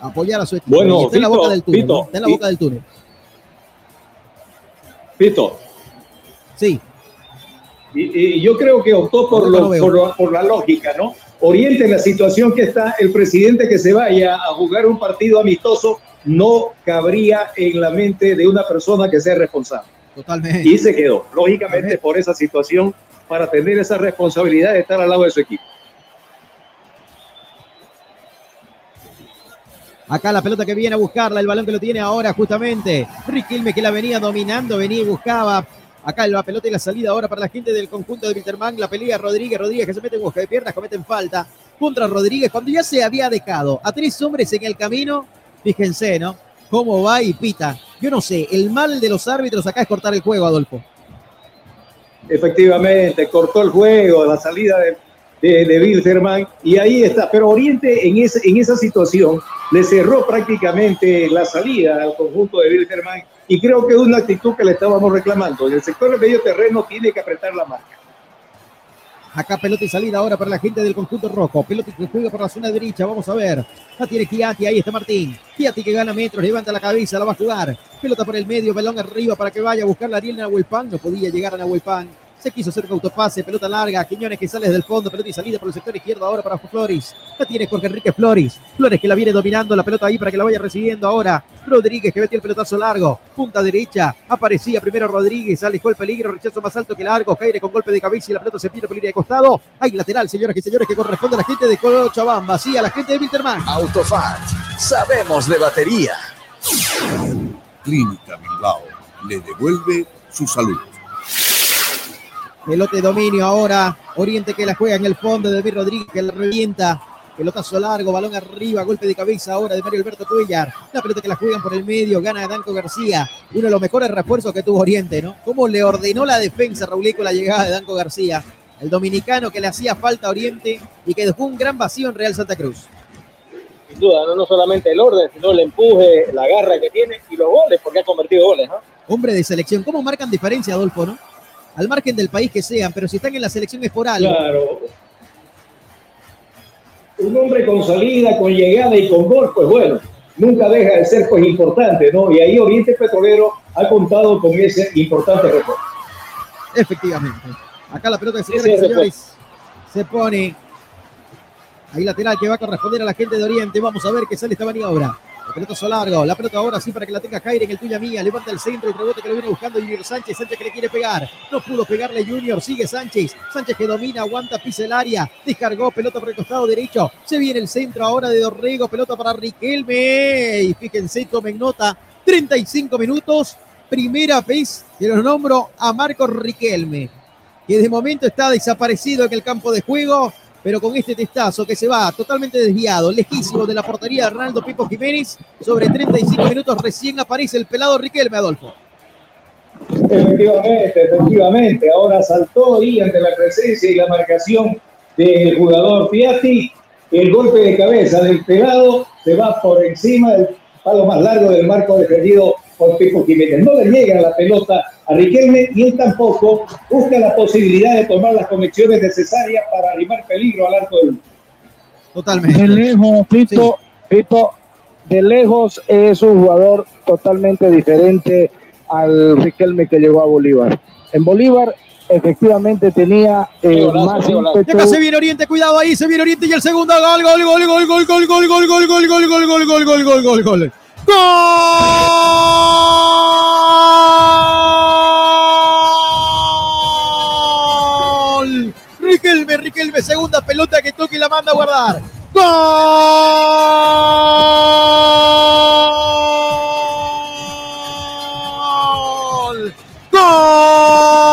Apoyar a su equipo. Bueno, está en la boca del túnel. Está en la boca del túnel. Pito. Sí. Y, yo creo que optó por, lo, por, la lógica, ¿no? Oriente en la situación que está, el presidente que se vaya a jugar un partido amistoso no cabría en la mente de una persona que sea responsable. Totalmente. Y se quedó, lógicamente, por esa situación, para tener esa responsabilidad de estar al lado de su equipo. Acá la pelota que viene a buscarla, el balón que lo tiene ahora justamente. Riquilme que la venía dominando, venía y buscaba Acá la pelota y la salida ahora para la gente del conjunto de Winterman. La pelea Rodríguez, Rodríguez que se mete en busca de piernas, cometen falta contra Rodríguez cuando ya se había dejado a tres hombres en el camino. Fíjense, ¿no? Cómo va y pita. Yo no sé, el mal de los árbitros acá es cortar el juego, Adolfo. Efectivamente, cortó el juego, la salida de, de, Wilterman, y ahí está. Pero Oriente en esa situación le cerró prácticamente la salida al conjunto de Wilterman, y creo que es una actitud que le estábamos reclamando. En el sector del medio terreno tiene que apretar la marca. Acá pelota y salida ahora para la gente del conjunto rojo. Pelota que juega por la zona derecha. Vamos a ver. La tiene Kiati. Ahí está Martín. Kiati que gana metros. Levanta la cabeza. La va a jugar. Pelota por el medio. Balón arriba para que vaya a buscar la Ariel Nahuelpan. No podía llegar a Nahuelpan. Se quiso hacer autopase, pelota larga, Quiñones que sale desde el fondo, pelota y salida por el sector izquierdo ahora para Flores. La tiene Jorge Enrique Flores. Flores que la viene dominando la pelota ahí para que la vaya recibiendo ahora. Rodríguez que metió el pelotazo largo. Punta derecha. Aparecía primero Rodríguez. Alejó el peligro. Rechazo más alto que largo. Caire con golpe de cabeza y la pelota se pierde por línea de costado. Hay lateral, señoras y señores, que corresponde a la gente de Cochabamba. Sí, a la gente de Winterman. Autofat. Sabemos de batería. Clínica Bilbao le devuelve su salud. Pelote de dominio ahora. Oriente que la juega en el fondo de David Rodríguez que la revienta. Pelotazo largo, balón arriba, golpe de cabeza ahora de Mario Alberto Cuellar. La pelota que la juegan por el medio, gana Danco García. Uno de los mejores refuerzos que tuvo Oriente, ¿no? Cómo le ordenó la defensa Raúl con la llegada de Danco García. El dominicano que le hacía falta a Oriente y que dejó un gran vacío en Real Santa Cruz. Sin duda, no, no solamente el orden, sino el empuje, la garra que tiene y los goles, porque ha convertido goles, ¿no? Hombre de selección. ¿Cómo marcan diferencia, Adolfo, no? Al margen del país que sean, pero si están en la selección es por algo. Claro. Un hombre con salida, con llegada y con gol, pues bueno, nunca deja de ser pues importante, ¿no? Y ahí Oriente Petrolero ha contado con ese importante reporte. Efectivamente. Acá la pelota de y señores se pone ahí lateral que va a corresponder a la gente de Oriente. Vamos a ver qué sale esta maniobra. El pelotazo largo, la pelota ahora sí para que la tenga Jair en el tuya mía, levanta el centro, el rebote que lo viene buscando Junior Sánchez, Sánchez que le quiere pegar, no pudo pegarle Junior, sigue Sánchez, Sánchez que domina, aguanta, pisa el área, descargó, pelota por el costado derecho, se viene el centro ahora de Dorrego, pelota para Riquelme, y fíjense, tomen nota, 35 minutos, primera vez que los nombro a Marcos Riquelme, que de momento está desaparecido en el campo de juego, pero con este testazo que se va totalmente desviado, lejísimo de la portería de Ronaldo Pipo Jiménez, sobre 35 minutos recién aparece el pelado Riquelme Adolfo. Efectivamente, efectivamente. Ahora saltó ahí ante la presencia y la marcación del jugador Piatti. El golpe de cabeza del pelado se va por encima del palo más largo del marco defendido por Pipo Jiménez. No le llega la pelota a Riquelme y él tampoco busca la posibilidad de tomar las conexiones necesarias para arrimar peligro al arco del Totalmente. De lejos, Pito, Pito, de lejos es un jugador totalmente diferente al Riquelme que llegó a Bolívar. En Bolívar efectivamente tenía eh, más Y ímpetu. acá se viene Oriente, cuidado ahí, se viene Oriente y el segundo gol, gol, gol, gol, gol, gol, gol, gol, gol, gol, gol, gol, gol, gol, gol, gol, gol, gol. ¡Gol! Riquelme, Riquelme, segunda pelota que toca y la manda a guardar. ¡Gol! ¡Gol!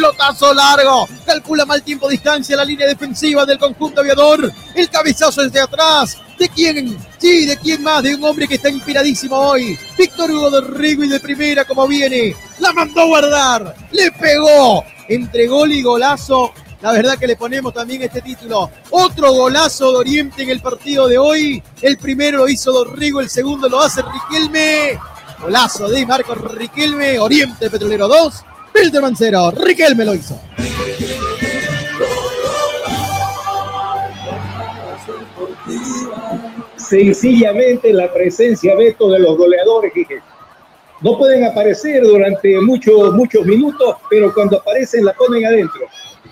Pelotazo largo. Calcula mal tiempo, distancia, la línea defensiva del conjunto aviador. El cabezazo desde atrás. ¿De quién? Sí, ¿de quién más? De un hombre que está inspiradísimo hoy. Víctor Hugo de Rigo y de primera como viene. La mandó a guardar. Le pegó. Entre gol y golazo. La verdad que le ponemos también este título. Otro golazo de Oriente en el partido de hoy. El primero lo hizo Dorrigo, el segundo lo hace Riquelme. Golazo de Marcos Riquelme. Oriente Petrolero 2. Wilderman 0. Riquelme lo hizo. sencillamente la presencia Beto de los goleadores que no pueden aparecer durante muchos muchos minutos, pero cuando aparecen la ponen adentro.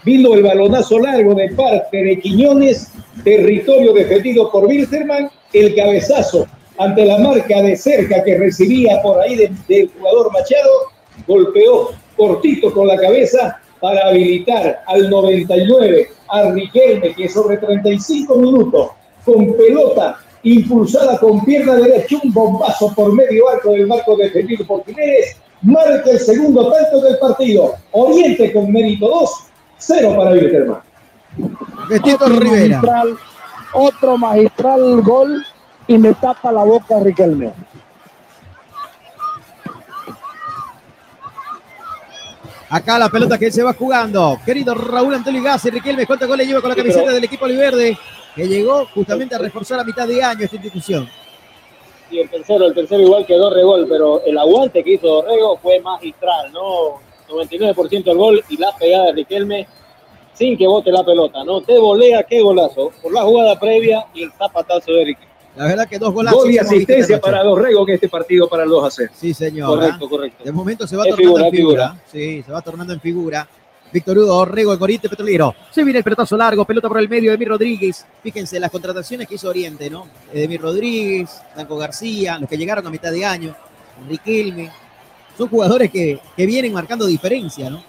Vino el balonazo largo de parte de Quiñones, territorio defendido por Wilterman, el cabezazo ante la marca de cerca que recibía por ahí de- del jugador Machado, golpeó cortito con la cabeza para habilitar al 99 a Riquelme, que sobre 35 minutos con pelota impulsada con pierna derecha, un bombazo por medio arco del marco defendido por Jiménez, marca el segundo tanto del partido. Oriente con mérito 2, 0 para Wilterman. Otro Rivera. magistral, otro magistral gol y me tapa la boca Riquelme. Acá la pelota que se va jugando. Querido Raúl Antonio Gassi, Riquelme, ¿cuántos goles lleva con la camiseta del equipo Oliverde? Que llegó justamente a reforzar a mitad de año esta institución. Y el tercero, el tercero igual que Dorregol, pero el aguante que hizo Dorrego fue magistral, ¿no? 99% el gol y la pegada de Riquelme sin que bote la pelota, ¿no? Te volea, qué golazo, por la jugada previa y el zapatazo de Riquelme. La verdad que dos golazos. Gol y asistencia para Dorrego en este partido para el 2 a 0. Sí, señor. Correcto, correcto. De momento se va Es tornando figura, en figura. Sí, se va tornando en figura. Víctor Hugo Orrego, el Oriente Petrolero. Se viene el pelotazo largo, pelota por el medio de Emir Rodríguez. Fíjense las contrataciones que hizo Oriente, ¿no? Emir Rodríguez, Danco García, los que llegaron a mitad de año, Riquelme. Son jugadores que, que vienen marcando diferencia, ¿no?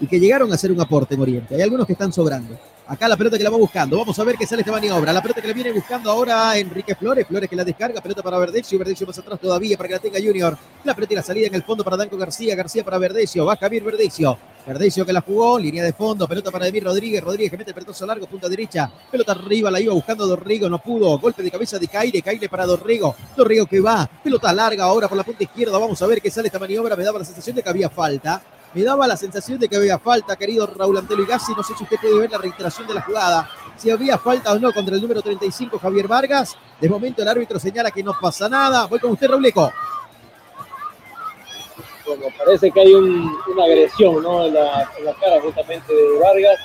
Y que llegaron a hacer un aporte en Oriente. Hay algunos que están sobrando. Acá la pelota que la va buscando. Vamos a ver qué sale esta maniobra. La pelota que le viene buscando ahora Enrique Flores. Flores que la descarga. Pelota para Verdecio. Verdecio más atrás todavía para que la tenga Junior. La pelota y la salida en el fondo para Danco García. García para Verdecio. Va Javier Verdecio. Verdecio que la jugó. Línea de fondo. Pelota para Emir Rodríguez. Rodríguez que mete el pelotazo largo. Punta derecha. Pelota arriba. La iba buscando Dorrigo. No pudo. Golpe de cabeza de Caire. Caire para Dorrigo. Dorrigo que va. Pelota larga ahora por la punta izquierda. Vamos a ver qué sale esta maniobra. Me daba la sensación de que había falta. Me daba la sensación de que había falta, querido Raúl Antelo Gassi. No sé si usted puede ver la reiteración de la jugada. Si había falta o no contra el número 35, Javier Vargas. De momento el árbitro señala que no pasa nada. Voy con usted, Rauleco. Bueno, parece que hay un- una agresión, ¿no? En la, en la cara justamente de Vargas.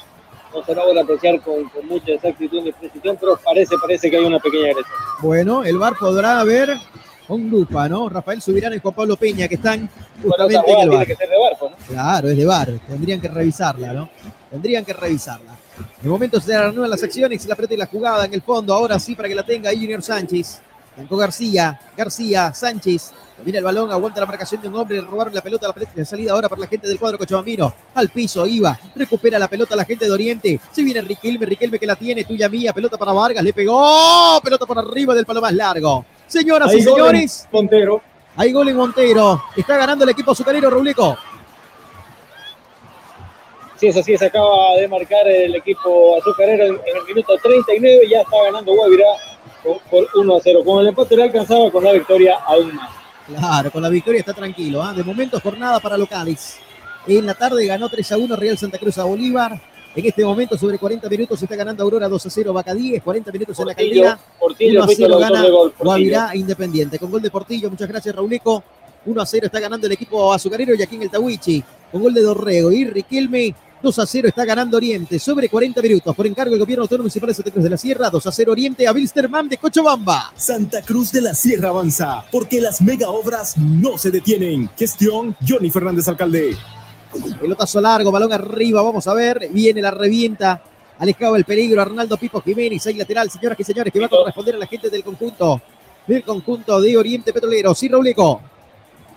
No se logra apreciar con, con mucha exactitud y precisión, pero parece, parece que hay una pequeña agresión. Bueno, el VAR podrá ver con lupa, ¿no? Rafael Subirán y Juan Pablo Peña, que están justamente en el que ser de Barco, ¿no? Claro, es de VAR. Tendrían que revisarla, ¿no? Tendrían que revisarla. De momento se reanudan las acciones, la pelota y la jugada en el fondo. Ahora sí, para que la tenga Junior Sánchez. Blanco García, García, Sánchez. Mira el balón, aguanta la marcación de un hombre, robaron la pelota, la pelota de salida ahora para la gente del cuadro Cochabambino. Al piso, iba, recupera la pelota la gente de Oriente. Se viene Riquelme, Riquelme que la tiene, tuya mía, pelota para Vargas, le pegó, pelota por arriba del palo más largo. Señoras Hay y gol en señores, Montero. hay gol en Montero. Está ganando el equipo azucarero, Rublico. Sí, es así, se acaba de marcar el equipo azucarero en, en el minuto 39 y ya está ganando Guavirá por, por 1 a 0. Con el empate le alcanzaba con la victoria aún más. Claro, con la victoria está tranquilo. ¿ah? De momento, jornada para locales. En la tarde ganó 3 a 1 Real Santa Cruz a Bolívar. En este momento, sobre 40 minutos, está ganando Aurora 2 a 0 Vaca 10. 40 minutos en la caldera. Portillo 1 a fuiste el 0 autor gana gol. Guavirá Independiente. Con gol de Portillo, muchas gracias, Rauleco. 1 a 0 está ganando el equipo azucarero y aquí en el Tawichi. Con gol de Dorrego y Riquelme. 2 a 0 está ganando Oriente sobre 40 minutos por encargo del gobierno autónomo municipal de Santa Cruz de la Sierra. 2 a 0 Oriente a Wilstermann de Cochabamba. Santa Cruz de la Sierra avanza, porque las mega obras no se detienen. Gestión Johnny Fernández Alcalde. Pelotazo largo, balón arriba, vamos a ver. Viene la revienta. Alejado del peligro, Arnaldo Pipo Jiménez, ahí lateral, señoras y señores, que va a corresponder a la gente del conjunto, del conjunto de Oriente Petrolero. Sí, Rauleco.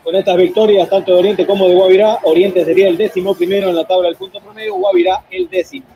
Con estas victorias, tanto de Oriente como de Guavirá, Oriente sería el décimo primero en la tabla del punto promedio, Guavirá el décimo.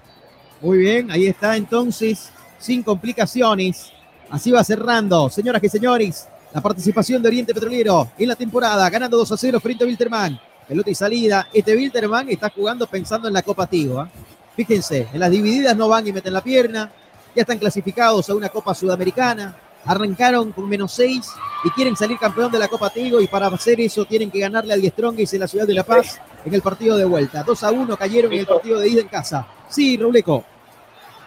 Muy bien, ahí está entonces, sin complicaciones. Así va cerrando, señoras y señores, la participación de Oriente Petrolero en la temporada, ganando 2 a 0 frente a Wilterman. Pelota y salida. Este Wilterman está jugando pensando en la Copa Tigo. ¿ah? Fíjense, en las divididas no van y meten la pierna. Ya están clasificados a una Copa Sudamericana. Arrancaron con menos 6 y quieren salir campeón de la Copa Tigo y para hacer eso tienen que ganarle a Die Strongest en la ciudad de La Paz en el partido de vuelta. 2 a 1 cayeron en el partido de ida en casa. Sí, Rauleco.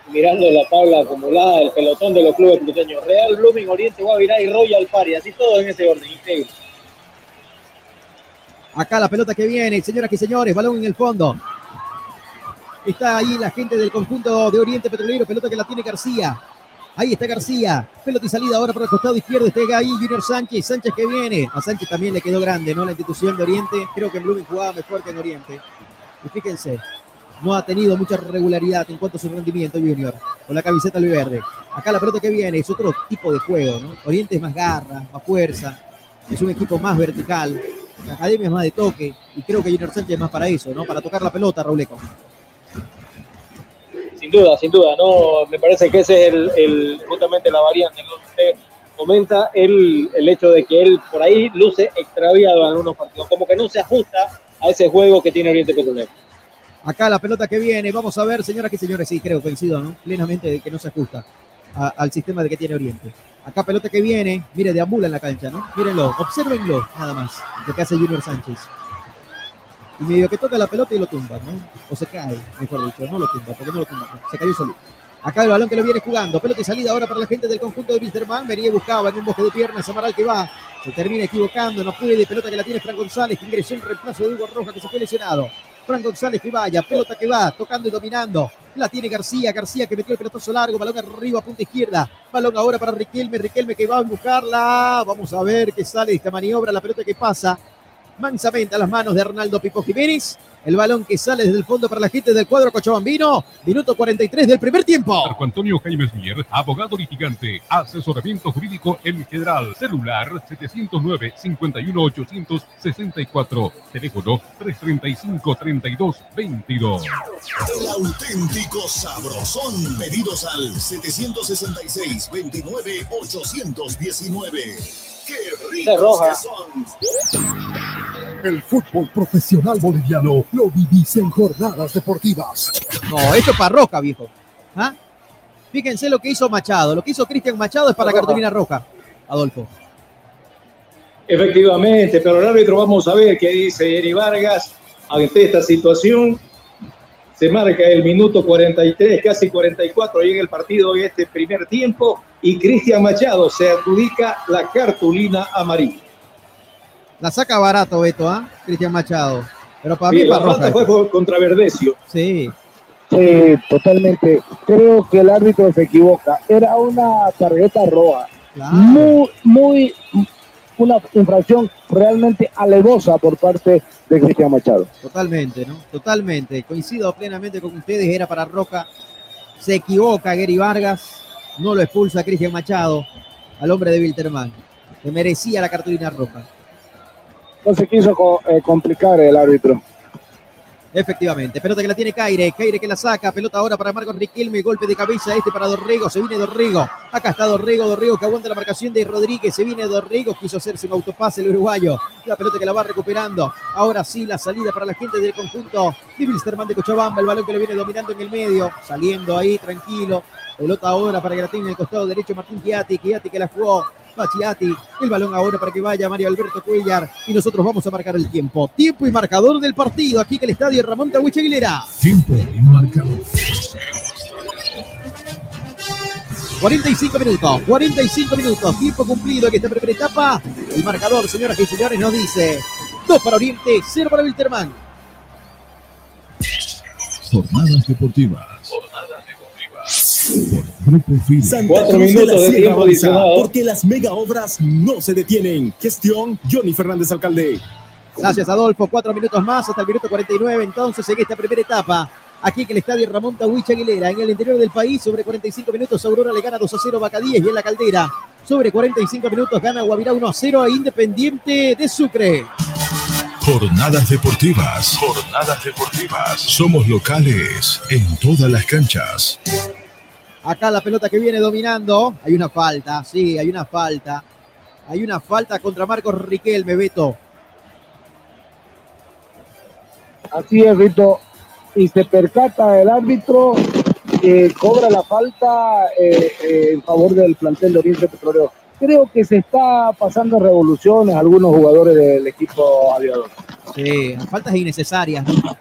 Mirando la tabla acumulada del pelotón de los clubes pluteños, Real, Blooming, Oriente, Guavirá y Royal Pari, así todo en ese orden, increíble. Acá la pelota que viene, señoras y señores, balón en el fondo. Está ahí la gente del conjunto de Oriente Petrolero, pelota que la tiene García. Ahí está García, pelota y salida ahora por el costado izquierdo, está ahí Junior Sánchez, Sánchez que viene. A Sánchez también le quedó grande, ¿no? La institución de Oriente, creo que Blooming jugaba mejor que en Oriente. Y fíjense, no ha tenido mucha regularidad en cuanto a su rendimiento Junior, con la camiseta verde. Acá la pelota que viene es otro tipo de juego, ¿no? Oriente es más garra, más fuerza, es un equipo más vertical, la academia es más de toque, y creo que Junior Sánchez es más para eso, ¿no? Para tocar la pelota, Rauleco. Sin duda, sin duda, no, me parece que ese es el, el- justamente la variante, ¿no? Usted comenta el, el hecho de que él por ahí luce extraviado en algunos partidos, como que no se ajusta a ese juego que tiene Oriente Petrolero. Acá la pelota que viene, vamos a ver, señoras y señores, sí, creo, coincido, ¿no? Plenamente de que no se ajusta a- al sistema de que tiene Oriente. Acá pelota que viene, mire, deambula en la cancha, ¿no? Mírenlo, obsérvenlo, nada más, lo que hace Junior Sánchez. Y medio que toca la pelota y lo tumba, ¿no? O se cae, mejor dicho, no lo tumba, porque no lo tumba, se cayó solo. Acá el balón que lo viene jugando, pelota y salida ahora para la gente del conjunto de Wisterman, venía buscaba en un bosque de piernas, Amaral que va, se termina equivocando, no puede, pelota que la tiene Fran González, que ingresó en reemplazo de Hugo Roja, que se fue lesionado. Fran González que vaya, pelota que va, tocando y dominando. La tiene García, García que metió el pelotazo largo, balón arriba, punta izquierda. Balón ahora para Riquelme, Riquelme que va a buscarla. Vamos a ver qué sale de esta maniobra, la pelota que pasa mansamente a las manos de Arnaldo Pipo Jiménez. El balón que sale desde el fondo para la gente del cuadro cochabambino. Minuto 43 del primer tiempo. Marco Antonio Jaimes Mier, abogado litigante, asesoramiento jurídico en general. Celular 709-51864. Teléfono 335-3222. El auténtico sabrosón. Pedidos al 766 29 819 de roja. El fútbol profesional boliviano lo vivís en jornadas deportivas. No, esto es para roja, viejo. ¿Ah? Fíjense lo que hizo Machado. Lo que hizo Cristian Machado es para roja. cartulina roja, Adolfo. Efectivamente, pero el árbitro vamos a ver qué dice Eri Vargas ante esta situación. Se marca el minuto 43, casi 44, en el partido en este primer tiempo y Cristian Machado se adjudica la cartulina amarilla. La saca barato, Beto, ¿ah? Cristian Machado. Pero para Sí, mí la para fue por- contra Verdecio. Sí. Sí, totalmente. Creo que el árbitro se equivoca. Era una tarjeta roja. Muy, muy, una infracción realmente alevosa por parte de Cristian Machado. Totalmente, ¿no? Totalmente. Coincido plenamente con ustedes. Era para Roca. Se equivoca Gary Vargas. No lo expulsa Cristian Machado al hombre de Wilterman. Que merecía la cartulina roja. No se quiso eh, complicar el árbitro. Efectivamente, pelota que la tiene Caire, Caire que la saca, pelota ahora para Marcos Riquelme, golpe de cabeza este para Dorrego, se viene Dorrego, acá está Dorrego, Dorrego que aguanta la marcación de Rodríguez, se viene Dorrego, quiso hacerse un autopase el uruguayo, la pelota que la va recuperando, ahora sí la salida para la gente del conjunto de Wilstermann de Cochabamba, el balón que le viene dominando en el medio, saliendo ahí tranquilo, pelota ahora para que la tenga en el costado derecho Martín Chiati, Chiati que la jugó, va Chiati, el balón ahora para que vaya Mario Alberto Cuellar y nosotros vamos a marcar el tiempo, tiempo y marcador del partido aquí en el estadio Ramón Tawich Aguilera. Tiempo y marcador. 45 minutos, 45 minutos, tiempo cumplido en esta primera etapa. El marcador, señoras y señores, nos dice 2 para Oriente, 0 para Wilterman. Jornadas deportivas. Grupo Fide. Santa Cuatro Cruz minutos la de tiempo avanza. Porque las mega obras no se detienen. Gestión Johnny Fernández Alcalde. Gracias, Adolfo. Cuatro minutos más hasta el minuto 49. Entonces, en esta primera etapa, aquí en el estadio Ramón Tawich Aguilera, en el interior del país, sobre 45 minutos, Aurora le gana 2 a 0 a Bacadíes y en la caldera. Sobre 45 minutos gana Guavirá 1 a 0 a Independiente de Sucre. Jornadas deportivas. Jornadas deportivas. Somos locales en todas las canchas. Acá la pelota que viene dominando. Hay una falta, sí, hay una falta. Hay una falta contra Marcos Riquelme, Beto. Así es, Rito. Y se percata el árbitro, eh, cobra la falta eh, eh, en favor del plantel de Oriente Petrolero. Creo que se está pasando revoluciones algunos jugadores del equipo aviador. Sí, faltas innecesarias. ¿no?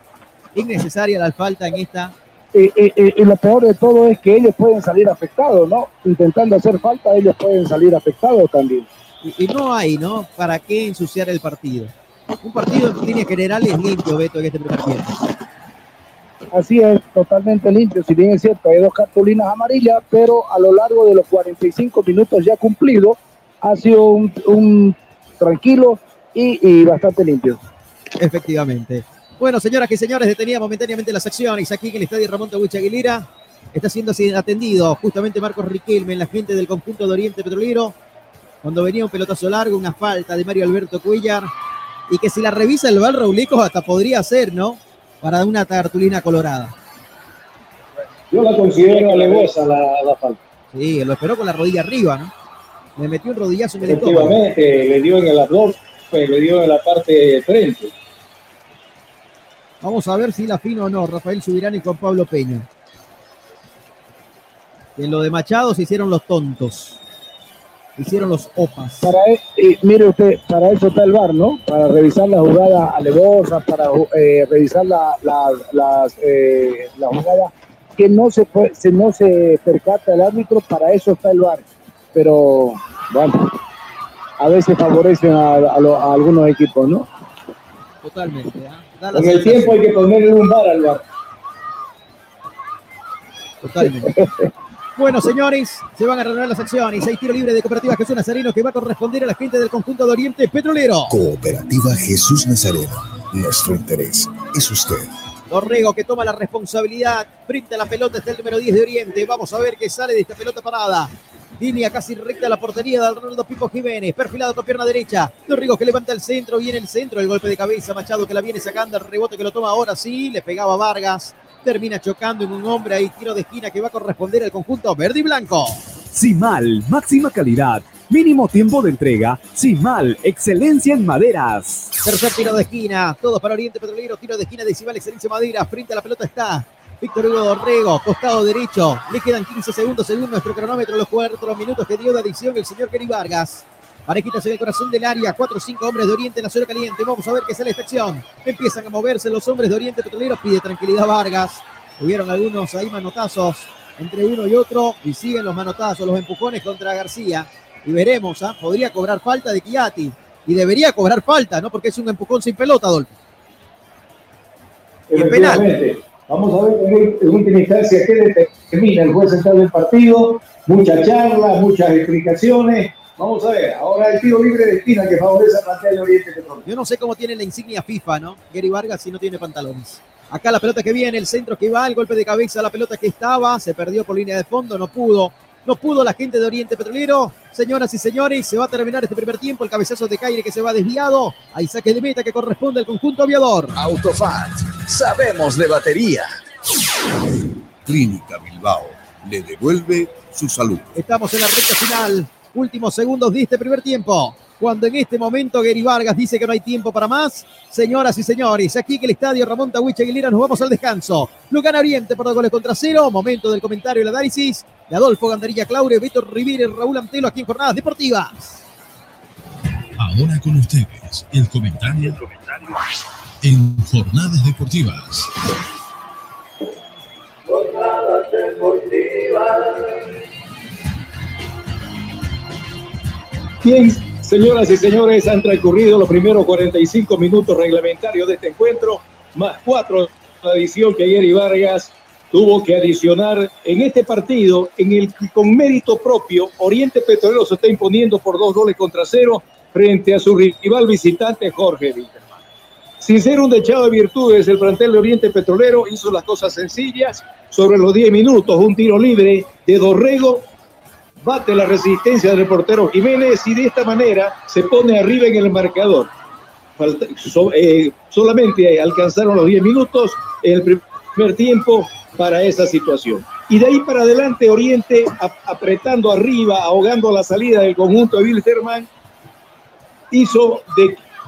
Innecesaria la falta en esta. Y, y- y- y lo peor de todo es que ellos pueden salir afectados, ¿no? Intentando hacer falta, ellos pueden salir afectados también. Y, y no hay, ¿no? ¿Para qué ensuciar el partido? Un partido en líneas generales limpio, Beto, en este primer tiempo. Así es, totalmente limpio. Si bien es cierto, hay dos cartulinas amarillas, pero a lo largo de los 45 minutos ya cumplidos, ha sido un, un tranquilo y, y bastante limpio. Efectivamente. Bueno, señoras y señores, detenía momentáneamente las acciones aquí en el estadio Ramón Tawich Aguilera. Está siendo atendido justamente Marcos Riquelme, la gente del conjunto de Oriente Petrolero. Cuando venía un pelotazo largo, una falta de Mario Alberto Cuellar. Y que si la revisa el Val Raulico hasta podría ser, ¿no? Para una cartulina colorada. Yo la considero alevosa la, la falta. Sí, lo esperó con la rodilla arriba, ¿no? Le metió un rodillazo en el. Efectivamente, le dio en el abdomen, le dio en la parte de frente. Vamos a ver si la fino o no, Rafael Subirán y con Pablo Peña. En lo de Machado se hicieron los tontos. Hicieron los opas. Para, e- mire usted, para eso está el VAR, ¿no? Para revisar la jugada alevosa, para eh, revisar la, la, las, eh, la jugada que no se, se- no se percata el árbitro, para eso está el VAR. Pero, bueno, a veces favorecen a algunos equipos, ¿no? Totalmente. ¿ah? Da la En el tiempo hay que ponerle un bar al bar. Totalmente. Bueno, señores, se van a reanudar las acciones. Hay tiro libre de Cooperativa Jesús Nazareno que va a corresponder a la gente del conjunto de Oriente Petrolero. Cooperativa Jesús Nazareno. Nuestro interés es usted. Dorrego que toma la responsabilidad frente a la pelota está el número 10 de Oriente. Vamos a ver qué sale de esta pelota parada. Línea casi recta a la portería de Ronaldo Pipo Jiménez. Perfilado con pierna derecha. Dorrego que levanta el centro. Viene el centro. El golpe de cabeza. Machado que la viene sacando. El rebote que lo toma ahora sí. Le pegaba a Vargas. Termina chocando en un hombre ahí. Tiro de esquina que va a corresponder al conjunto verde y blanco. Simal, máxima calidad, mínimo tiempo de entrega. Simal, excelencia en maderas. Tercer tiro de esquina. Todos para Oriente Petrolero. Tiro de esquina de Cimal Excelencia Madera. Frente a la pelota está Víctor Hugo Dorrego. Costado derecho. Le quedan 15 segundos según nuestro cronómetro. Los cuatro minutos que dio de adición el señor Kenny Vargas. Parejitas en el corazón del área. Cuatro o cinco hombres de Oriente en la zona caliente. Vamos a ver qué sale esta acción. Empiezan a moverse los hombres de Oriente Petrolero. Pide tranquilidad Vargas. Hubieron algunos ahí manotazos entre uno y otro. Y siguen los manotazos, los empujones contra García. Y veremos, ¿ah? podría cobrar falta de Chiati. Y debería cobrar falta, ¿no? Porque es un empujón sin pelota, Adolfo. Y el penal. Vamos a ver en, última instancia qué determina el juez central del partido. Mucha charla, muchas explicaciones. Vamos a ver, ahora el tiro libre de esquina que favorece a plantel de Oriente. Yo no sé cómo tiene la insignia FIFA, ¿no? Gary Vargas si no tiene pantalones. Acá la pelota que viene, el centro que va, el golpe de cabeza, la pelota que estaba, se perdió por línea de fondo, no pudo. No pudo la gente de Oriente Petrolero. Señoras y señores, se va a terminar este primer tiempo. El cabezazo de Caire que se va desviado. Hay saque de meta que corresponde al conjunto aviador. Autofat. Sabemos de batería. Clínica Bilbao le devuelve su salud. Estamos en la recta final. Últimos segundos de este primer tiempo. Cuando en este momento Gary Vargas dice que no hay tiempo para más. Señoras y señores, aquí que el estadio Ramón Tawich Aguilera nos vamos al descanso. Lo gana Oriente por dos goles contra cero. Momento del comentario y el análisis de Adolfo Gandarilla Claure, Víctor Rivera y Raúl Antelo aquí en Jornadas Deportivas. Ahora con ustedes, el comentario en Jornadas Deportivas. Bien, señoras y señores, han transcurrido los primeros 45 minutos reglamentarios de este encuentro, más cuatro la adición que ayer Vargas tuvo que adicionar en este partido, en el que con mérito propio, Oriente Petrolero se está imponiendo por dos goles contra cero frente a su rival visitante Jorge Wilterman. Sin ser un dechado de virtudes, el plantel de Oriente Petrolero hizo las cosas sencillas sobre los 10 minutos, un tiro libre de Dorrego bate la resistencia del portero Jiménez y de esta manera se pone arriba en el marcador. Eh, solamente alcanzaron los 10 minutos en el primer tiempo para esa situación. Y de ahí para adelante Oriente ap- apretando arriba, ahogando la salida del conjunto de Wilterman, hizo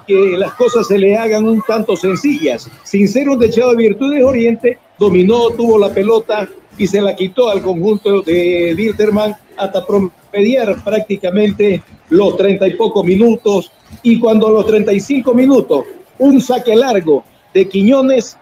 que las cosas se le hagan un tanto sencillas. Sin ser un dechado de virtudes, Oriente dominó, tuvo la pelota y se la quitó al conjunto de Wilterman hasta promediar prácticamente los treinta y pocos minutos. Y cuando a los 35 minutos, un saque largo de Quiñones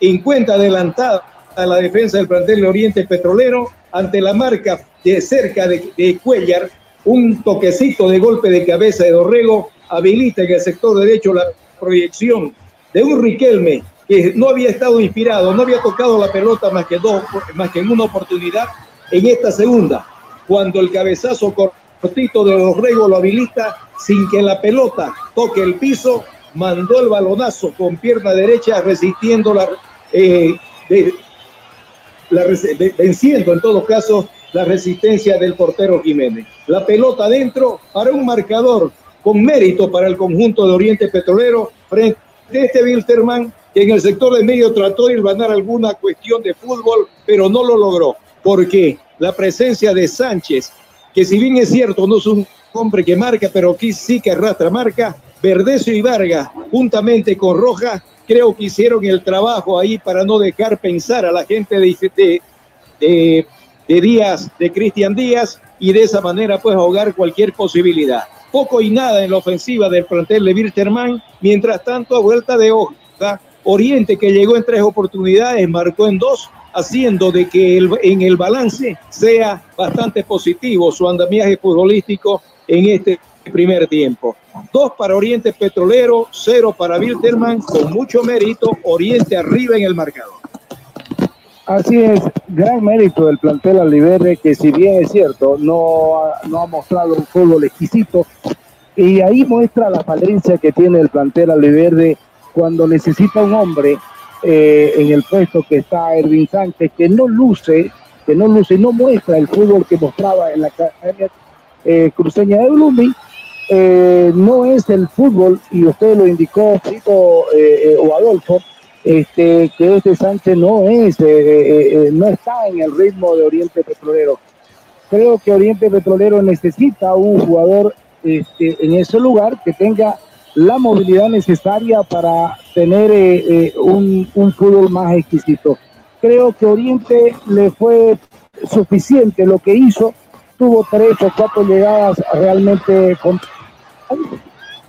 encuentra adelantada a la defensa del plantel de Oriente Petrolero ante la marca de cerca de, de Cuellar, un toquecito de golpe de cabeza de Dorrego habilita en el sector derecho la proyección de un Riquelme que no había estado inspirado, no había tocado la pelota más que, dos, más que en una oportunidad en esta segunda, cuando el cabezazo cortito de Dorrego lo habilita sin que la pelota toque el piso, mandó el balonazo con pierna derecha resistiendo la, eh, de- venciendo en todo caso la resistencia del portero Jiménez. La pelota adentro para un marcador con mérito para el conjunto de Oriente Petrolero frente a este Wilterman que en el sector de medio trató de ganar alguna cuestión de fútbol, pero no lo logró, porque la presencia de Sánchez, que si bien es cierto no es un hombre que marca, pero aquí sí que arrastra marca, Verdecio y Vargas, juntamente con Rojas, creo que hicieron el trabajo ahí para no dejar pensar a la gente de, de, de, Díaz, de Cristian Díaz, y de esa manera pues ahogar cualquier posibilidad. Poco y nada en la ofensiva del plantel de Wilterman, mientras tanto a vuelta de hoja, Oriente que llegó en tres oportunidades, marcó en dos, haciendo de que el, en el balance sea bastante positivo su andamiaje futbolístico en este primer tiempo. Dos para Oriente Petrolero, cero para Wilterman, con mucho mérito, Oriente arriba en el marcador. Así es, gran mérito del plantel Aliverde, que si bien es cierto, no ha, no ha mostrado un fútbol exquisito, y ahí muestra la falencia que tiene el plantel Aliverde cuando necesita un hombre eh, en el puesto que está Erwin Sánchez, que no luce, que no luce, no muestra el fútbol que mostraba en la academia eh, cruceña de Blooming, eh, no es el fútbol, y usted lo indicó, Tito eh, o Adolfo, este, que este Sánchez no es, eh, eh, no está en el ritmo de Oriente Petrolero. Creo que Oriente Petrolero necesita un jugador este, en ese lugar que tenga la movilidad necesaria para tener eh, un, un fútbol más exquisito. Creo que Oriente le fue suficiente lo que hizo, tuvo tres o cuatro llegadas realmente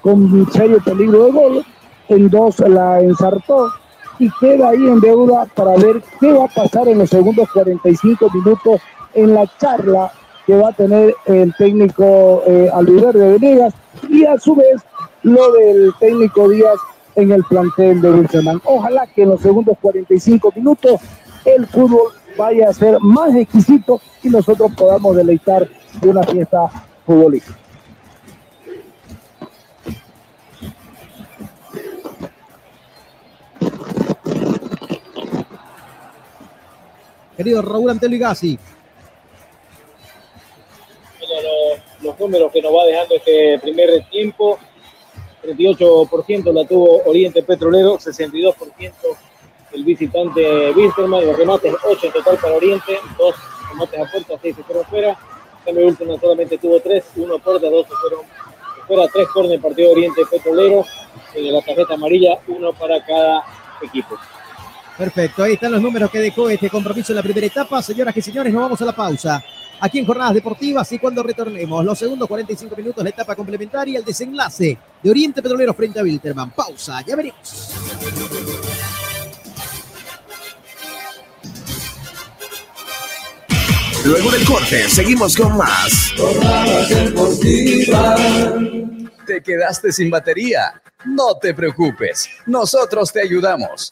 con, serio peligro de gol, en dos la ensartó y queda ahí en deuda para ver qué va a pasar en los segundos 45 minutos en la charla que va a tener el técnico eh, Alviverde Venegas y a su vez lo del técnico Díaz en el plantel de Wilson. Ojalá que en los segundos 45 minutos el fútbol vaya a ser más exquisito y nosotros podamos deleitar de una fiesta futbolística. Querido Raúl Antelo Igasi. Los, los números que nos va dejando este primer tiempo, 38% la tuvo Oriente Petrolero, 62% el visitante Wilstermann, los remates 8 en total para Oriente, 2 remates a puerta, 6 se fueron fuera, cambio Wilstermann solamente tuvo 3, 1 a puerta, 2 se fueron fuera, 3 corners partido Oriente Petrolero, en la tarjeta amarilla, 1 para cada equipo. Perfecto, ahí están los números que dejó este compromiso en la primera etapa. Señoras y señores, nos vamos a la pausa. Aquí en Jornadas Deportivas y cuando retornemos, los segundos 45 minutos, la etapa complementaria, el desenlace de Oriente Petrolero frente a Wilterman. Pausa, ya veremos. Luego del corte, seguimos con más. ¿Te quedaste sin batería? No te preocupes, nosotros te ayudamos.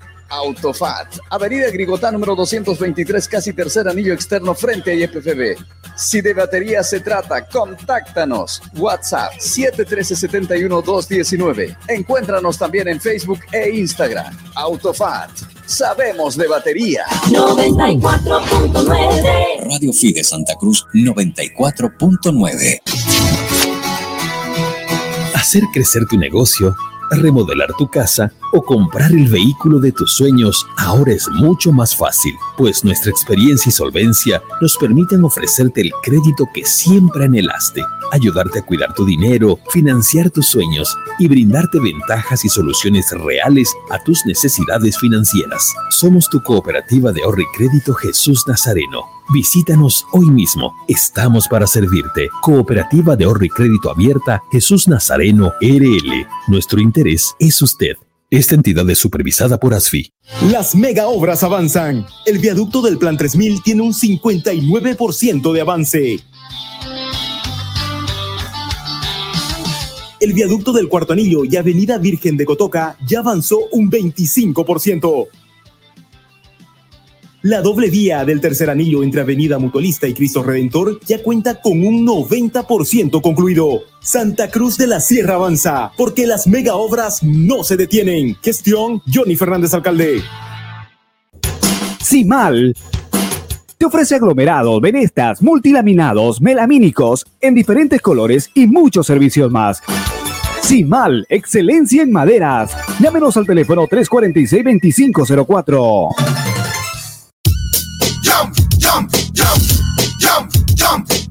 Autofat, Avenida Grigotá número 223, casi tercer anillo externo frente a IPFB. Si de batería se trata, contáctanos. WhatsApp 713-71-219. Encuéntranos también en Facebook e Instagram. Autofat, sabemos de batería. 94.9 Radio Fide Santa Cruz 94.9 Hacer crecer tu negocio, remodelar tu casa o comprar el vehículo de tus sueños ahora es mucho más fácil, pues nuestra experiencia y solvencia nos permiten ofrecerte el crédito que siempre anhelaste, ayudarte a cuidar tu dinero, financiar tus sueños y brindarte ventajas y soluciones reales a tus necesidades financieras. Somos tu cooperativa de ahorro y crédito Jesús Nazareno. Visítanos hoy mismo. Estamos para servirte. Cooperativa de ahorro y crédito abierta Jesús Nazareno RL. Nuestro interés es usted. Esta entidad es supervisada por ASFI. Las mega obras avanzan. El viaducto del Plan 3000 tiene un 59% de avance. El viaducto del Cuarto Anillo y Avenida Virgen de Cotoca ya avanzó un 25%. La doble vía del tercer anillo entre Avenida Mutualista y Cristo Redentor ya cuenta con un 90% concluido. Santa Cruz de la Sierra avanza, porque las mega obras no se detienen. Gestión Johnny Fernández Alcalde. Simal te ofrece aglomerados, venestas, multilaminados, melamínicos en diferentes colores y muchos servicios más. Simal, excelencia en maderas. Llámenos al teléfono 346-2504. Jump, jump, jump, jump, jump, jump.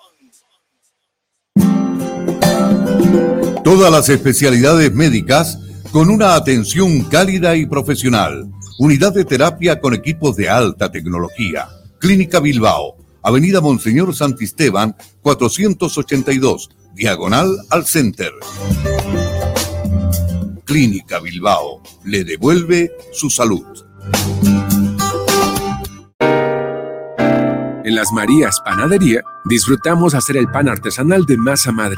Todas las especialidades médicas con una atención cálida y profesional. Unidad de terapia con equipos de alta tecnología. Clínica Bilbao, Avenida Monseñor Santisteban, 482, diagonal al Center. Clínica Bilbao le devuelve su salud. En las Marías Panadería disfrutamos hacer el pan artesanal de masa madre.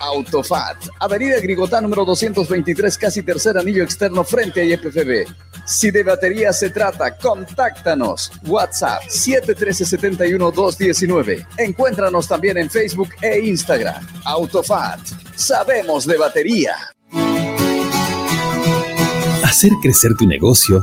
Autofat, Avenida Grigotá número 223, casi tercer anillo externo frente a IPFB. Si de batería se trata, contáctanos. WhatsApp 713-71-219. Encuéntranos también en Facebook e Instagram. Autofat, sabemos de batería. Hacer crecer tu negocio,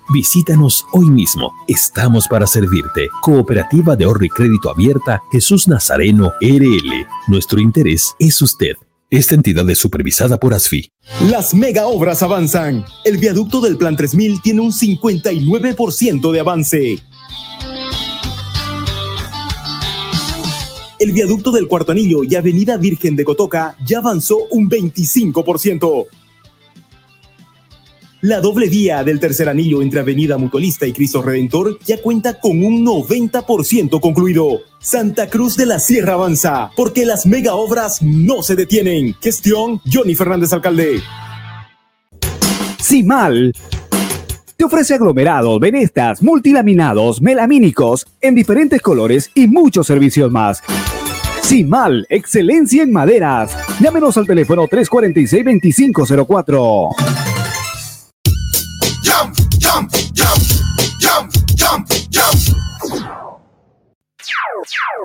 Visítanos hoy mismo. Estamos para servirte. Cooperativa de ahorro y crédito abierta Jesús Nazareno RL. Nuestro interés es usted. Esta entidad es supervisada por ASFI. Las mega obras avanzan. El viaducto del Plan 3000 tiene un 59% de avance. El viaducto del Cuarto Anillo y Avenida Virgen de Cotoca ya avanzó un 25%. La doble vía del tercer anillo entre Avenida Mutualista y Cristo Redentor ya cuenta con un 90% concluido. Santa Cruz de la Sierra avanza, porque las mega obras no se detienen. Gestión Johnny Fernández Alcalde. Simal te ofrece aglomerados, venestas, multilaminados, melamínicos en diferentes colores y muchos servicios más. Simal, excelencia en maderas. Llámenos al teléfono 346-2504.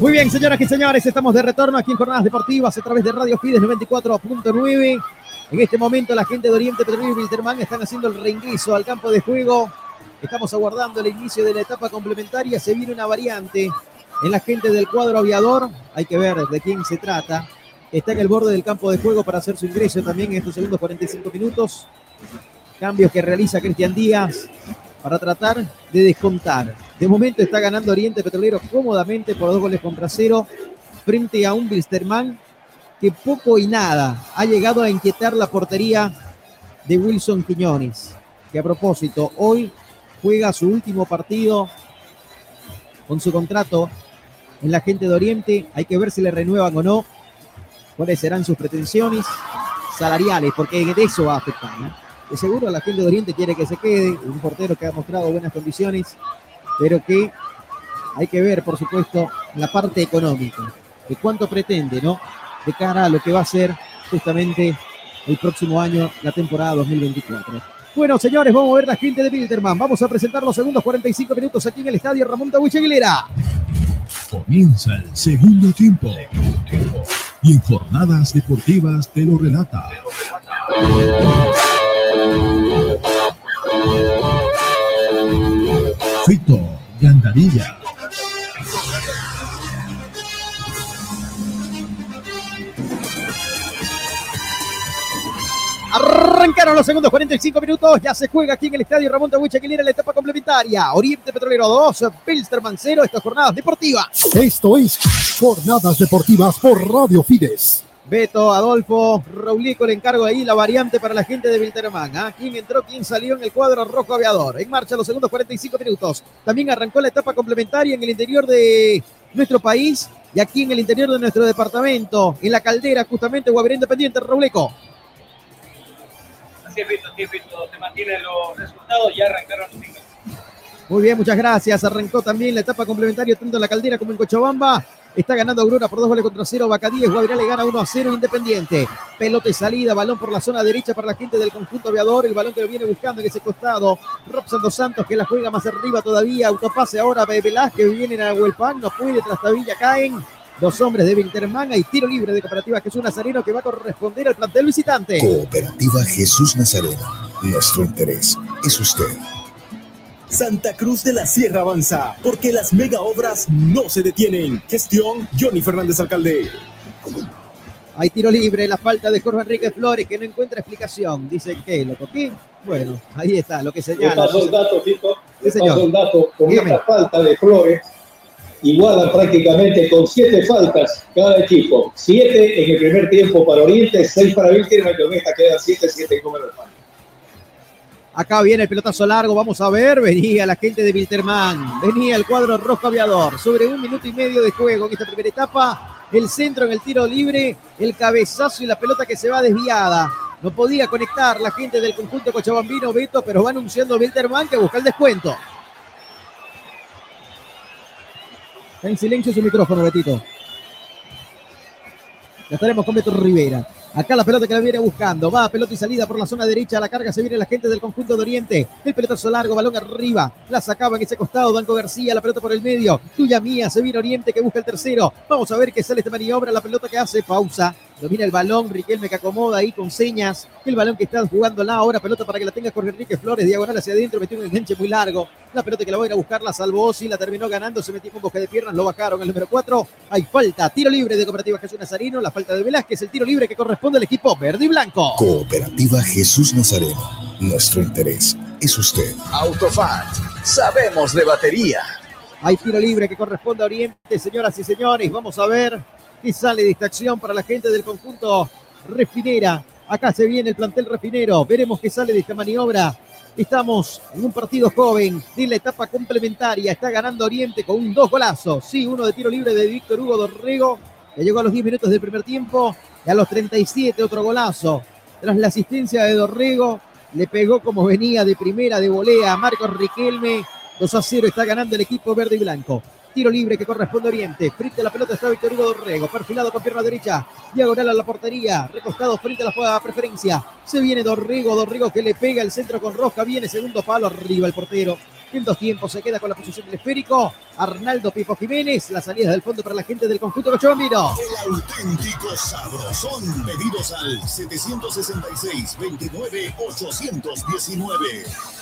Muy bien, señoras y señores, estamos de retorno aquí en Jornadas Deportivas a través de Radio Fides 94.9. En este momento la gente de Oriente Petróleo y Wilterman están haciendo el reingreso al campo de juego. Estamos aguardando el inicio de la etapa complementaria. Se viene una variante en la gente del cuadro aviador. Hay que ver de quién se trata. Está en el borde del campo de juego para hacer su ingreso también en estos segundos 45 minutos. Cambios que realiza Cristian Díaz para tratar de descontar. De momento está ganando Oriente Petrolero cómodamente por dos goles contra cero frente a un Bilsterman que poco y nada ha llegado a inquietar la portería de Wilson Quiñones, que a propósito hoy juega su último partido con su contrato en la gente de Oriente. Hay que ver si le renuevan o no, cuáles serán sus pretensiones salariales, porque eso va a afectar. De seguro la gente de Oriente quiere que se quede, un portero que ha mostrado buenas condiciones, pero que hay que ver, por supuesto, la parte económica, de cuánto pretende, ¿no? De cara a lo que va a ser justamente el próximo año, la temporada 2024. Bueno, señores, vamos a ver la gente de Bilderman. Vamos a presentar los segundos 45 minutos aquí en el estadio Ramón Tawich. Comienza el segundo tiempo. Y en jornadas deportivas te lo relata. Fito Gandarilla. Arrancaron los segundos 45 minutos. Ya se juega aquí en el estadio Ramón Tawich Aguilera la etapa complementaria. Oriente Petrolero 2, Pilsterman 0. Estas jornadas deportivas. Esto es Jornadas Deportivas por Radio Fides. Beto, Adolfo, Raulico le encargo ahí la variante para la gente de Wilterman. ¿ah? ¿Quién entró, quién salió en el cuadro rojo aviador? En marcha los segundos 45 minutos. También arrancó la etapa complementaria en el interior de nuestro país y aquí en el interior de nuestro departamento, en la caldera, justamente Guavirá Independiente, Raulico. Así es, Vito, así es, Vito. Se mantienen los resultados, ya arrancaron los minutos. Muy bien, muchas gracias. Arrancó también la etapa complementaria tanto en la caldera como en Cochabamba. Está ganando Aurora por dos goles contra cero. Bacadíes, Guavirá le gana 1 a 0 Independiente. Pelota y salida, balón por la zona derecha para la gente del conjunto aviador. El balón que lo viene buscando en ese costado. Robson dos Santos que la juega más arriba todavía. Autopase ahora Velázquez. Vienen a Huelpan. No puede, Trastabilla caen. Dos hombres de Winterman. Hay tiro libre de Cooperativa Jesús Nazareno que va a corresponder al plantel visitante. Cooperativa Jesús Nazareno. Nuestro interés es usted. Santa Cruz de la Sierra avanza, porque las mega obras no se detienen. Gestión Johnny Fernández Alcalde. Hay tiro libre, la falta de Jorge Enrique Flores que no encuentra explicación. Dice que lo toqué. Bueno, ahí está, lo que Le señala. paso el dato, Tito. Le Sí, paso el dato. Con Dígame. esta falta de Flores, igualan prácticamente con siete faltas cada equipo. Siete en el primer tiempo para Oriente, seis para Víctor, y con esta quedan siete, siete y número de faltas. Acá viene el pelotazo largo, vamos a ver, venía la gente de Wilterman, venía el cuadro rojo aviador, sobre un minuto y medio de juego en esta primera etapa, el centro en el tiro libre, el cabezazo y la pelota que se va desviada. No podía conectar la gente del conjunto Cochabambino, Beto, pero va anunciando Wilterman que busca el descuento. Está en silencio su micrófono, Betito. Ya estaremos con Beto Rivera. Acá la pelota que la viene buscando. Va, pelota y salida por la zona derecha. La carga se viene la gente del conjunto de Oriente. El pelotazo largo, balón arriba. La sacaba en ese costado. Banco García, la pelota por el medio. Tuya mía, se viene Oriente que busca el tercero. Vamos a ver qué sale esta maniobra. La pelota que hace pausa. Domina el balón, Riquelme que acomoda ahí con señas. El balón que está jugando la ahora, pelota para que la tenga Jorge Enrique Flores, diagonal hacia adentro, metió un enganche muy largo. La pelota que la va a ir a buscar, la salvó, sí, la terminó ganando, se metió con boca de piernas, lo bajaron el número 4. Hay falta, tiro libre de Cooperativa Jesús Nazareno, la falta de Velázquez, el tiro libre que corresponde al equipo verde y blanco. Cooperativa Jesús Nazareno. Nuestro interés es usted. Autofat. Sabemos de batería. Hay tiro libre que corresponde a Oriente, señoras y señores. Vamos a ver y sale distracción para la gente del conjunto refinera. Acá se viene el plantel refinero. Veremos qué sale de esta maniobra. Estamos en un partido joven de la etapa complementaria. Está ganando Oriente con un dos golazos. Sí, uno de tiro libre de Víctor Hugo Dorrego. Que llegó a los 10 minutos del primer tiempo. Y a los 37 otro golazo. Tras la asistencia de Dorrego, le pegó como venía de primera de volea a Marcos Riquelme. 2 a 0 está ganando el equipo verde y blanco. Tiro libre que corresponde a Oriente. Frente a la pelota está Víctor Hugo Dorrego. Perfilado con pierna derecha. Diagonal a la portería. Recostado frente a la jugada preferencia. Se viene Dorrego. Dorrego que le pega el centro con Roja. Viene segundo palo arriba el portero. En dos tiempos se queda con la posición del esférico. Arnaldo Pipo Jiménez. La salida del fondo para la gente del conjunto Cochabambino. El auténtico sabrosón. Pedidos al 769-29-819.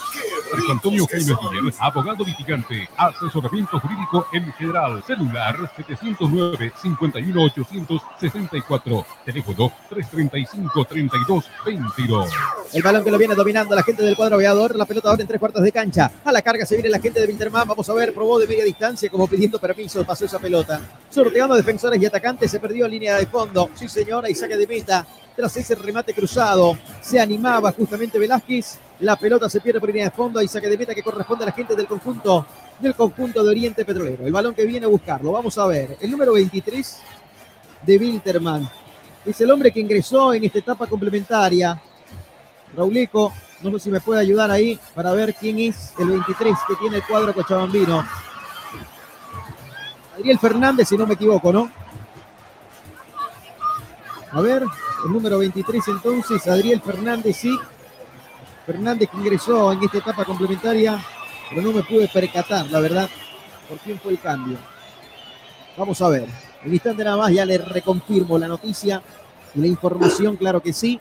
Marco Antonio Jaime Miguel, abogado litigante, asesoramiento jurídico en general, celular 709-51864, teléfono 335-3222. El balón que lo viene dominando la gente del cuadro aviador, la pelota ahora en tres cuartos de cancha. A la carga se viene la gente de Winterman, vamos a ver, probó de media distancia como pidiendo permiso, pasó esa pelota. Sorteando defensores y atacantes, se perdió en línea de fondo. Sí señora, y saque de meta. Tras ese remate cruzado, se animaba justamente Velázquez. La pelota se pierde por línea de fondo y saque de meta que corresponde a la gente del conjunto del conjunto de Oriente Petrolero. El balón que viene a buscarlo. Vamos a ver. El número 23 de Wilterman. Es el hombre que ingresó en esta etapa complementaria. Rauleco, no sé si me puede ayudar ahí para ver quién es el 23 que tiene el cuadro cochabambino. Adriel Fernández, si no me equivoco, ¿no? A ver, el número 23 entonces, Adriel Fernández, sí. Fernández que ingresó en esta etapa complementaria, pero no me pude percatar, la verdad, por quién fue el cambio. Vamos a ver. En instante nada más ya le reconfirmo la noticia y la información, claro que sí.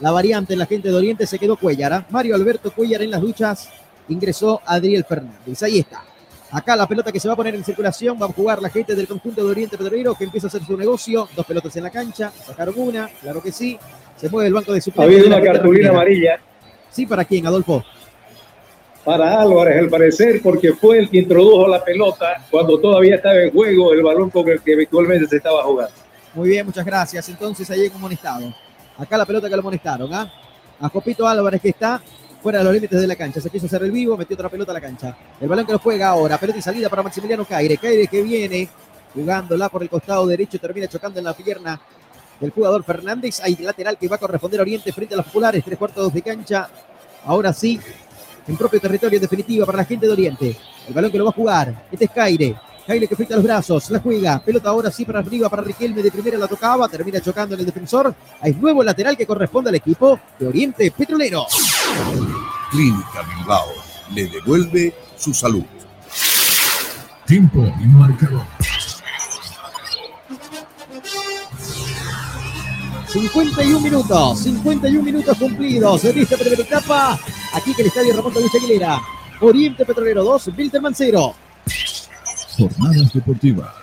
La variante en la gente de Oriente se quedó Cuellar. ¿ah? Mario Alberto Cuellar en las duchas ingresó Adriel Fernández. Ahí está. Acá la pelota que se va a poner en circulación, va a jugar la gente del conjunto de Oriente Pedrero que empieza a hacer su negocio. Dos pelotas en la cancha, sacaron una, claro que sí. Se mueve el banco de suplentes. Había una cartulina amarilla. Sí, ¿para quién, Adolfo? Para Álvarez, al parecer, porque fue el que introdujo la pelota cuando todavía estaba en juego el balón con el que habitualmente se estaba jugando. Muy bien, muchas gracias. Entonces ahí hay un amonestado. Acá la pelota que lo amonestaron, ¿ah? A Jopito Álvarez que está fuera de los límites de la cancha. Se quiso hacer el vivo, metió otra pelota a la cancha. El balón que lo juega ahora. Pelota y salida para Maximiliano Caire. Caire que viene jugándola por el costado derecho. Termina chocando en la pierna del jugador Fernández. Hay lateral que va a corresponder a Oriente frente a los populares. Tres cuartos de cancha. Ahora sí, en propio territorio en definitiva para la gente de Oriente. El balón que lo va a jugar. Este es Caire. Caire que frita los brazos, la juega, pelota ahora sí para arriba, para Riquelme, de primera la tocaba, termina chocando en el defensor. Hay nuevo lateral que corresponde al equipo de Oriente Petrolero. Clínica Bilbao le devuelve su salud. Tiempo y marcador. 51 minutos, 51 minutos cumplidos en esta primera etapa. Aquí que el estadio Ramón de Aguilera. Oriente Petrolero 2, Wilterman 0. Jornadas deportivas.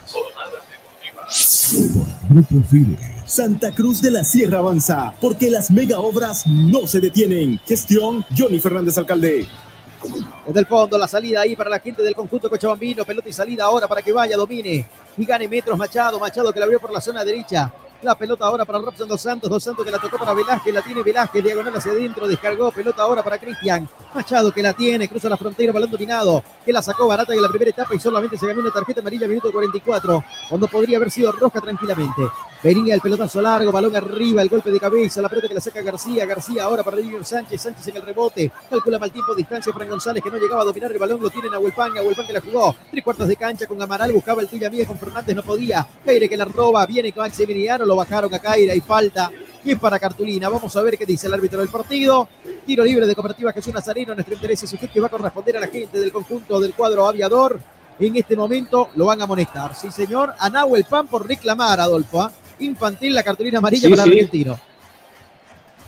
Grupo Fide. Santa Cruz de la Sierra avanza, porque las mega obras no se detienen. Gestión Johnny Fernández Alcalde. Desde el fondo, la salida ahí para la gente del conjunto Cochabambino. Pelota y salida ahora para que vaya, domine y gane metros Machado. Machado que la abrió por la zona derecha. La pelota ahora para Robson Dos Santos. Dos Santos que la tocó para Velázquez. La tiene Velázquez. Diagonal hacia adentro. Descargó. Pelota ahora para Cristian. Machado que la tiene. Cruza la frontera. Balón dominado. Que la sacó barata en la primera etapa y solamente se ganó una tarjeta amarilla minuto 44. Cuando podría haber sido roja tranquilamente. Venía el pelotazo largo. Balón arriba. El golpe de cabeza. La pelota que la saca García. García ahora para Junior Sánchez. Sánchez en el rebote. Calcula mal tiempo. Distancia. Fran González que no llegaba a dominar el balón. Lo tiene Nahuelpan. Nahuelpan que la jugó. Tres cuartos de cancha con Amaral. Buscaba el tuya mía con Fernández. No podía. Caire que la roba. Viene con Maximiliano. Lo bajaron a Caira y falta. Y es para Cartulina. Vamos a ver qué dice el árbitro del partido. Tiro libre de Cooperativa Jesús Nazareno. Nuestro interés es usted que va a corresponder a la gente del conjunto del cuadro aviador. En este momento lo van a amonestar. Sí, señor. A Nahuel Pan por reclamar, Adolfo. ¿ah? Infantil la cartulina amarilla Sí, para sí. Argentino.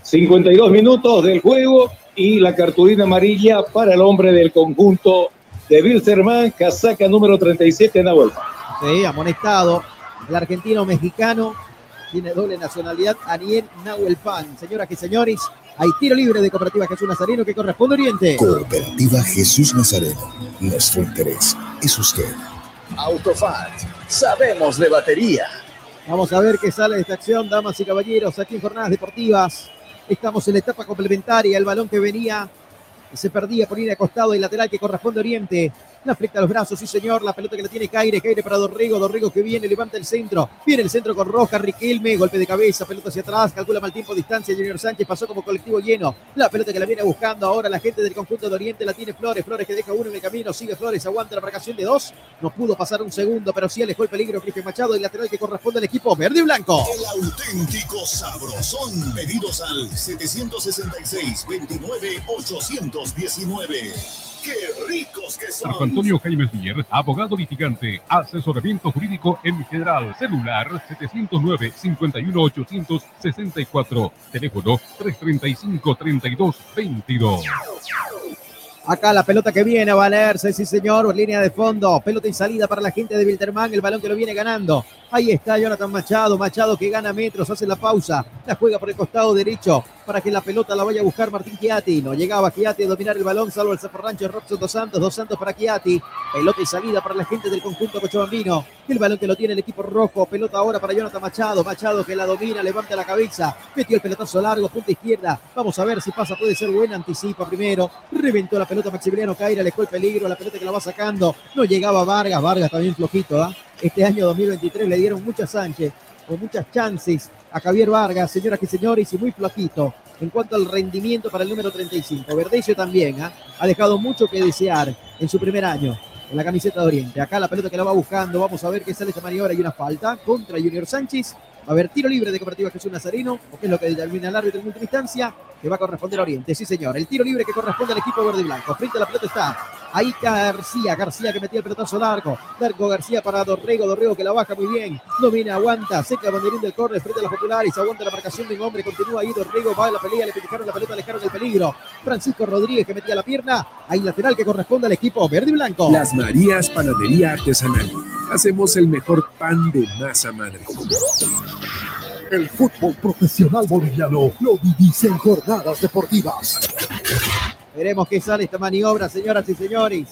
52 minutos del juego y la cartulina amarilla para el hombre del conjunto de Wilstermann, casaca número 37 en la vuelta. Sí, amonestado. El argentino mexicano tiene doble nacionalidad, Aniel Nahuel Pan. Señoras y señores, hay tiro libre de Cooperativa Jesús Nazareno que corresponde a Oriente. Cooperativa Jesús Nazareno. Nuestro interés es usted. Autofat, sabemos de batería. Vamos a ver qué sale de esta acción, damas y caballeros, aquí en Jornadas Deportivas. Estamos en la etapa complementaria, el balón que venía se perdía por ir de costado y lateral que corresponde a Oriente. La fleca a los brazos, sí señor, la pelota que la tiene Caire, Caire para Dorrigo, Dorrigo que viene, levanta el centro, viene el centro con Roja, Riquelme, golpe de cabeza, pelota hacia atrás, calcula mal tiempo, distancia, Junior Sánchez pasó como colectivo lleno, la pelota que la viene buscando ahora la gente del conjunto de Oriente la tiene Flores, Flores que deja uno en el camino, sigue Flores, aguanta la marcación de dos, no pudo pasar un segundo, pero sí alejó el peligro Cristian Machado, el lateral que corresponde al equipo verde y blanco. El auténtico sabrosón. Pedidos al 766-29-819. ¡Qué ricos que son! Marco Antonio Jaime Mier, abogado litigante, asesoramiento jurídico en general, celular 709-51864, teléfono 335-3222. Acá la pelota que viene a valerse, sí señor, línea de fondo, pelota y salida para la gente de Wilterman, el balón que lo viene ganando. Ahí está Jonathan Machado, Machado que gana metros, hace la pausa, la juega por el costado derecho para que la pelota la vaya a buscar Martín Chiati. No llegaba Chiati a dominar el balón, salvo el zafarrancho de Robson Dos Santos, Dos Santos para Chiati. Pelota y salida para la gente del conjunto cochabambino. El balón que lo tiene el equipo rojo, pelota ahora para Jonathan Machado, Machado que la domina, levanta la cabeza, metió el pelotazo largo, punta izquierda. Vamos a ver si pasa, puede ser buena, anticipa primero. Reventó la pelota Maximiliano Caira, le el peligro, la pelota que la va sacando. No llegaba Vargas, Vargas también flojito, ¿ah? Este año 2023 le dieron muchas Sánchez, con muchas chances a Javier Vargas, señoras y señores, y muy flojito en cuanto al rendimiento para el número 35. Verdecio también ¿ah? ha dejado mucho que desear en su primer año en la camiseta de Oriente. Acá la pelota que la va buscando, vamos a ver qué sale esta maniobra y una falta contra Junior Sánchez. A haber tiro libre de Cooperativa Jesús Nazareno, porque es lo que determina el árbitro en última instancia, que va a corresponder a Oriente. Sí, señor. El tiro libre que corresponde al equipo verde y blanco. Frente a la pelota está ahí García. García que metía el pelotazo largo. Largo García para Dorrego. Dorrego que la baja muy bien. Domina, aguanta. Seca banderín del córner frente a los populares. Aguanta la marcación de un hombre. Continúa ahí Dorrego. Va a la pelea. Le picaron la pelota. Alejaron del peligro. Francisco Rodríguez que metía la pierna. Ahí lateral que corresponde al equipo verde y blanco. Las Marías Panadería Artesanal. Hacemos el mejor pan de masa madre. El fútbol profesional boliviano lo vivís en jornadas deportivas. Veremos qué sale esta maniobra, señoras y señores.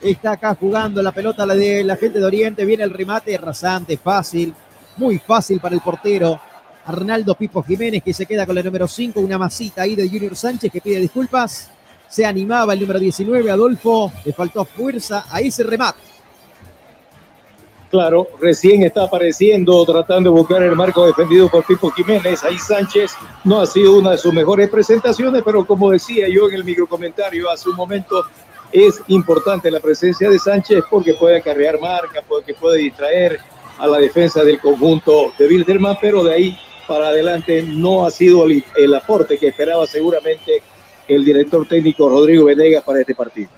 Está acá jugando la pelota la de la gente de Oriente. Viene el remate rasante, fácil, muy fácil para el portero. Arnaldo Pipo Jiménez que se queda con el número 5, una masita ahí de Junior Sánchez que pide disculpas. Se animaba el número 19, Adolfo, le faltó fuerza a ese remate. Claro, recién está apareciendo, tratando de buscar el marco defendido por Pipo Jiménez. Ahí Sánchez no ha sido una de sus mejores presentaciones, pero como decía yo en el microcomentario hace un momento, es importante la presencia de Sánchez porque puede acarrear marca, porque puede distraer a la defensa del conjunto de Wilderman, pero de ahí para adelante no ha sido el, el aporte que esperaba seguramente el director técnico Rodrigo Venegas para este partido.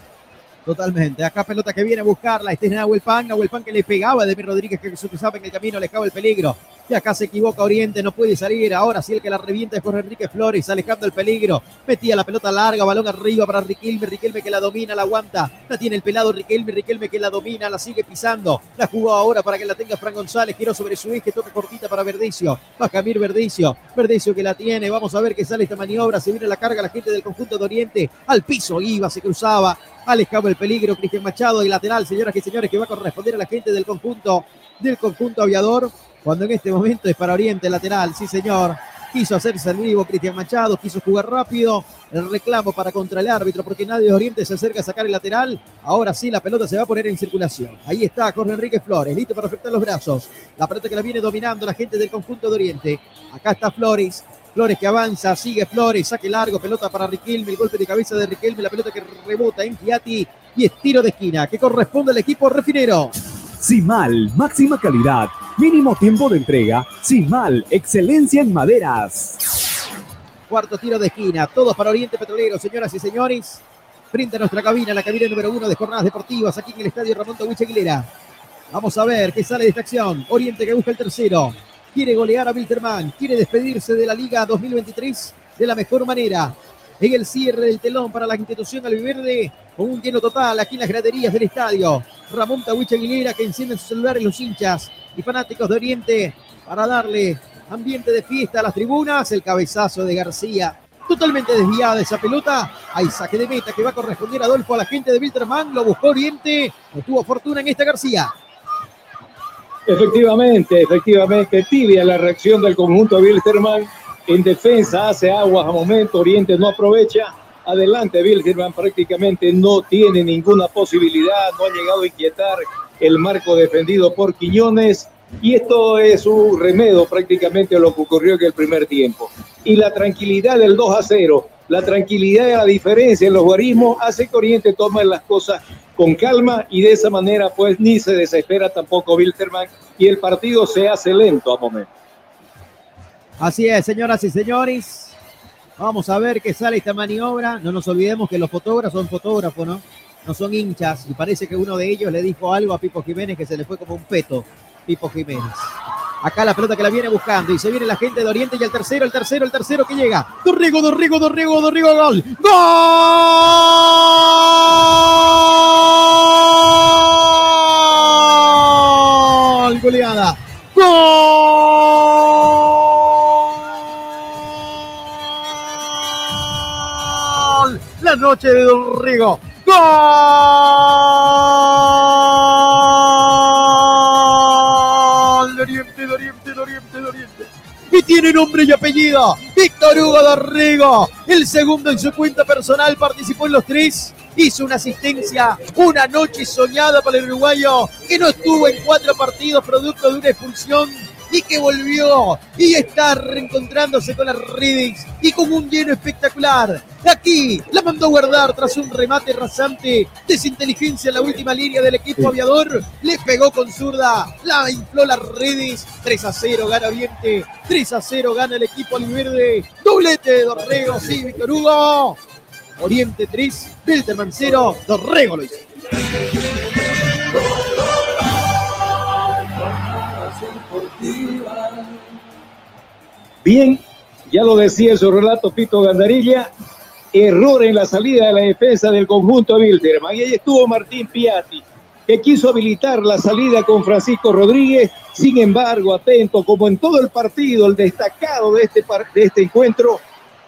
Totalmente. Acá pelota que viene a buscarla. Este es Nahuel Pan. Nahuel Pan que le pegaba a Demir Rodríguez que se cruzaba en el camino, alejaba el peligro. Y acá se equivoca Oriente, no puede salir. Ahora sí el que la revienta es Jorge Enrique Flores, alejando el peligro. Metía la pelota larga, balón arriba para Riquelme. Riquelme que la domina, la aguanta. La tiene el pelado Riquelme. Riquelme que la domina, la sigue pisando. La jugó ahora para que la tenga Fran González. Quiero sobre su eje, toca cortita para Verdecio. Va Camir Verdecio. Verdecio que la tiene. Vamos a ver qué sale esta maniobra. Se viene la carga la gente del conjunto de Oriente. Al piso iba, se cruzaba. Alejaba el peligro Cristian Machado y lateral, señoras y señores, que va a corresponder a la gente del conjunto, del conjunto aviador. Cuando en este momento es para Oriente lateral, sí señor. Quiso hacerse el vivo Cristian Machado, quiso jugar rápido. El reclamo para contra el árbitro porque nadie de Oriente se acerca a sacar el lateral. Ahora sí, la pelota se va a poner en circulación. Ahí está Jorge Enrique Flores, listo para afectar los brazos. La pelota que la viene dominando la gente del conjunto de Oriente. Acá está Flores. Flores que avanza, sigue Flores, saque largo, pelota para Riquelme, el golpe de cabeza de Riquelme, la pelota que rebota en Chiati y estiro de esquina que corresponde al equipo refinero. Simal, máxima calidad, mínimo tiempo de entrega. Simal, excelencia en maderas. Cuarto tiro de esquina, todos para Oriente Petrolero, señoras y señores. Frente a nuestra cabina, la cabina número uno de jornadas deportivas aquí en el estadio Ramón Tawich Aguilera. Vamos a ver qué sale de esta acción. Oriente que busca el tercero. Quiere golear a Wilterman, quiere despedirse de la Liga 2023 de la mejor manera en el cierre del telón para la institución albiverde, con un lleno total aquí en las graderías del estadio. Ramón Tawich Aguilera que enciende su celular en los hinchas y fanáticos de Oriente para darle ambiente de fiesta a las tribunas. El cabezazo de García, totalmente desviada esa pelota. Hay saque de meta que va a corresponder a Adolfo a la gente de Wilterman. Lo buscó Oriente, no tuvo fortuna en esta García. Efectivamente, efectivamente, tibia la reacción del conjunto de Wilterman en defensa hace aguas a momento, Oriente no aprovecha. Adelante, Wilhelman prácticamente no tiene ninguna posibilidad, no ha llegado a inquietar el marco defendido por Quiñones. Y esto es un remedio prácticamente a lo que ocurrió en el primer tiempo. Y la tranquilidad del 2 a 0, la tranquilidad de la diferencia en los guarismos hace que Oriente tome las cosas con calma y de esa manera pues ni se desespera tampoco Wilterman y el partido se hace lento a momento. Así es, señoras y señores. Vamos a ver qué sale esta maniobra. No nos olvidemos que los fotógrafos son fotógrafos, ¿no? No son hinchas. Y parece que uno de ellos le dijo algo a Pipo Jiménez que se le fue como un peto. Pipo Jiménez. Acá la pelota que la viene buscando y se viene la gente de Oriente y el tercero, el tercero, el tercero que llega. Dorrigo, Dorrigo, Dorrigo, Dorrigo, gol. ¡Gol! Goleada. ¡Gol! La noche de Dorrigo. ¡Gol! Tiene nombre y apellido. Víctor Hugo Dorrigo. El segundo en su cuenta personal participó en los tres. Hizo una asistencia, una noche soñada para el uruguayo que no estuvo en cuatro partidos producto de una expulsión y que volvió y está reencontrándose con las Redix y con un lleno espectacular. Aquí la mandó a guardar tras un remate rasante, desinteligencia en la última línea del equipo aviador, le pegó con zurda, la infló las Redix, 3 a 0 gana Oriente, 3 a 0 gana el equipo aliverde, doblete de Dorrego, sí, Víctor Hugo. Oriente 3, Bilderman 0, Dorrego lo hizo. Bien, ya lo decía en su relato Pito Gandarilla, error en la salida de la defensa del conjunto de Wilderman. Y ahí estuvo Martín Piatti, que quiso habilitar la salida con Francisco Rodríguez. Sin embargo, atento, como en todo el partido, el destacado de este, de este encuentro,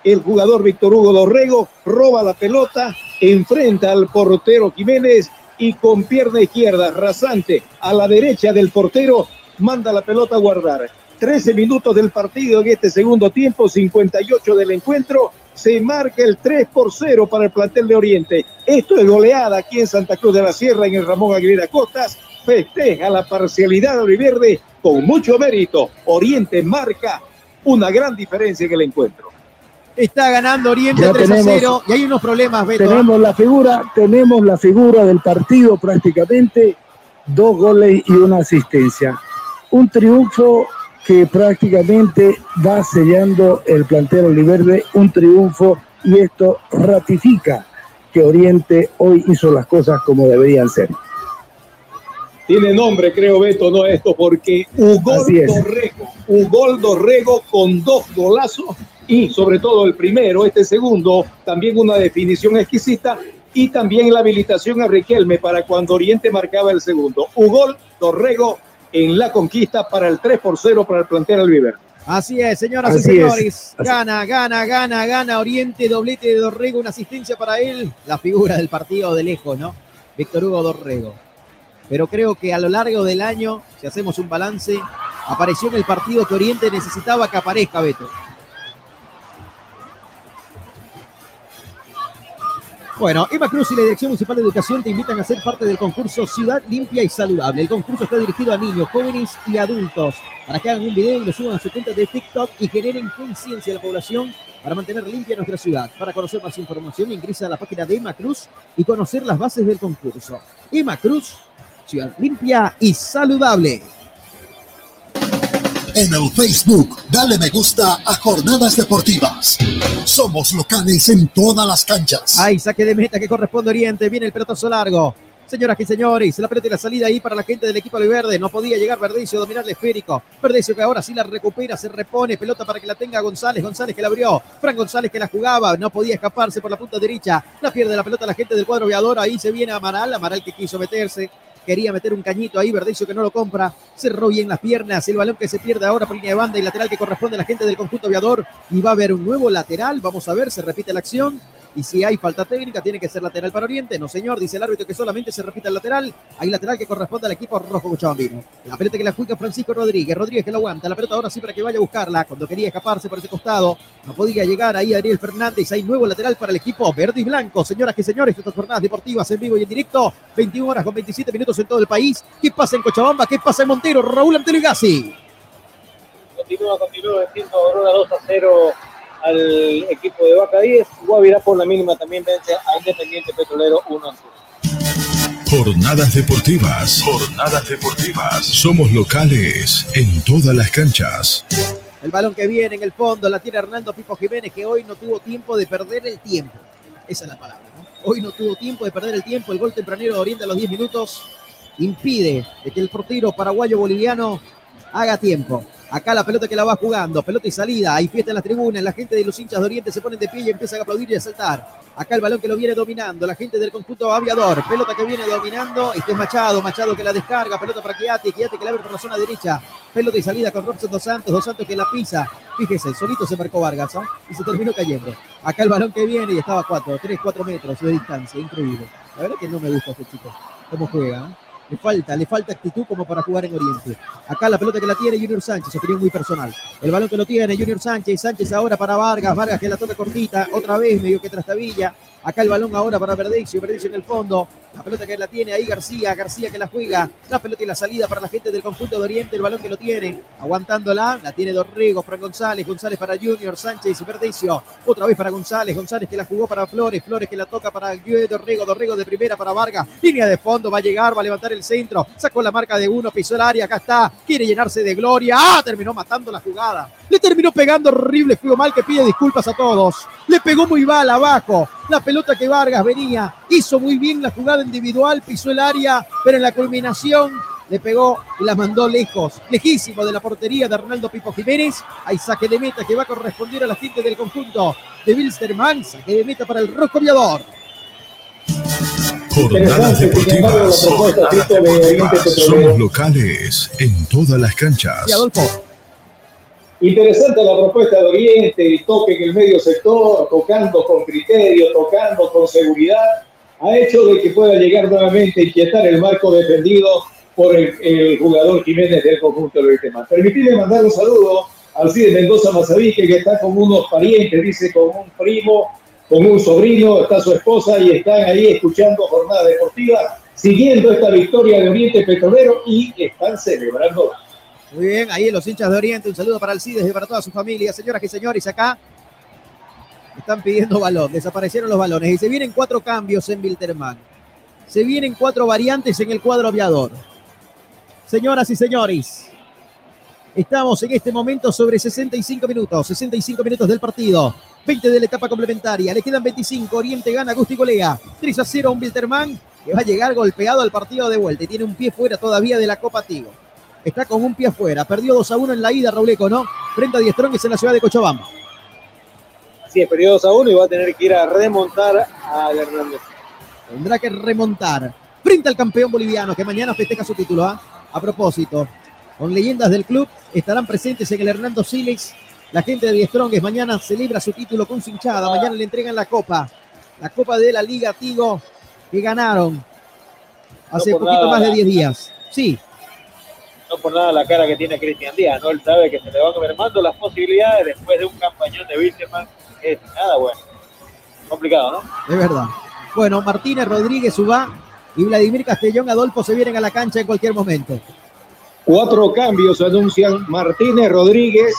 el jugador Víctor Hugo Dorrego roba la pelota, enfrenta al portero Jiménez y con pierna izquierda rasante a la derecha del portero manda la pelota a guardar. 13 minutos del partido en este segundo tiempo, 58 del encuentro. Se marca el 3 por 0 para el plantel de Oriente. Esto es goleada aquí en Santa Cruz de la Sierra, en el Ramón Aguilera Costas. Festeja la parcialidad de Oliverde con mucho mérito. Oriente marca una gran diferencia en el encuentro. Está ganando Oriente Ya 3 a tenemos- 0 y hay unos problemas, Beto. Tenemos la figura, tenemos la figura del partido prácticamente, dos goles y una asistencia. Un triunfo que prácticamente va sellando el plantel oliverde, un triunfo y esto ratifica que Oriente hoy hizo las cosas como deberían ser. Tiene nombre, creo, Beto, no esto, porque Ugol es. Dorrego, Ugol Dorrego con dos golazos y sobre todo el primero, este segundo, también una definición exquisita y también la habilitación a Riquelme para cuando Oriente marcaba el segundo. Ugol Dorrego en la conquista para el 3 por 0 para el plantel albiverde. Así es, señoras Así y señores. es. Gana, gana, gana, gana Oriente, doblete de Dorrego, una asistencia para él. La figura del partido de lejos, ¿no? Víctor Hugo Dorrego. Pero creo que a lo largo del año, si hacemos un balance, Apareció en el partido que Oriente necesitaba que aparezca, Beto. Bueno, Eva Cruz y la Dirección Municipal de Educación te invitan a ser parte del concurso Ciudad Limpia y Saludable. El concurso está dirigido a niños, jóvenes y adultos para que hagan un video y lo suban a su cuenta de TikTok y generen conciencia de la población para mantener limpia nuestra ciudad. Para conocer más información, ingresa a la página de Emma Cruz y conocer las bases del concurso. Emma Cruz, Ciudad Limpia y Saludable. En el Facebook, dale me gusta a Jornadas Deportivas. Somos locales en todas las canchas. Ay, saque de meta que corresponde a Oriente. Viene el pelotazo largo. Señoras y señores, la pelota y la salida ahí para la gente del equipo de Verde. No podía llegar Verdecio a dominar el esférico. Verdecio que ahora sí la recupera, se repone. Pelota para que la tenga González. González que la abrió. Fran González que la jugaba. No podía escaparse por la punta derecha. La pierde la pelota la gente del cuadro viador. Ahí se viene Amaral. Amaral que quiso meterse. Quería meter un cañito ahí, Verdecio que no lo compra. Cerró bien las piernas. El balón que se pierde ahora por línea de banda y lateral que corresponde a la gente del conjunto aviador. Y va a haber un nuevo lateral. Vamos a ver, se repite la acción. Y si hay falta técnica, tiene que ser lateral para Oriente. No, señor, dice el árbitro que solamente se repite el lateral. Hay lateral que corresponde al equipo rojo Cochabambino. La pelota que la juega Francisco Rodríguez. Rodríguez que la aguanta. La pelota ahora sí para que vaya a buscarla. Cuando quería escaparse por ese costado, no podía llegar ahí Ariel Fernández. Hay nuevo lateral para el equipo verde y blanco. Señoras y señores, estas jornadas deportivas en vivo y en directo. 21 horas con 27 minutos en todo el país. ¿Qué pasa en Cochabamba? ¿Qué pasa en Montero? Raúl Antelo. Continúa, continúa venciendo Aurora 2 a 0 al equipo de Vaca 10. Guavirá por la mínima también vence a Independiente Petrolero 1 a 0. Jornadas deportivas. Jornadas deportivas. Somos locales en todas las canchas. El balón que viene en el fondo la tiene Hernando Pipo Jiménez, que hoy no tuvo tiempo de perder el tiempo. Esa es la palabra. ¿no? Hoy no tuvo tiempo de perder el tiempo. El gol tempranero de Oriente a los 10 minutos impide de que el portero paraguayo boliviano haga tiempo. Acá la pelota que la va jugando, pelota y salida, hay fiesta en las tribunas, la gente de los hinchas de Oriente se ponen de pie y empiezan a aplaudir y a saltar. Acá el balón que lo viene dominando, la gente del conjunto aviador, pelota que viene dominando, este es Machado, Machado que la descarga, pelota para Kiati, Kiati que la abre por la zona derecha, pelota y salida con Robson Dos Santos, Dos Santos que la pisa, fíjese, solito se marcó Vargas ¿no? y se terminó cayendo. Acá el balón que viene y estaba a 4, 3, 4 metros de distancia, increíble. La verdad que no me gusta este chico, cómo juega. ¿eh? Le falta, le falta actitud como para jugar en Oriente. Acá la pelota que la tiene Junior Sánchez, opinión muy personal. El balón que lo tiene Junior Sánchez, Sánchez ahora para Vargas, Vargas que la toca cortita, otra vez medio que trastabilla. Acá el balón ahora para Verdecio, Verdecio en el fondo. La pelota que la tiene ahí García, García que la juega. La pelota y la salida para la gente del conjunto de Oriente, el balón que lo tiene. Aguantándola, la tiene Dorrego, Fran González, González para Junior, Sánchez y Verdecio. Otra vez para González, González que la jugó para Flores, Flores que la toca para Dorrego, Dorrego de primera para Vargas. Línea de fondo, va a llegar, va a levantar el centro. Sacó la marca de uno, pisó el área, acá está. Quiere llenarse de gloria. ¡Ah! Terminó matando la jugada. Le terminó pegando horrible, fue mal que pide disculpas a todos. Le pegó muy mal abajo. La pelota que Vargas venía, hizo muy bien la jugada individual, pisó el área, pero en la culminación le pegó y la mandó lejos, lejísimo de la portería de Arnaldo Pipo Jiménez. Hay saque de meta que va a corresponder a la gente del conjunto de Wilstermann. Saque de meta para el Rojo Viador. Jornadas deportivas. Jornadas deportivas. Somos locales en todas las canchas. Y Adolfo. Interesante la propuesta de Oriente, el toque en el medio sector, tocando con criterio, tocando con seguridad, ha hecho de que pueda llegar nuevamente a inquietar el marco defendido por el, el jugador Jiménez del conjunto de Oriente. Permitidme mandar un saludo al Cide Mendoza Mazavique, que está con unos parientes, dice, con un primo, con un sobrino, está su esposa y están ahí escuchando jornada deportiva, siguiendo esta victoria de Oriente Petrolero y están celebrando. Muy bien, ahí los hinchas de Oriente, un saludo para Alcides y para toda su familia. Señoras y señores, acá están pidiendo balón, desaparecieron los balones y se vienen cuatro cambios en Wilterman. Se vienen cuatro variantes en el cuadro aviador. Señoras y señores, estamos en este momento sobre 65 minutos, 65 minutos del partido. 20 de la etapa complementaria, le quedan 25, Oriente gana Gusti Golea, 3 a 0 a un Wilterman que va a llegar golpeado al partido de vuelta y tiene un pie fuera todavía de la Copa Tigo está con un pie afuera. Perdió 2 a 1 en la ida, Rauleco, ¿no? Frente a Diestrón, es en la ciudad de Cochabamba. Sí, perdió 2 a 1 y va a tener que ir a remontar a Hernández. Tendrá que remontar. Frente al campeón boliviano que mañana festeja su título. ¿ah? A propósito, con leyendas del club estarán presentes en el Hernando Silex. La gente de Diestrong mañana celebra su título con su hinchada. Mañana le entregan la copa. La copa de la Liga Tigo que ganaron hace No poquito nada. más de 10 días. Sí, no por nada la cara que tiene Cristian Díaz, ¿no? Él sabe que se le van mermando las posibilidades después de un campañón de Wilterman. Es nada bueno. Complicado, ¿no? Es verdad. Bueno, Martínez, Rodríguez, Ubá y Vladimir Castellón Adolfo se vienen a la cancha en cualquier momento. Cuatro cambios anuncian Martínez, Rodríguez,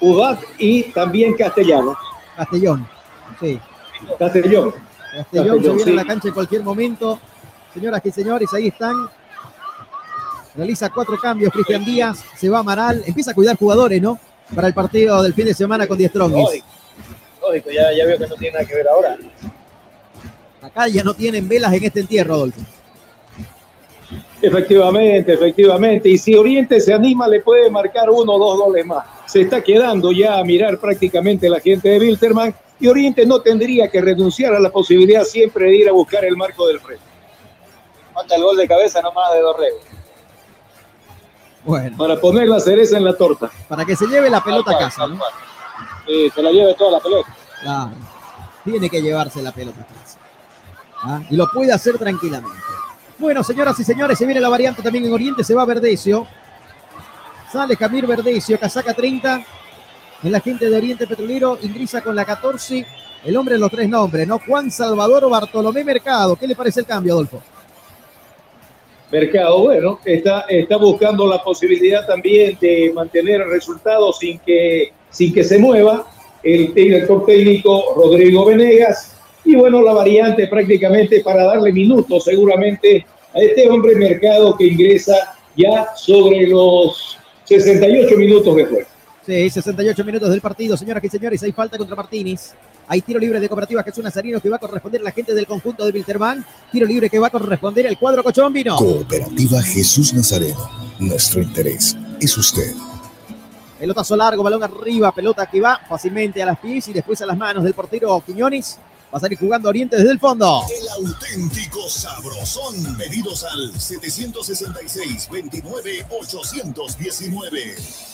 Ubat y también Castellano. Castellón, sí. Castellón. Castellón se viene a la cancha en cualquier momento. Señoras y señores, ahí están. Realiza cuatro cambios Cristian Díaz, se va Amaral, empieza a cuidar jugadores, ¿no? Para el partido del fin de semana con Die Strongis. Lógico, lógico, ya, ya veo que no tiene nada que ver ahora. Acá ya no tienen velas en este entierro, Adolfo. Efectivamente, efectivamente. Y si Oriente se anima, le puede marcar uno o dos goles más. Se está quedando ya a mirar prácticamente la gente de Wilterman y Oriente no tendría que renunciar a la posibilidad siempre de ir a buscar el marco del frente. Falta el gol de cabeza nomás de Dorrego. Bueno. Para poner la cereza en la torta. Para que se lleve la pelota a casa, ¿no? Sí, se la lleve toda la pelota. Claro. Tiene que llevarse la pelota a casa. ¿Ah? Y lo puede hacer tranquilamente. Bueno, señoras y señores, se viene la variante también en Oriente, se va Verdecio. Sale Camir Verdecio, casaca 30. En la gente de Oriente Petrolero ingresa con la 14. El hombre de los tres nombres, ¿no? Juan Salvador Bartolomé Mercado. ¿Qué le parece el cambio, Adolfo? Mercado, bueno, está, está buscando la posibilidad también de mantener el resultado sin que, sin que se mueva el director técnico Rodrigo Venegas. Y bueno, la variante prácticamente para darle minutos seguramente a este hombre Mercado que ingresa ya sobre los 68 minutos de juego. Sí, 68 minutos del partido, señoras y señores. Hay falta contra Martínez. Hay tiro libre de Cooperativa Jesús Nazarino que va a corresponder a la gente del conjunto de Wilterman. Tiro libre que va a corresponder al cuadro Cochombino. Cooperativa Jesús Nazareno. Nuestro interés es usted. Pelotazo largo, balón arriba, pelota que va fácilmente a las pies y después a las manos del portero Quiñones. Va a salir jugando Oriente desde el fondo. El auténtico sabrosón. Pedidos al 766-29-819.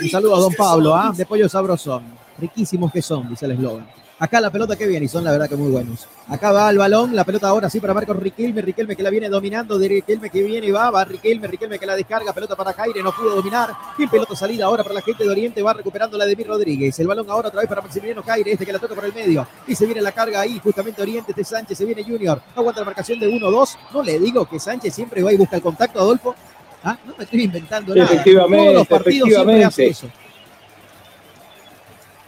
Un saludo a don Pablo, ¿ah? de Pollo Sabrosón. Riquísimos que son, dice el eslogan. Acá la pelota que viene y son la verdad que muy buenos. Acá va el balón, la pelota ahora sí para Marcos Riquelme, Riquelme que la viene dominando, de Riquelme que viene y va, va Riquelme, Riquelme que la descarga, pelota para Jaire, no pudo dominar. Bien pelota salida ahora para la gente de Oriente, va recuperando la de Mir Rodríguez. El balón ahora otra vez para Maximiliano Jaire, este que la toca por el medio. Y se viene la carga ahí, justamente Oriente, este Sánchez, se viene Junior. No aguanta la marcación de 1-2. No le digo que Sánchez siempre va y busca el contacto, Adolfo. ¿Ah? No me estoy inventando nada. Efectivamente, Todos los partidos siempre hace eso.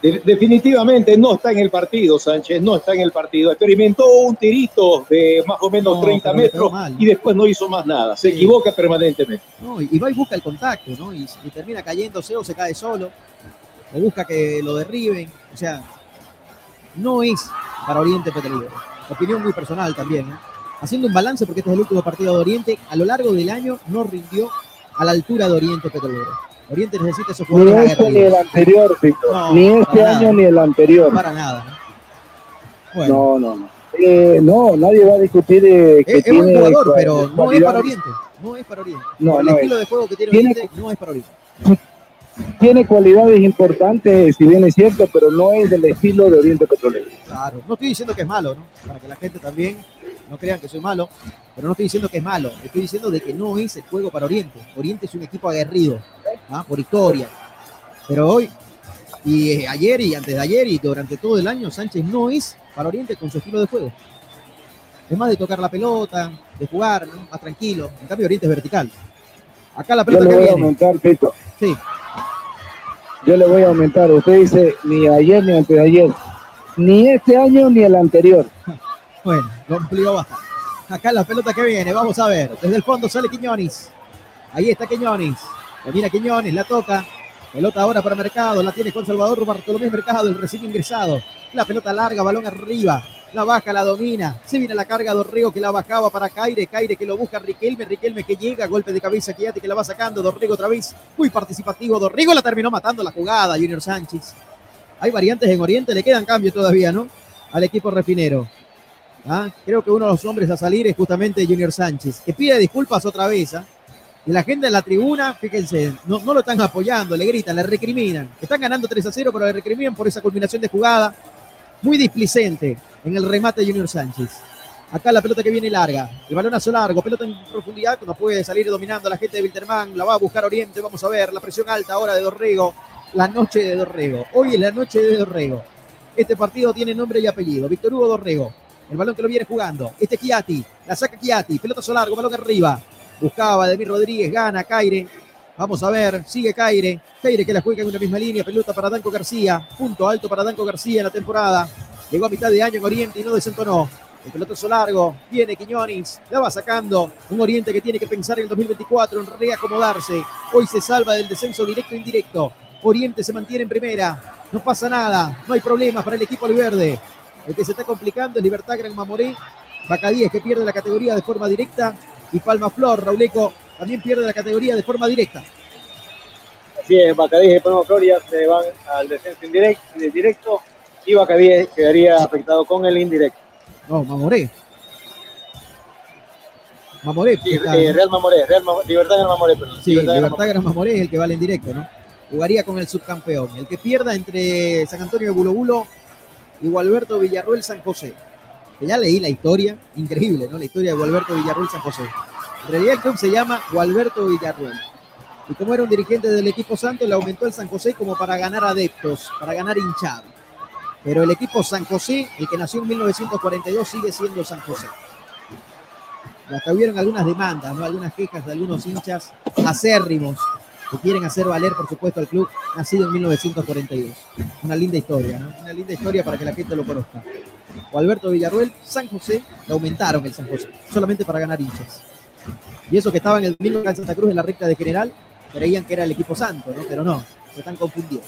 De- definitivamente no está en el partido, Sánchez, no está en el partido. Experimentó un tirito de más o menos No, 30 pero le pegó metros mal. y después no hizo más nada. Se equivoca permanentemente. ¿no? Y va y busca el contacto, ¿no? Y, y termina cayéndose o se cae solo, o busca que lo derriben. O sea, no es para Oriente Petrolero. Opinión muy personal también, ¿no? Haciendo un balance, porque este es el último partido de Oriente, a lo largo del año no rindió a la altura de Oriente Petrolero. Oriente necesita esos Ni jugadores este ni el anterior, Víctor. No, ni este año nada. ni el anterior. Para nada. ¿no? Bueno, No, no, no. Eh, no, nadie va a discutir eh, que es, tiene jugador, cua- pero no es para Oriente. No es para Oriente. No, el estilo es. de juego que tiene Tiene- Oriente, no es para Oriente. (laughs) Tiene cualidades importantes, si bien es cierto, pero no es del estilo de Oriente Petrolero. Claro, no estoy diciendo que es malo, ¿no? Para que la gente también no crean que soy malo, pero no estoy diciendo que es malo, estoy diciendo de que no es el juego para Oriente. Oriente es un equipo aguerrido, ¿ah? por historia. Pero hoy, y eh, ayer y antes de ayer y durante todo el año, Sánchez no es para Oriente con su estilo de juego. Es más de tocar la pelota, de jugar, ¿no? más tranquilo. En cambio, Oriente es vertical. Acá la Yo pelota le que voy a viene. aumentar, Pito. Sí. Yo le voy a aumentar. Usted dice ni ayer ni antes de ayer. Ni este año ni el anterior. (laughs) Bueno, lo amplió bastante. Acá la pelota que viene, vamos a ver. Desde el fondo sale Quiñones. Ahí está Quiñones. Mira Quiñones, la toca. Pelota ahora para Mercado, la tiene con Salvador Bartolomé Mercado, el recién ingresado. La pelota larga, balón arriba. La baja, la domina. Se viene la carga Dorrego que la bajaba para Caire. Caire que lo busca Riquelme. Riquelme que llega. Golpe de cabeza Chiati que la va sacando. Dorrego otra vez. Muy participativo. Dorrego la terminó matando la jugada. Junior Sánchez. Hay variantes en Oriente. Le quedan cambios todavía, ¿no? Al equipo refinero. ¿Ah? Creo que uno de los hombres a salir es justamente Junior Sánchez, que pide disculpas otra vez. ¿ah? Y la gente en la tribuna, fíjense, no, lo están apoyando, le gritan, le recriminan. Están ganando 3 a 0, pero le recriminan por esa culminación de jugada muy displicente en el remate de Junior Sánchez. Acá la pelota que viene larga. El balonazo largo, pelota en profundidad, no puede salir dominando la gente de Wilterman. La va a buscar Oriente, vamos a ver. La presión alta ahora de Dorrego. La noche de Dorrego. Hoy es la noche de Dorrego. Este partido tiene nombre y apellido. Víctor Hugo Dorrego. El balón que lo viene jugando. Este es Chiati. La saca Chiati. Pelotazo largo, balón arriba. Buscaba Demir Rodríguez, gana Caire. Vamos a ver, sigue Caire. Caire que la juega en una misma línea. Pelota para Danco García. Punto alto para Danco García en la temporada. Llegó a mitad de año en Oriente y no desentonó. El pelotazo largo, viene Quiñones, la va sacando. Un Oriente que tiene que pensar en el 2024, en reacomodarse. Hoy se salva del descenso directo e indirecto. Oriente se mantiene en primera. No pasa nada, no hay problemas para el equipo verde. El que se está complicando es Libertad Gran Mamoré. Bacadíes que pierde la categoría de forma directa. Y Palma Flor, Rauleco, también pierde la categoría de forma directa. Así es, Bacadíes y Palma Flor ya se van al descenso indirecto, directo y Bacadíes quedaría afectado con el indirecto. No, Mamoré. Mamoré. Sí, eh, Real Mamoré, Real Mamoré, Libertad Gran Mamoré. Perdón. Sí, Libertad, Gran Mamoré es el que vale en directo, ¿no? Jugaría con el subcampeón. El que pierda entre San Antonio de Bulo Bulo y Gualberto Villarruel San José. Que ya leí la historia, increíble, ¿no? La historia de Gualberto Villarruel San José. En realidad el club se llama Gualberto Villarruel. Y como era un dirigente del equipo santo, le aumentó el San José como para ganar adeptos, para ganar hinchados. Pero el equipo San José, el que nació en 1942, sigue siendo San José. Hasta hubieron algunas demandas, ¿no? algunas quejas de algunos hinchas acérrimos que quieren hacer valer, por supuesto, al club nacido en 1942. Una linda historia, ¿no? Una linda historia para que la gente lo conozca. O Alberto Villarruel, San José, le aumentaron el San José, solamente para ganar hinchas. Y eso que estaban en el mismo Santa Cruz en la recta de general, creían que era el equipo santo, ¿no? Pero no, se están confundiendo.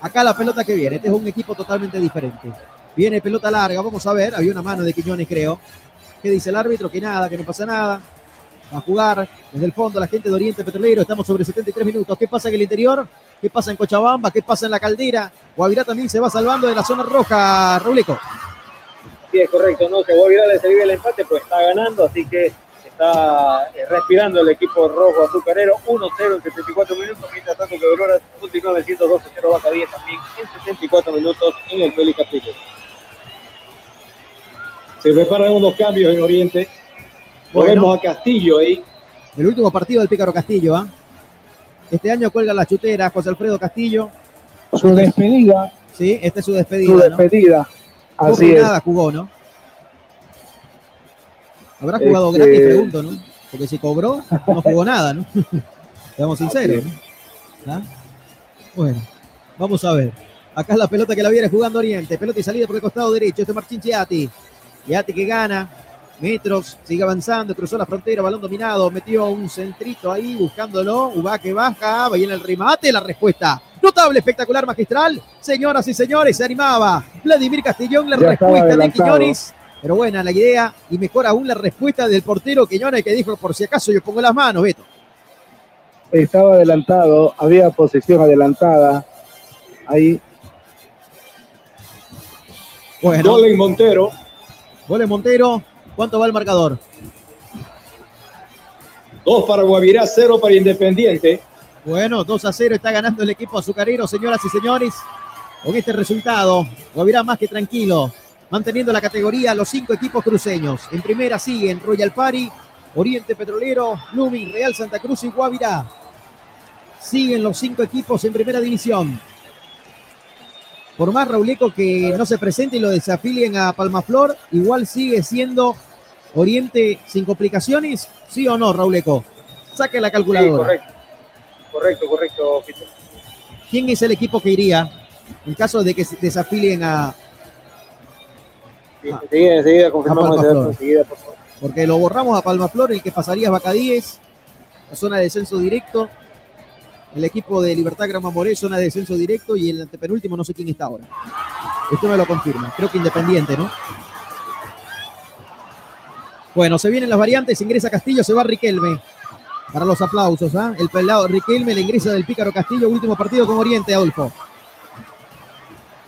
Acá la pelota que viene, este es un equipo totalmente diferente. Viene pelota larga, vamos a ver, había una mano de Quiñones, creo. ¿Qué dice el árbitro? Que nada, que no pasa nada. Va a jugar desde el fondo la gente de Oriente Petrolero, estamos sobre 73 minutos. ¿Qué pasa en el interior? ¿Qué pasa en Cochabamba? ¿Qué pasa en la caldera? Guavirá también se va salvando de la zona roja, Rauleco. Sí, es correcto, ¿no? Que Guavirá le sirve el empate, pues está ganando, así que está eh, respirando el equipo rojo azucarero, 1-0 en 74 minutos, mientras tanto que Aurora continúa venciendo 2-0 Baja 10 también en 74 minutos en el Félix Castillo. Se preparan unos cambios en Oriente. Volvemos a Castillo ahí. El último partido del Pícaro Castillo, ¿ah? Este año cuelga la chutera José Alfredo Castillo. Su despedida. Sí, esta es su despedida. Su despedida. ¿no? Así es. nada jugó, ¿no? Habrá jugado Este- gratis, pregunto, ¿no? Porque si cobró, no jugó nada, ¿no? (laughs) Seamos sinceros, ¿no? ¿Ah? Bueno, vamos a ver. Acá es la pelota que la viene jugando Oriente. Pelota y salida por el costado derecho. Este es Martín Chiati. Chiati que gana. Metros, sigue avanzando, cruzó la frontera, balón dominado, metió un centrito ahí buscándolo. Uba que baja, va en el remate, la respuesta. Notable, espectacular, magistral. Señoras y señores, se animaba. Vladimir Castellón, la Ya respuesta de. Quiñones. Pero buena la idea y mejor aún la respuesta del portero Quiñones que dijo, por si acaso yo pongo las manos, Beto. Estaba adelantado, había posición adelantada. Ahí. Bueno. Gol Montero. Gol en Montero. ¿Cuánto va el marcador? Dos para Guavirá, cero para Independiente. Bueno, 2 a 0 está ganando el equipo azucarero, señoras y señores. Con este resultado, Guavirá más que tranquilo, manteniendo la categoría los cinco equipos cruceños. En primera siguen Royal Party, Oriente Petrolero, Lumin, Real Santa Cruz y Guavirá. Siguen los cinco equipos en primera división. Por más Rauleco que no se presente y lo desafilien a Palmaflor, igual sigue siendo Oriente sin complicaciones, ¿sí o no, Rauleco? Saque la Sí, calculadora. correcto. Correcto, correcto, Fito. ¿Quién es el equipo que iría en caso de que se desafilien a, Sí, Enseguida, enseguida confirmamos Palma enseguida, por favor. Porque lo borramos a Palmaflor, el que pasaría es Bacadíes, la zona de descenso directo. El equipo de Libertad Gran Mamoré, zona de descenso directo. Y el antepenúltimo, no sé quién está ahora. Esto me lo confirma. Creo que Independiente, ¿no? Bueno, se vienen las variantes. Ingresa Castillo, se va Riquelme. Para los aplausos, ¿ah? El pelado Riquelme, le ingresa del Pícaro Castillo. Último partido con Oriente, Adolfo.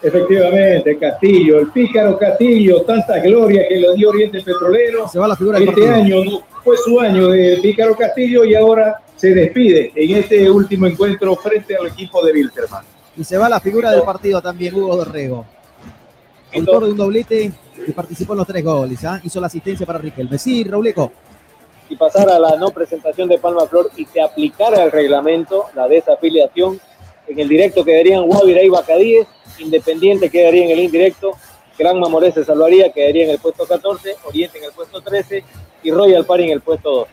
Efectivamente, Castillo, el pícaro Castillo, tanta gloria que le dio Oriente Petrolero. Se va la figura Este año no fue su año de pícaro Castillo y ahora se despide en este último encuentro frente al equipo de Wilterman. Y se va la figura del partido también, Hugo Dorrego. Autor de un doblete y participó en los tres goles. ¿ah? Hizo la asistencia para Riquelme. Sí, Rauleco. Si pasara la no presentación de Palma Flor y se aplicara el reglamento, la desafiliación, en el directo quedarían Guavirá y Bacadíes, Independiente quedaría en el indirecto, Gran Mamoré se salvaría, quedaría en el puesto 14, Oriente en el puesto 13 y Royal Party en el puesto 2.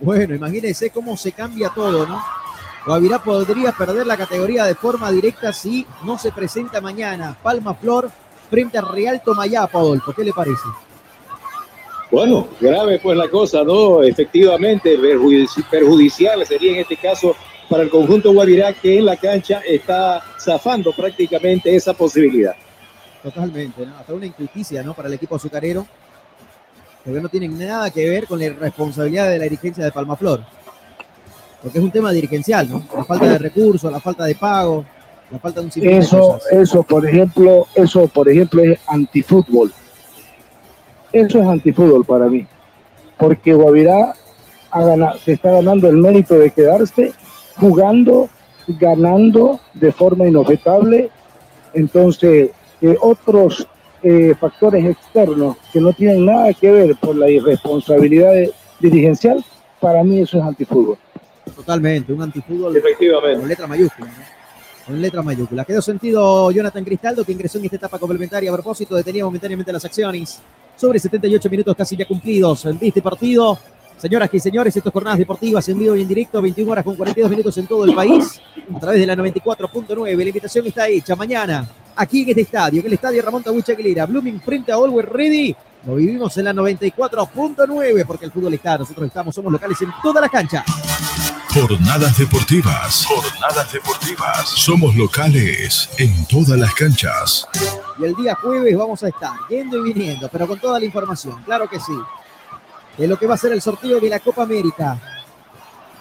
Bueno, imagínense cómo se cambia todo, ¿no? Guavirá podría perder la categoría de forma directa si no se presenta mañana. Palma Flor frente a Real Tomayapo, Adolfo. ¿Qué le parece? Bueno, grave pues la cosa, ¿no? Efectivamente, perjudicial sería en este caso para el conjunto Guavirá que en la cancha está zafando prácticamente esa posibilidad. Totalmente, ¿no? Hasta una injusticia, ¿no? Para el equipo azucarero, porque no tienen nada que ver con la irresponsabilidad de la dirigencia de Palmaflor. Porque es un tema dirigencial, ¿no? La falta de recursos, la falta de pago, la falta de un Eso, eso, por ejemplo, eso, por ejemplo, es antifútbol. Eso es antifútbol para mí. Porque Guavirá se está ganando el mérito de quedarse jugando, ganando de forma inobjetable. Entonces, que otros eh, factores externos que no tienen nada que ver con la irresponsabilidad dirigencial, para mí eso es antifútbol. Totalmente, un antifútbol Efectivamente. con letra mayúscula. Con letra mayúscula. Quedó sentido Jonathan Cristaldo, que ingresó en esta etapa complementaria a propósito, detenía momentáneamente las acciones. Sobre 78 minutos casi ya cumplidos en este partido. Señoras y señores, estas jornadas deportivas en vivo y en directo, 21 horas con 42 minutos en todo el país, a través de la 94.9. La invitación está hecha mañana, aquí en este estadio, en el estadio Ramón Tabucha Aguilera, Blooming frente a Always Ready. Lo vivimos en la 94.9 porque el fútbol está, nosotros estamos, somos locales en todas las canchas. Jornadas deportivas. Jornadas deportivas. Somos locales en todas las canchas. Y el día jueves vamos a estar yendo y viniendo, pero con toda la información, claro que sí de lo que va a ser el sorteo de la Copa América.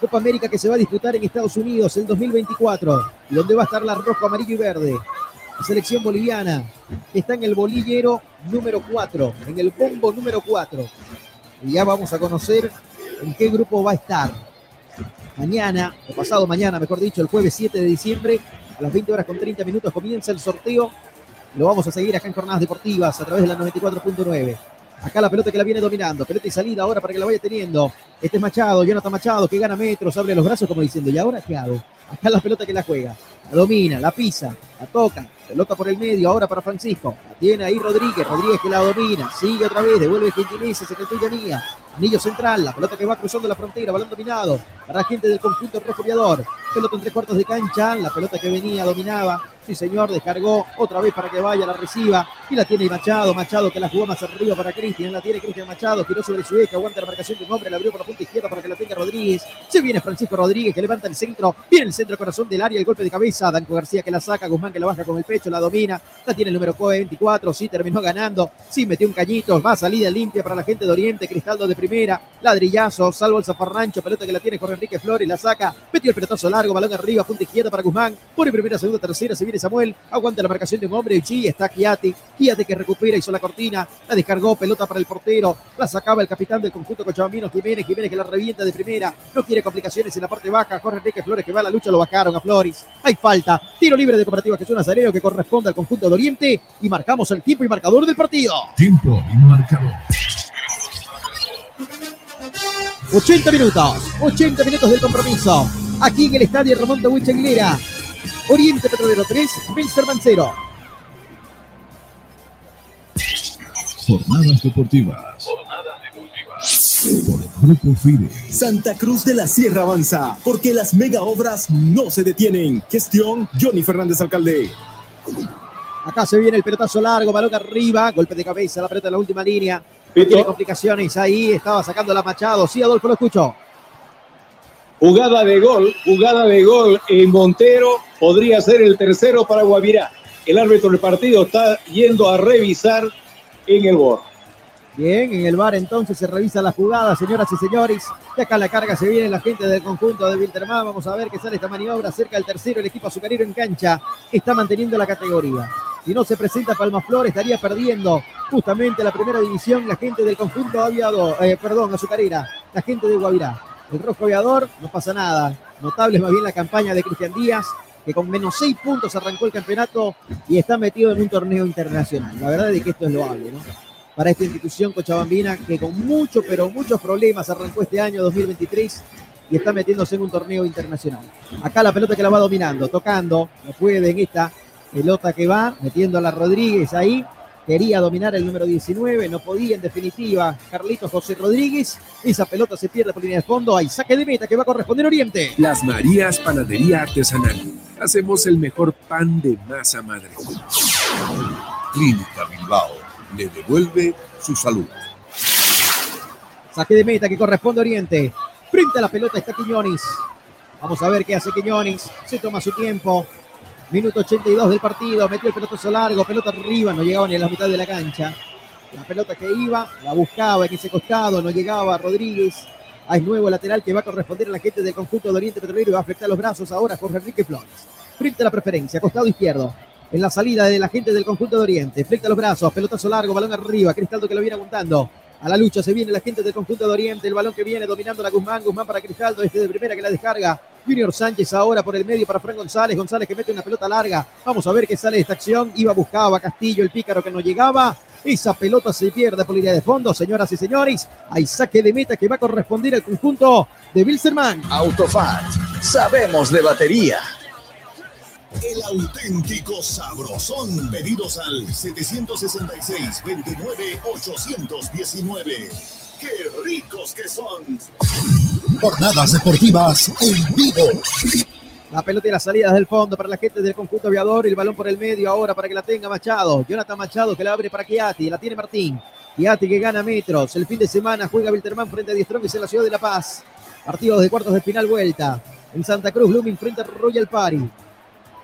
Copa América que se va a disputar en Estados Unidos el 2024, donde va a estar la rojo, amarillo y verde. La selección boliviana está en el bolillero número 4, en el bombo número 4. Y ya vamos a conocer en qué grupo va a estar. Mañana, o pasado mañana, mejor dicho, el jueves 7 de diciembre, a las 20 horas con 30 minutos comienza el sorteo. Lo vamos a seguir acá en Jornadas Deportivas a través de la 94.9. Acá la pelota que la viene dominando. Pelota y salida ahora para que la vaya teniendo. Este es Machado, Jonathan Machado, que gana metros, abre los brazos como diciendo, ¿y ahora qué hago? Acá la pelota que la juega. La domina, la pisa, la toca. Pelota por el medio, ahora para Francisco. La tiene ahí Rodríguez. Rodríguez que la domina. Sigue otra vez, devuelve Gentileza, se mía. Anillo central, la pelota que va cruzando la frontera, balón dominado. Para gente del conjunto rojo viador. Pelota en tres cuartos de cancha. La pelota que venía, dominaba. Sí, señor, descargó otra vez para que vaya, la reciba. Y la tiene Machado. Machado que la jugó más arriba para Cristian. La tiene Cristian Machado. Tiró sobre su eje. Aguanta la marcación de un hombre. La abrió por la punta izquierda para que la tenga Rodríguez. Se viene Francisco Rodríguez que levanta el centro. Viene centro corazón del área. El golpe de cabeza. Danco García que la saca. Guzmán que la baja con el pecho. La domina. La tiene el número 24. Sí, terminó ganando. Sí, metió un cañito. Va salida limpia para la gente de Oriente. Cristaldo de primera. Ladrillazo. Salvo el zafarrancho. Pelota que la tiene Jorge Enrique Flores. La saca. Metió el pelotazo largo. Balón arriba. Punta izquierda para Guzmán. Pone primera, segunda, tercera. Se viene Samuel. Aguanta la marcación de un hombre. Y está Kiati. Kiati que recupera. Hizo la cortina. La descargó. Pelota para el portero. La sacaba el capitán del conjunto Cochabambino. Jiménez. Jiménez que la revienta de primera. No quiere complicaciones en la parte baja. Jorge Enrique Flores que va a la lucha. Lo bajaron a Flores. Hay falta. Tiro libre de Cooperativa Jesús Nazareno que corresponde al conjunto de Oriente. Y marcamos el tiempo y marcador del partido. Tiempo y marcador. 80 minutos, 80 minutos del compromiso. Aquí en el estadio Ramón de Aguilera. Oriente Petrolero 3, Belserman 0. Jornadas deportivas. Por el Grupo FIDE. Santa Cruz de la Sierra avanza, porque las mega obras no se detienen. Gestión Johnny Fernández Alcalde. Acá se viene el pelotazo largo, balón arriba, golpe de cabeza, la pelota en la última línea. Tiene complicaciones ahí, estaba sacando la Machado. Sí, Adolfo, lo escucho. Jugada de gol, jugada de gol en Montero, podría ser el tercero para Guavirá. El árbitro del partido está yendo a revisar en el borde. Bien, en el bar entonces se revisa la jugada, señoras y señores. Y acá la carga se viene la gente del conjunto de Wilterman. Vamos a ver qué sale esta maniobra cerca del tercero. El equipo azucarero en cancha está manteniendo la categoría. Si no se presenta Palmaflor, estaría perdiendo justamente la primera división la gente del conjunto aviado, eh, perdón, azucarera, la gente de Guavirá. El rojo aviador, no pasa nada. Notable más bien la campaña de Cristian Díaz, que con menos seis puntos arrancó el campeonato y está metido en un torneo internacional. La verdad es que esto es loable, ¿no? Para esta institución cochabambina que con mucho, pero muchos problemas arrancó este año 2023 y está metiéndose en un torneo internacional. Acá la pelota que la va dominando, tocando, no puede en esta pelota que va, metiendo a la Rodríguez ahí, quería dominar el número 19, no podía en definitiva Carlitos José Rodríguez, esa pelota se pierde por línea de fondo, hay saque de meta que va a corresponder Oriente. Las Marías Panadería Artesanal. Hacemos el mejor pan de masa madre. Clínica Bilbao le devuelve su salud. Saque de meta que corresponde Oriente. Frente a la pelota está Quiñones. Vamos a ver qué hace Quiñones. Se toma su tiempo. Minuto 82 del partido. Metió el pelotazo largo. Pelota arriba. No llegaba ni a la mitad de la cancha. La pelota que iba. La buscaba en ese costado. No llegaba Rodríguez. Hay nuevo lateral que va a corresponder a la gente del conjunto de Oriente Petrolero y va a afectar los brazos ahora Jorge Enrique Flores. Frente a la preferencia. Costado izquierdo. En la salida de la gente del conjunto de Oriente. Flecta los brazos. Pelotazo largo. Balón arriba. Cristaldo que lo viene aguantando. A la lucha se viene la gente del conjunto de Oriente. El balón que viene dominando la Guzmán. Guzmán para Cristaldo. Este de primera que la descarga. Junior Sánchez ahora por el medio para Fran González. González que mete una pelota larga. Vamos a ver qué sale de esta acción. Iba, buscaba Castillo, el pícaro que no llegaba. Esa pelota se pierde por línea de fondo, señoras y señores. Hay saque de meta que va a corresponder al conjunto de Bilzerman. Autofat. Sabemos de batería. El auténtico sabrosón. Pedidos al 766-29-819. ¡Qué ricos que son! Jornadas deportivas en vivo. La pelota y las salidas del fondo para la gente del conjunto aviador. El balón por el medio ahora para que la tenga Machado. Jonathan Machado que la abre para Kiati. La tiene Martín. Kiati que gana metros. El fin de semana juega Wilterman frente a Diestrones en la ciudad de La Paz. Partidos de cuartos de final vuelta. En Santa Cruz, Blooming frente a Royal Party.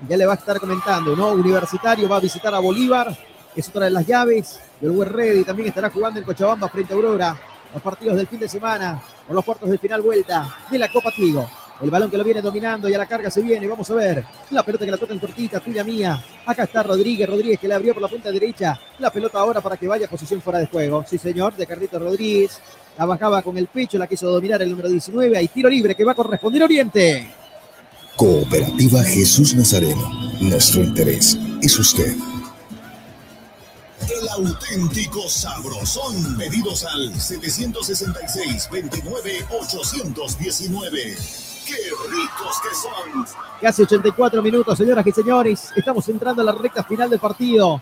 Ya le va a estar comentando, ¿no? Universitario va a visitar a Bolívar. Es otra de las llaves. El Web Ready también estará jugando en Cochabamba frente a Aurora. Los partidos del fin de semana o los cuartos de final vuelta de la Copa Tigo. El balón que lo viene dominando y a la carga se viene. Vamos a ver. La pelota que la toca en cortita, tuya mía. Acá está Rodríguez. Rodríguez que le abrió por la punta derecha. La pelota ahora para que vaya a posición fuera de juego. Sí, señor, de Carlitos Rodríguez. La bajaba con el pecho, la quiso dominar el número 19. Hay tiro libre que va a corresponder Oriente. Cooperativa Jesús Nazareno. Nuestro interés es usted. El auténtico sabrosón. Pedidos al 766-29-819. ¡Qué ricos que son! Casi 84 minutos, señoras y señores. Estamos entrando a la recta final del partido.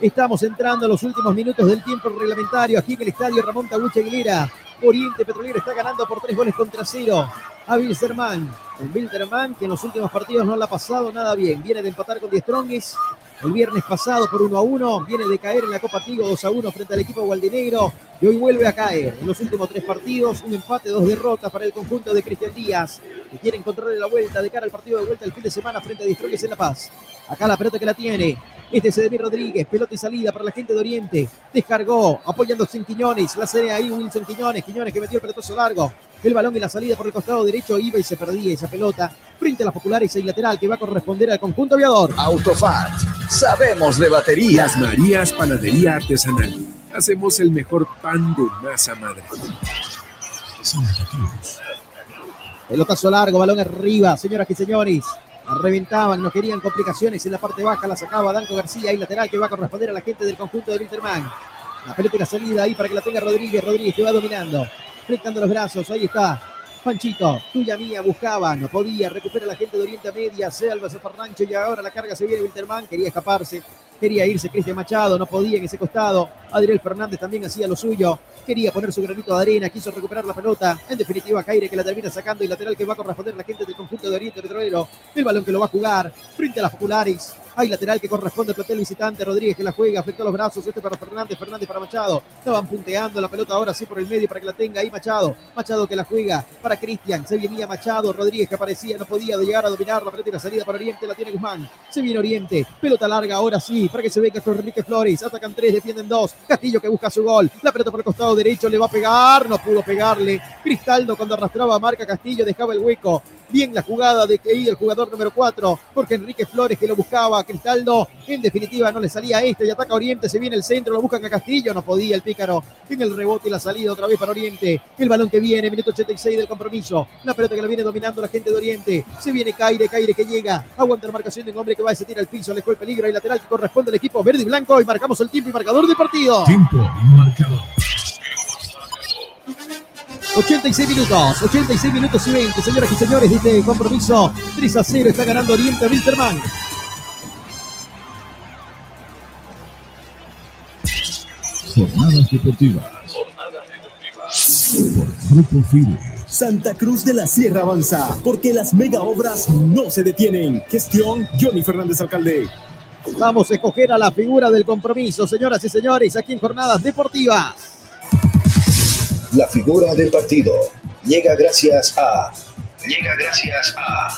Estamos entrando a los últimos minutos del tiempo reglamentario aquí en el estadio Ramón Tabucha Aguilera. Oriente Petrolero está ganando por tres goles contra cero a Wilstermann. El Wilstermann que en los últimos partidos no le ha pasado nada bien. Viene de empatar con 10 Strongis el viernes pasado por 1 a 1. Viene de caer en la Copa Tigo 2 a 1 frente al equipo gualdinegro. Y hoy vuelve a caer. En los últimos tres partidos, un empate, dos derrotas para el conjunto de Cristian Díaz. Que quiere encontrarle la vuelta de cara al partido de vuelta el fin de semana frente a Distrogues en La Paz. Acá la pelota que la tiene. Este es Edemir Rodríguez. Pelota y salida para la gente de Oriente. Descargó, apoyándose en Quiñones. La serie ahí Wilson Quiñones. Quiñones que metió el pelotazo largo. El balón y la salida por el costado derecho iba y se perdía esa pelota. Frente a las populares y lateral que va a corresponder al conjunto aviador. Autofat. Sabemos de batería. Las Marías Panadería Artesanal. Hacemos el mejor pan de masa madre. Pelotazo largo, balón arriba, señoras y señores. Reventaban, no querían complicaciones en la parte baja, la sacaba Danco García y lateral que va a corresponder a la gente del conjunto de Winterman. La pelota la salida ahí para que la tenga Rodríguez. Rodríguez que va dominando, flectando los brazos, ahí está. Panchito, tuya mía, buscaba, no podía, recupera la gente de Oriente a Media, Selva, Zafarrancho y ahora la carga se viene Winterman, quería escaparse, quería irse Cristian Machado, no podía en ese costado, Adriel Fernández también hacía lo suyo, quería poner su granito de arena, quiso recuperar la pelota, en definitiva Caire que la termina sacando y lateral que va a corresponder la gente del conjunto de Oriente Petrolero, el balón que lo va a jugar frente a las populares, hay lateral que corresponde al plantel visitante, Rodríguez que la juega, afectó los brazos, este para Fernández, Fernández para Machado. Estaban punteando la pelota ahora sí por el medio para que la tenga ahí Machado. Machado que la juega para Cristian, se venía Machado, Rodríguez que aparecía, no podía llegar a dominar la pelota y la salida para Oriente, la tiene Guzmán. Se viene Oriente, pelota larga ahora sí, para que se venga con Enrique Flores, atacan tres, defienden dos. Castillo que busca su gol, la pelota por el costado derecho, le va a pegar, no pudo pegarle. Cristaldo cuando arrastraba marca Castillo, dejaba el hueco. Bien la jugada de que el jugador número 4, Jorge Enrique Flores que lo buscaba, Cristaldo. En definitiva no le salía este y ataca Oriente. Se viene el centro, lo buscan a Castillo. No podía el pícaro. En el rebote y la salida otra vez para Oriente. El balón que viene, minuto 86 del compromiso. La pelota que la viene dominando la gente de Oriente. Se viene Caire, Caire que llega. Aguanta la marcación de un hombre que va y se tira al piso. Le fue el peligro y lateral que corresponde al equipo verde y blanco. Y marcamos el tiempo y marcador del partido. Tiempo y marcador. 86 minutos, 86 minutos y 20, señoras y señores, de este compromiso. 3 a 0 está ganando Oriente Wilterman. Jornadas deportivas. Por Grupo Fide. Santa Cruz de la Sierra avanza, porque las mega obras no se detienen. Gestión Johnny Fernández Alcalde. Vamos a escoger a la figura del compromiso, señoras y señores, aquí en Jornadas Deportivas. La figura del partido llega gracias a Llega gracias a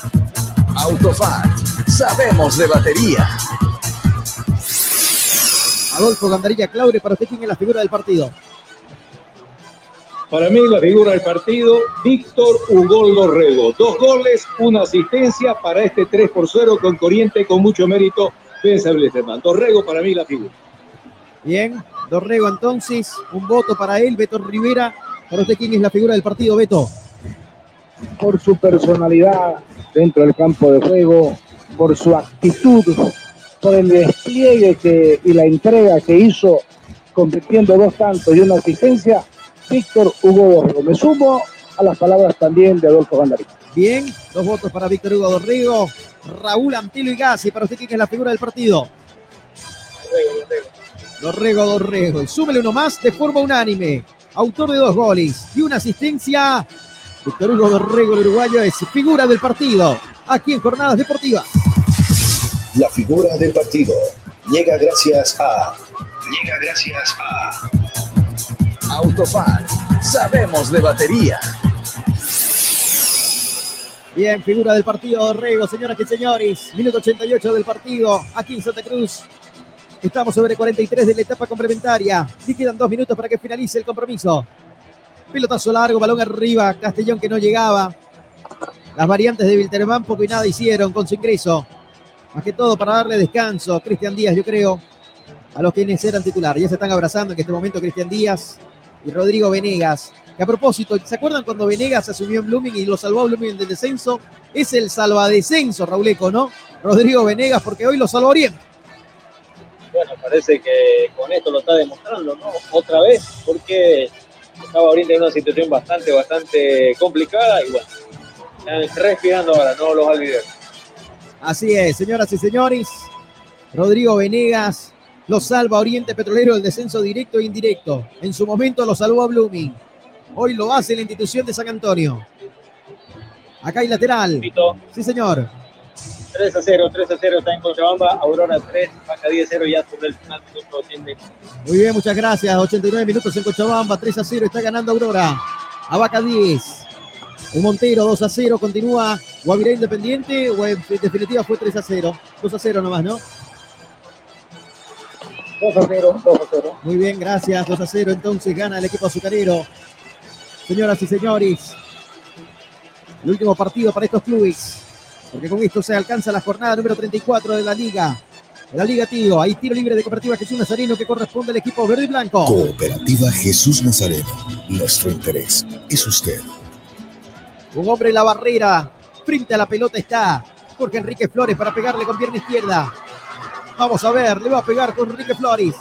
Autofat. Sabemos de batería. Adolfo Gandarilla Claure, para usted, ¿quién es la figura del partido? Para mí, la figura del partido, Víctor Ugol Dorrego. Dos goles, una asistencia para este 3 por 0 con Corriente con mucho mérito. Pensable Dorrego, para mí, la figura. Bien, Dorrego entonces, un voto para él, Beto Rivera. Para usted, ¿quién es la figura del partido, Beto? por su personalidad dentro del campo de juego, por su actitud, por el despliegue que, y la entrega que hizo convirtiendo dos tantos y una asistencia, Víctor Hugo Dorrego. Me sumo a las palabras también de Adolfo Gandarí. Bien, dos votos para Víctor Hugo Dorrego, Raúl Antilo y Gassi, para usted quién es la figura del partido. Dorrego, Dorrego. Y súmele uno más de forma unánime. Autor de dos goles y una asistencia. Víctor Hugo Dorrego, el uruguayo, es figura del partido. Aquí en Jornadas Deportivas. La figura del partido llega gracias a Llega gracias a Autofan. Sabemos de batería. Bien, figura del partido Dorrego, señoras y señores. Minuto 88 del partido aquí en Santa Cruz. Estamos sobre 43 de la etapa complementaria. Y quedan dos minutos para que finalice el compromiso. Pelotazo largo, balón arriba, Castellón que no llegaba. Las variantes de Wilterman poco y nada hicieron con su ingreso. Más que todo para darle descanso. Cristian Díaz, yo creo, a los quienes eran titular. Ya se están abrazando en este momento Cristian Díaz y Rodrigo Venegas. Que a propósito, ¿se acuerdan cuando Venegas asumió en Blooming y lo salvó a Blooming del descenso? Es el salvadescenso, Rauleco, ¿no? Rodrigo Venegas, porque hoy lo salvó Oriente. Bueno, parece que con esto lo está demostrando, ¿no? Otra vez, porque estaba ahorita en una situación bastante, bastante complicada y bueno, están respirando ahora, no los olvidemos. Así es, señoras y señores. Rodrigo Venegas lo salva Oriente Petrolero del descenso directo e indirecto. En su momento lo salvó a Blooming. Hoy lo hace la institución de San Antonio. Acá hay lateral. Sí, señor. 3 a 0, 3 a 0 está en Cochabamba, Aurora 3, Vaca 10 0 ya sobre el final Muy bien, muchas gracias. 89 minutos en Cochabamba, 3 a 0 está ganando Aurora. A Vaca 10. Un Montero 2 a 0 continúa Guavirá Independiente o en definitiva fue 3 a 0. 2 a 0 nomás, ¿no? 2 a 0, 2 a 0. Muy bien, gracias. 2 a 0 entonces gana el equipo azucarero. Señoras y señores, el último partido para estos clubes porque con esto se alcanza la jornada número 34 de la Liga. De la Liga Tío, hay tiro libre de Cooperativa Jesús Nazareno que corresponde al equipo verde y blanco. Cooperativa Jesús Nazareno. Nuestro interés es usted. Un hombre en la barrera. Frente a la pelota está Jorge Enrique Flores para pegarle con pierna izquierda. Vamos a ver, le va a pegar con Enrique Flores.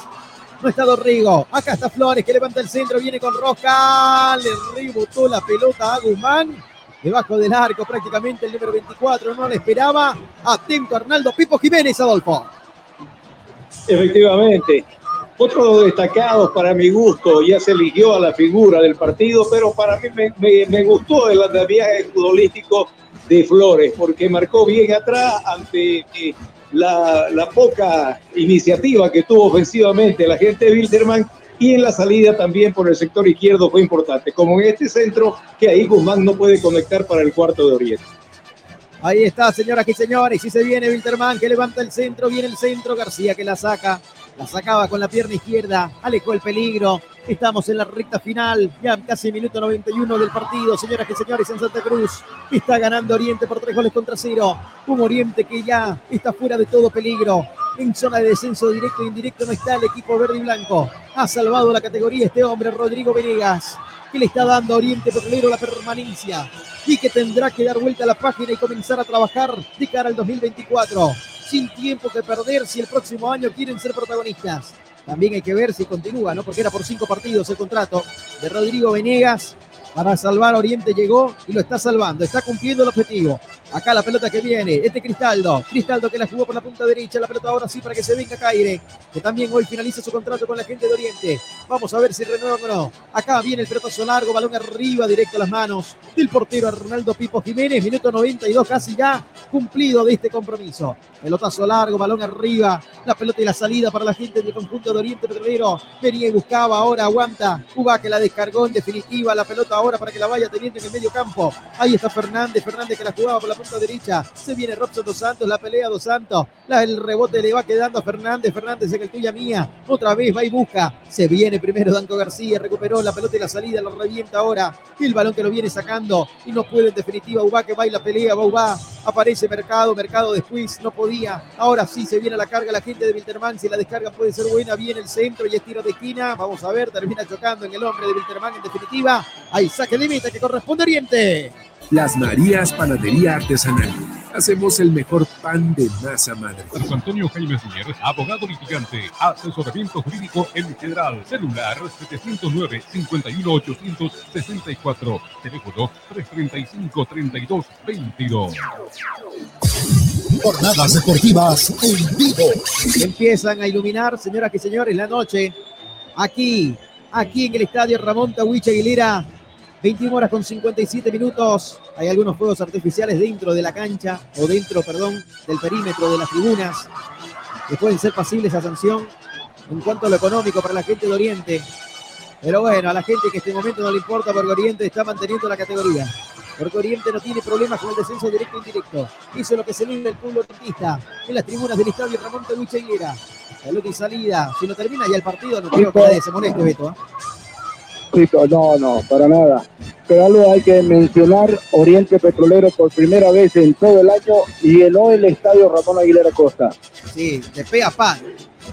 No está Dorrigo. Acá está Flores que levanta el centro, viene con Roja. Le rebotó la pelota a Guzmán debajo del arco prácticamente el número 24, no le esperaba. Atento Arnaldo Pipo Jiménez, Adolfo. Efectivamente. Otro destacado para mi gusto, ya se eligió a la figura del partido, pero para mí me, gustó el viaje futbolístico de Flores, porque marcó bien atrás ante eh, la, poca iniciativa que tuvo ofensivamente la gente de Wilderman y en la salida también por el sector izquierdo fue importante, como en este centro que ahí Guzmán no puede conectar para el cuarto de Oriente. Ahí está, señoras y señores, y se viene Wilterman que levanta el centro, viene el centro, García que la saca, la sacaba con la pierna izquierda, alejó el peligro, Estamos en la recta final, ya casi minuto 91 del partido. Señoras y señores, en Santa Cruz está ganando Oriente por tres goles contra cero. Un Oriente que ya está fuera de todo peligro. En zona de descenso directo e indirecto no está el equipo verde y blanco. Ha salvado la categoría este hombre, Rodrigo Venegas, que le está dando a Oriente Petrolero la permanencia y que tendrá que dar vuelta a la página y comenzar a trabajar de cara al 2024. Sin tiempo que perder si el próximo año quieren ser protagonistas. También hay que ver si continúa, ¿no? Porque era por cinco partidos el contrato de Rodrigo Venegas para salvar Oriente llegó y lo está salvando, está cumpliendo el objetivo. Acá la pelota que viene, este Cristaldo, Cristaldo que la jugó por la punta derecha, la pelota ahora sí para que se venga Caire, que también hoy finaliza su contrato con la gente de Oriente. Vamos a ver si renueva o no. Acá viene el pelotazo largo, balón arriba, directo a las manos del portero Ronaldo Pipo Jiménez, minuto 92 casi ya cumplido de este compromiso. Pelotazo largo, balón arriba, la pelota y la salida para la gente del conjunto de Oriente Petrolero. Venía y buscaba, ahora aguanta. Cuba que la descargó en definitiva, la pelota ahora para que la vaya teniendo en el medio campo. Ahí está Fernández, Fernández que la jugaba por la punta derecha. Se viene Robson Dos Santos, la pelea Dos Santos. El rebote le va quedando a Fernández. Fernández en el tuya mía. Otra vez va y busca. Se viene primero Danco García. Recuperó la pelota y la salida. Lo revienta ahora. El balón que lo viene sacando. Y no puede en definitiva. Uba que va y la pelea. Va Uba. Aparece Mercado. Mercado después no podía. Ahora sí se viene a la carga la gente de Wilterman. Si la descarga puede ser buena. Viene el centro y es tiro de esquina. Vamos a ver. Termina chocando en el hombre de Wilterman en definitiva. Ahí saque límite que corresponde Oriente. Las Marías Panadería Artesanal. Hacemos el mejor pan de masa madre. Marco Antonio Jaime Mier, abogado litigante, asesoramiento jurídico en general, celular 709-51864, teléfono 335-3222. Jornadas deportivas en vivo. Empiezan a iluminar, señoras y señores, la noche aquí, aquí en el estadio Ramón Tahuicha Aguilera. 21 horas con 57 minutos. Hay algunos fuegos artificiales dentro de la cancha, o dentro, perdón, del perímetro de las tribunas, que pueden ser pasibles a sanción en cuanto a lo económico para la gente de Oriente. Pero bueno, a la gente que en este momento no le importa porque Oriente está manteniendo la categoría. Porque Oriente no tiene problemas con el descenso directo e indirecto. Es lo que se linda el pueblo orientista en las tribunas del estadio Ramón Telucha Higuera. Salud y salida. Si no termina ya el partido, no creo que nadie se moleste, Beto. ¿eh? No, no, para nada. Pero algo hay que mencionar, Oriente Petrolero por primera vez en todo el año llenó el estadio Ramón Aguilera Costa. Sí, de pega pan.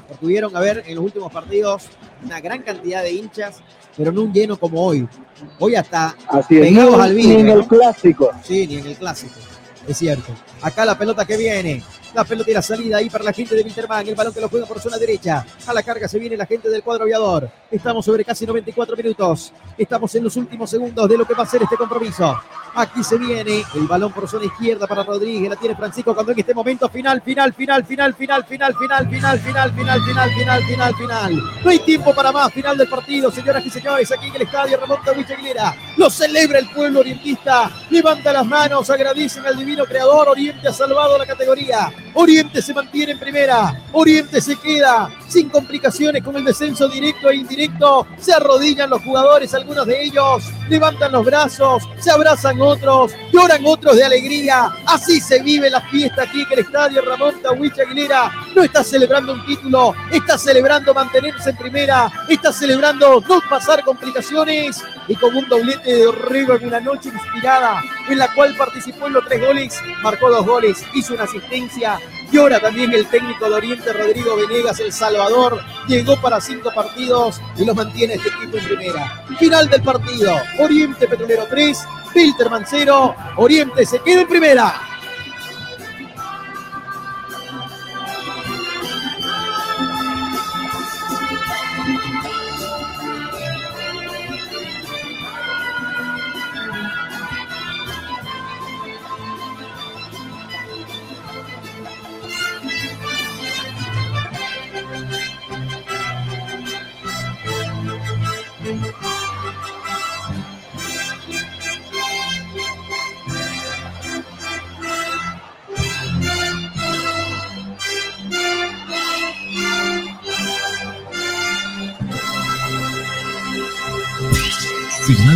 Porque pudieron haber en los últimos partidos una gran cantidad de hinchas, pero no un lleno como hoy. Hoy hasta Así es, pegados ni- al ni vidrio. en el clásico. Sí, ni en el clásico. Es cierto. Acá la pelota que viene. La pelota y salida ahí para la gente de Winterman. El balón que lo juega por zona derecha. A la carga se viene la gente del cuadro aviador. Estamos sobre casi 94 minutos. Estamos en los últimos segundos de lo que va a ser este compromiso. Aquí se viene el balón por zona izquierda para Rodríguez. La tiene Francisco cuando en este momento final, final, final, final, final, final, final, final, final, final, final, final, final, final. No hay tiempo para más. Final del partido, señoras y señores. Aquí en el estadio Ramón Tahuicha Aguilera. Lo celebra el pueblo orientista. Levanta las manos, agradecen al divino creador. Oriente ha salvado la categoría. Oriente se mantiene en primera. Oriente se queda sin complicaciones con el descenso directo e indirecto. Se arrodillan los jugadores, algunos de ellos levantan los brazos, se abrazan otros, lloran otros de alegría. Así se vive la fiesta aquí en el estadio Ramón Tahuicha Aguilera. No está celebrando un título, está celebrando mantenerse en primera, está celebrando no pasar complicaciones y con un doblete de Orrego en una noche inspirada en la cual participó en los tres goles, marcó dos goles, hizo una asistencia. Llora también el técnico de Oriente, Rodrigo Venegas, El Salvador. Llegó para cinco partidos y los mantiene este equipo en primera. Final del partido. Oriente Petrolero 3, Filterman 0. Oriente se queda en primera.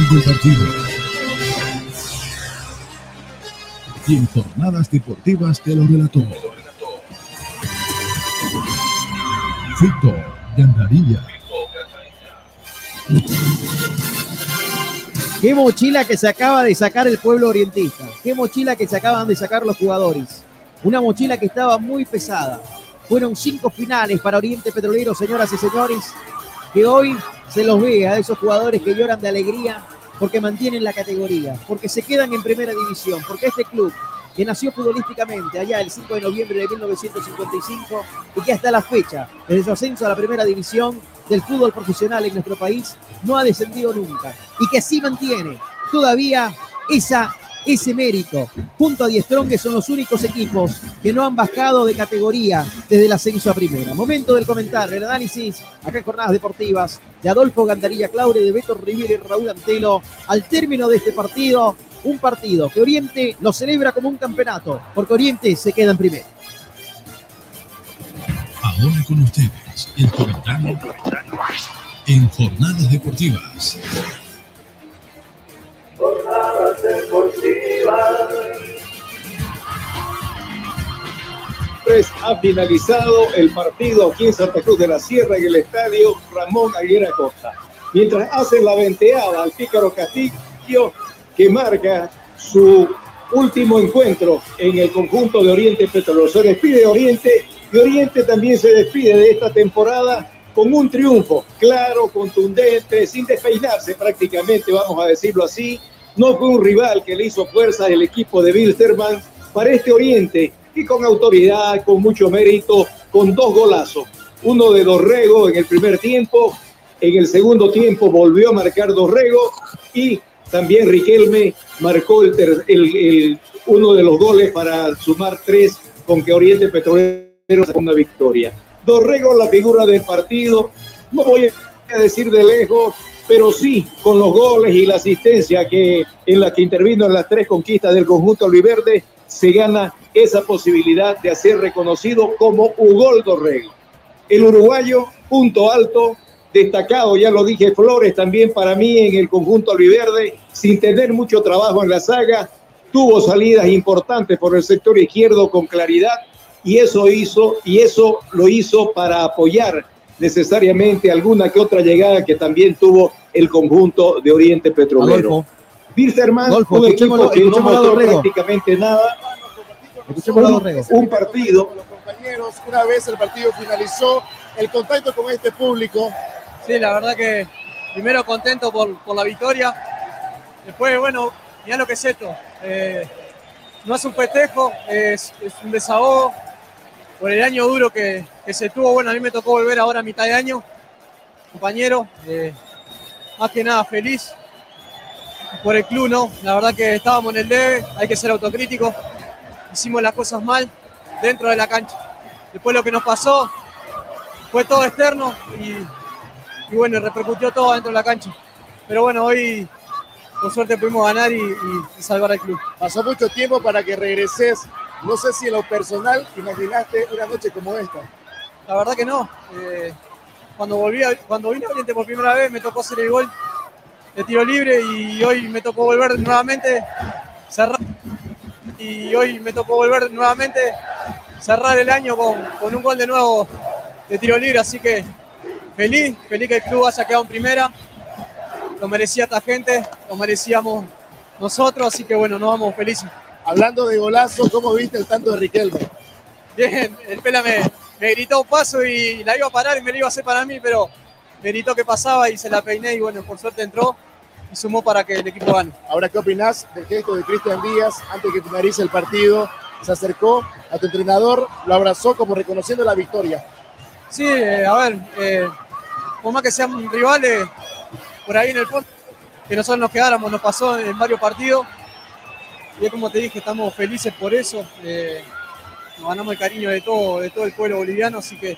Partido. Y en jornadas deportivas te lo relató. Fito Gandarilla. Qué mochila que se acaba de sacar el pueblo orientista. Qué mochila que se acaban de sacar los jugadores. Una mochila que estaba muy pesada. Fueron cinco finales para Oriente Petrolero, señoras y señores, que hoy se los ve a esos jugadores que lloran de alegría porque mantienen la categoría, porque se quedan en primera división, porque este club que nació futbolísticamente allá el 5 de noviembre de 1955 y que hasta la fecha, desde su ascenso a la primera división del fútbol profesional en nuestro país, no ha descendido nunca y que sí mantiene todavía esa, ese mérito. Junto a Diestrón, que son los únicos equipos que no han bajado de categoría desde el ascenso a primera. Momento del comentario, el análisis acá en Jornadas Deportivas de Adolfo Gandarilla Claure, de Beto Riviera y Raúl Antelo. Al término de este partido, un partido que Oriente lo celebra como un campeonato, porque Oriente se queda en primero. Ahora con ustedes, el comentario en Jornadas Deportivas. Jornadas deportivas. Pues ha finalizado el partido aquí en Santa Cruz de la Sierra en el estadio Ramón Aguilera Costa. Mientras hacen la venteada al pícaro Castillo que marca su último encuentro en el conjunto de Oriente Petrolero. Se despide Oriente y Oriente también se despide de esta temporada con un triunfo claro, contundente, sin despeinarse prácticamente, vamos a decirlo así. No fue un rival que le hizo fuerza el equipo de Wilstermann para este Oriente y con autoridad, con mucho mérito, con dos golazos. Uno de Dorrego en el primer tiempo, en el segundo tiempo volvió a marcar Dorrego y también Riquelme marcó el, uno de los goles para sumar tres con que Oriente Petrolero sacó una victoria. Dorrego, la figura del partido, no voy a decir de lejos, pero sí con los goles y la asistencia que en la que intervino en las tres conquistas del conjunto Oliverde, se gana esa posibilidad de ser reconocido como Ugol Dorrego. El uruguayo, punto alto, destacado, ya lo dije, Flores también para mí en el conjunto Oliverde, sin tener mucho trabajo en la saga, tuvo salidas importantes por el sector izquierdo con claridad y eso hizo y eso lo hizo para apoyar necesariamente alguna que otra llegada que también tuvo el conjunto de Oriente Petrolero. Wilstermann, un equipo que no mostró prácticamente nada. Un, un partido. Los compañeros, una vez el partido finalizó, el contacto con este público. Sí, la verdad que primero contento por, por la victoria. Después, bueno, mira lo que es esto. Eh, no es un festejo, es, es, un desahogo por el año duro que, se tuvo. Bueno, a mí me tocó volver ahora a mitad de año, compañero. Eh, más que nada feliz por el club, ¿no? La verdad que estábamos en el debe, hay que ser autocríticos. Hicimos las cosas mal dentro de la cancha. Después lo que nos pasó fue todo externo y, y bueno, repercutió todo dentro de la cancha. Pero bueno, hoy por suerte pudimos ganar y, salvar al club. Pasó mucho tiempo para que regreses. No sé si en lo personal imaginaste una noche como esta. La verdad que no. Eh, cuando volví, a, cuando vine a Oriente por primera vez me tocó hacer el gol de tiro libre y hoy me tocó volver nuevamente cerrar y hoy me tocó volver nuevamente cerrar el año con, con un gol de nuevo de tiro libre, así que feliz, feliz que el club haya quedado en primera lo merecía esta gente, lo merecíamos nosotros, así que bueno, nos vamos felices. Hablando de golazo, ¿cómo viste el tanto de Riquelme? Bien, el Pela me, me, gritó un paso y la iba a parar y me la iba a hacer para mí, pero me gritó que pasaba y se la peiné y bueno, por suerte entró y sumó para que el equipo gane. Ahora, ¿qué opinás del gesto de Cristian Díaz antes que finalice el partido? Se acercó a tu entrenador, lo abrazó como reconociendo la victoria. Sí, eh, a ver, eh, por más que sean rivales, por ahí en el fondo, que nosotros nos quedáramos, nos pasó en varios partidos. Y como te dije, estamos felices por eso. Eh, nos ganamos el cariño de todo, de todo el pueblo boliviano, así que,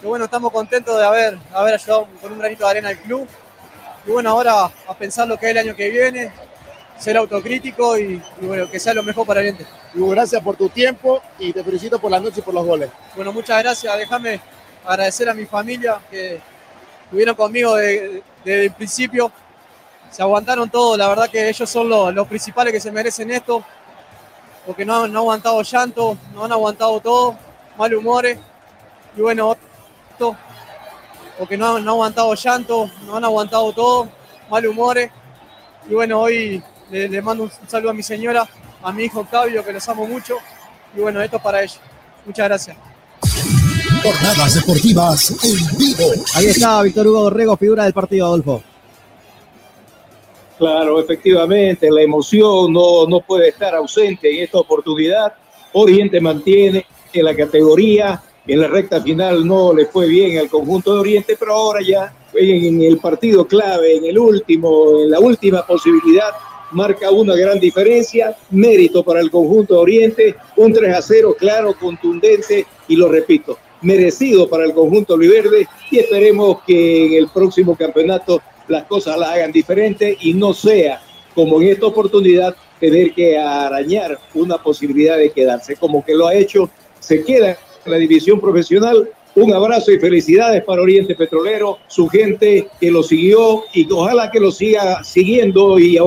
que, bueno, estamos contentos de haber, haber ayudado con un granito de arena al club. Y bueno, ahora a pensar lo que es el año que viene, ser autocrítico y, y bueno, que sea lo mejor para el ente. Hugo, gracias por tu tiempo y te felicito por la noche y por los goles. Bueno, muchas gracias. Déjame agradecer a mi familia que estuvieron conmigo desde de, el principio. Se aguantaron todo, la verdad que ellos son los, los principales que se merecen esto, porque no, no han aguantado llanto, no han aguantado todo, mal humores. Y bueno, esto, porque no, han- no han aguantado llanto, no han aguantado todo, mal humores. Y bueno, hoy le, le mando un saludo a mi señora, a mi hijo Octavio, que los amo mucho. Y bueno, esto es para ellos. Muchas gracias. Jornadas deportivas en vivo. Ahí está Víctor Hugo Dorrego, figura del partido, Adolfo. Claro, efectivamente, la emoción no, no puede estar ausente en esta oportunidad. Oriente mantiene en la categoría, en la recta final no le fue bien al conjunto de Oriente, pero ahora ya en el partido clave, en el último, en la última posibilidad, marca una gran diferencia, mérito para el conjunto de Oriente, un 3 a 0 claro, contundente y lo repito, merecido para el conjunto Oliverde y esperemos que en el próximo campeonato las cosas las hagan diferente y no sea como en esta oportunidad tener que arañar una posibilidad de quedarse, como que lo ha hecho, se queda en la división profesional. Un abrazo y felicidades para Oriente Petrolero, su gente que lo siguió y ojalá que lo siga siguiendo y,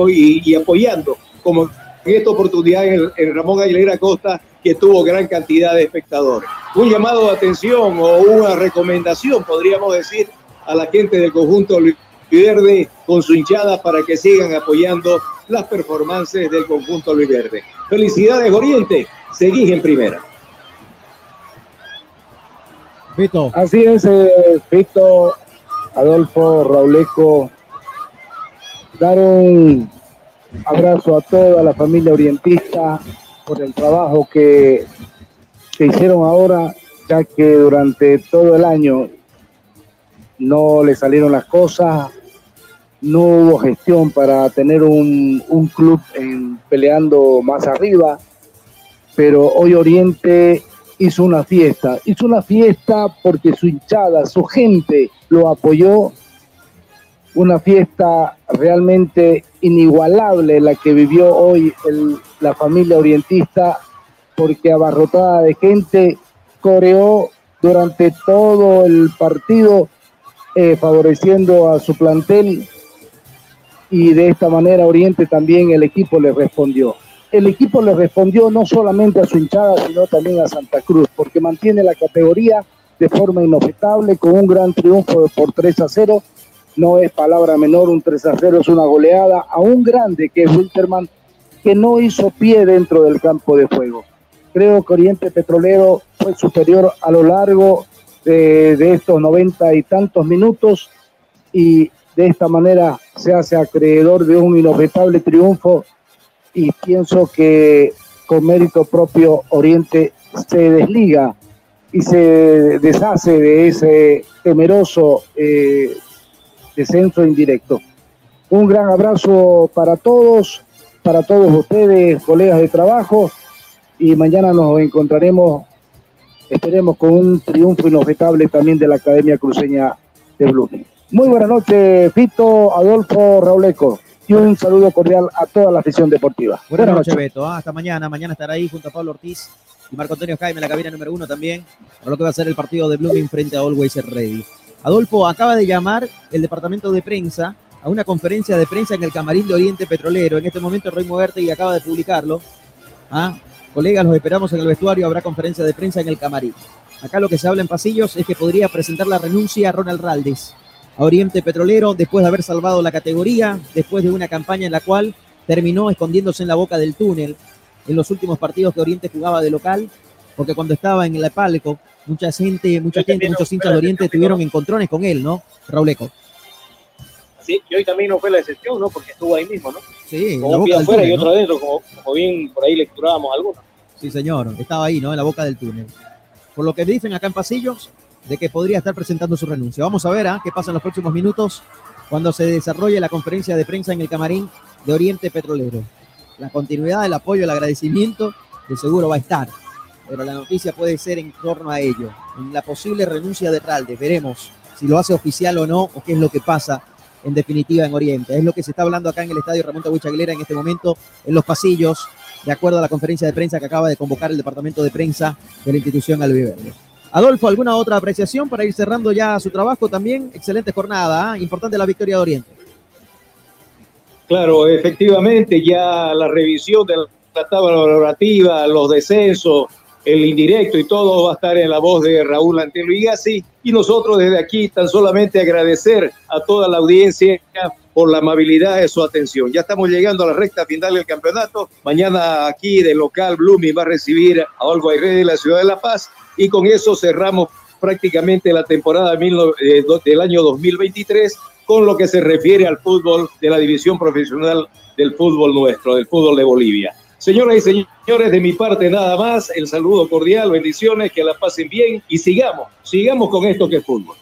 y- apoyando, como en esta oportunidad en, en Ramón Aguilera Costa, que tuvo gran cantidad de espectadores. Un llamado de atención o una recomendación, podríamos decir, a la gente del conjunto Verde con su hinchada para que sigan apoyando las performances del conjunto Verde. Felicidades, Oriente. Seguís en primera. Vito. Así es, eh, Vito, Adolfo, Rauleco. Dar un abrazo a toda la familia orientista por el trabajo que, que hicieron ahora, ya que durante todo el año no le salieron las cosas, no hubo gestión para tener un, club en- peleando más arriba, pero hoy Oriente hizo una fiesta, hizo una fiesta porque su hinchada, su gente lo apoyó, una fiesta realmente inigualable la que vivió hoy la familia orientista, porque abarrotada de gente coreó durante todo el partido eh, favoreciendo a su plantel y de esta manera Oriente también el equipo le respondió. El equipo le respondió no solamente a su hinchada, sino también a Santa Cruz, porque mantiene la categoría de forma inobjetable con un gran triunfo por 3 a 0. No es palabra menor, un 3 a 0 es una goleada a un grande que es Wilterman, que no hizo pie dentro del campo de juego. Creo que Oriente Petrolero fue superior a lo largo de, de estos noventa y tantos minutos y de esta manera se hace acreedor de un inobjetable triunfo y pienso que con mérito propio Oriente se desliga y se deshace de ese temeroso eh, descenso indirecto. Un gran abrazo para todos, para todos ustedes, colegas de trabajo, y mañana nos encontraremos, esperemos, con un triunfo inobjetable también de la Academia Cruceña de Blooming. Muy buenas noches, Fito, Adolfo, Rauleco, y un saludo cordial a toda la afición deportiva. Buenas noches, Beto. Ah, hasta mañana. Mañana estará ahí junto a Pablo Ortiz y Marco Antonio Jaime en la cabina número uno también, para lo que va a ser el partido de Blooming frente a Always Ready. Adolfo acaba de llamar el departamento de prensa a una conferencia de prensa en el camarín de Oriente Petrolero. En este momento Roy y acaba de publicarlo. Ah, colegas, los esperamos en el vestuario. Habrá conferencia de prensa en el camarín. Acá lo que se habla en pasillos es que podría presentar la renuncia a Ronald Raldes a Oriente Petrolero después de haber salvado la categoría, después de una campaña en la cual terminó escondiéndose en la boca del túnel en los últimos partidos que Oriente jugaba de local, porque cuando estaba en el palco, mucha gente, mucha gente, muchos hinchas de Oriente tuvieron encontrones con él, ¿no? Rauleco. Sí, y hoy también no fue la excepción, ¿no? Porque estuvo ahí mismo, ¿no? Sí, Como un pie afuera y otro ¿no? adentro, como, como bien por ahí lecturábamos algunos. Sí, señor, estaba ahí, ¿no? En la boca del túnel. Por lo que dicen acá en pasillos, de que podría estar presentando su renuncia. Vamos a ver ¿ah? qué pasa en los próximos minutos cuando se desarrolle la conferencia de prensa en el camarín de Oriente Petrolero. La continuidad, el apoyo, el agradecimiento, de seguro va a estar. Pero la noticia puede ser en torno a ello, en la posible renuncia de Ralde. Veremos si lo hace oficial o no, o qué es lo que pasa en definitiva en Oriente. Es lo que se está hablando acá en el estadio Ramón Tawich Aguilera en este momento, en los pasillos, de acuerdo a la conferencia de prensa que acaba de convocar el departamento de prensa de la institución Albiverde. Adolfo, ¿alguna otra apreciación para ir cerrando ya su trabajo también? Excelente jornada, ¿ah? importante la victoria de Oriente. Claro, efectivamente, ya la revisión de la tabla valorativa, los descensos, el indirecto y todo va a estar en la voz de Raúl Antelo Igasi. Y nosotros desde aquí tan solamente agradecer a toda la audiencia por la amabilidad de su atención. Ya estamos llegando a la recta final del campeonato. Mañana aquí del local Blooming va a recibir a Olgo Ayré de la ciudad de La Paz y con eso cerramos prácticamente la temporada eh, del año 2023 con lo que se refiere al fútbol de la división profesional del fútbol nuestro, del fútbol de Bolivia. Señoras y señores, de mi parte nada más, el saludo cordial, bendiciones, que la pasen bien y sigamos, sigamos con esto que es fútbol.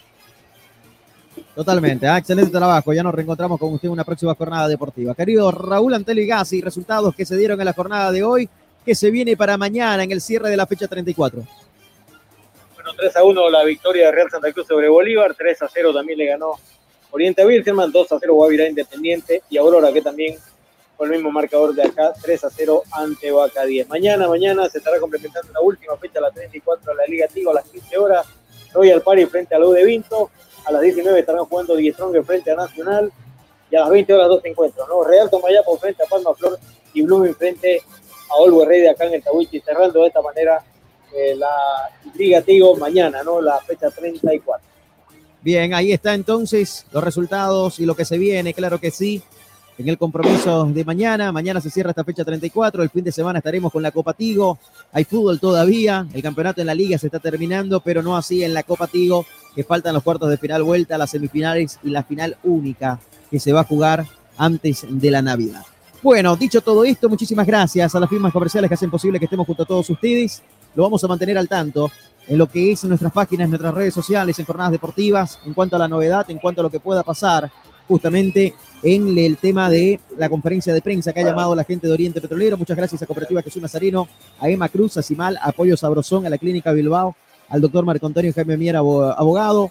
Totalmente, ah, excelente trabajo. Ya nos reencontramos con usted en una próxima jornada deportiva. Querido Raúl Anteli Gassi, resultados que se dieron en la jornada de hoy, que se viene para mañana en el cierre de la fecha 34. Bueno, 3 a 1 la victoria de Real Santa Cruz sobre Bolívar, 3 a 0 también le ganó Oriente Virgen, 2 a 0 Guavirá Independiente y Aurora que también con el mismo marcador de acá, 3 a 0 ante Vaca 10. Mañana, mañana se estará complementando la última fecha, la 34 de la Liga Tigo a las 15 horas. Royal Party frente a U de Vinto. A las 19 estarán jugando Die Strong frente a Nacional. Y a las 20 horas dos encuentros, ¿no? Real Tomayapo frente a Palma Flor y Blooming frente a Olgo Rey de acá en el Tawichi, cerrando de esta manera eh, la Liga Tigo mañana, ¿no? La fecha 34. Bien, ahí está entonces los resultados y lo que se viene, claro que sí en el compromiso de mañana. Mañana se cierra esta fecha 34. El fin de semana estaremos con la Copa Tigo. Hay fútbol todavía. El campeonato en la liga se está terminando, pero no así en la Copa Tigo, que faltan los cuartos de final vuelta, las semifinales y la final única que se va a jugar antes de la Navidad. Bueno, dicho todo esto, muchísimas gracias a las firmas comerciales que hacen posible que estemos junto a todos ustedes. Lo vamos a mantener al tanto en lo que es nuestras páginas, nuestras redes sociales, en jornadas deportivas, en cuanto a la novedad, en cuanto a lo que pueda pasar justamente en el tema de la conferencia de prensa que ha llamado la gente de Oriente Petrolero. Muchas gracias a Cooperativa Jesús Nazareno, a Emma Cruz, a Simal, a Apoyo Sabrosón, a la Clínica Bilbao, al doctor Marco Antonio Jaime Miera, abogado,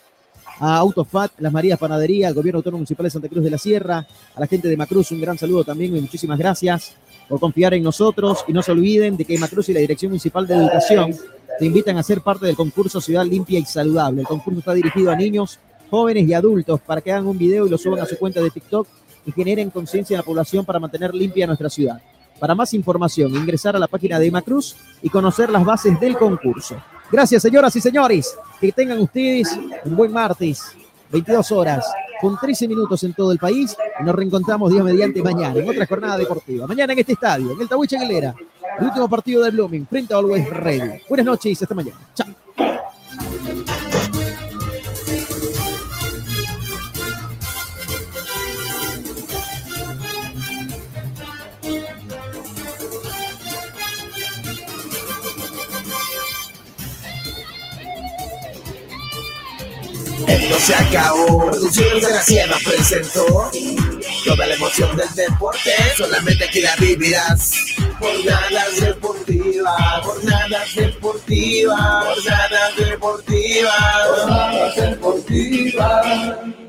a Autofat, Las Marías Panadería, al Gobierno Autónomo Municipal de Santa Cruz de la Sierra, a la gente de Macruz, un gran saludo también y muchísimas gracias por confiar en nosotros y no se olviden de que Macruz y la Dirección Municipal de Educación te invitan a ser parte del concurso Ciudad Limpia y Saludable. El concurso está dirigido a niños jóvenes y adultos para que hagan un video y lo suban a su cuenta de TikTok y generen conciencia en la población para mantener limpia nuestra ciudad. Para más información, ingresar a la página de Macruz y conocer las bases del concurso. Gracias, señoras y señores. Que tengan ustedes un buen martes, 22 horas, con 13 minutos en todo el país. Nos reencontramos día mediante mañana en otra jornada deportiva. Mañana en este estadio, en el Tahuiche Aguilera, el último partido de Blooming frente a Always Ready. Buenas noches hasta mañana. Chao. Esto se acabó. Producciones de la Sierra presentó toda la emoción del deporte. Solamente aquí la vivirás. Jornadas deportivas, jornadas deportivas, jornadas deportivas, jornadas deportivas.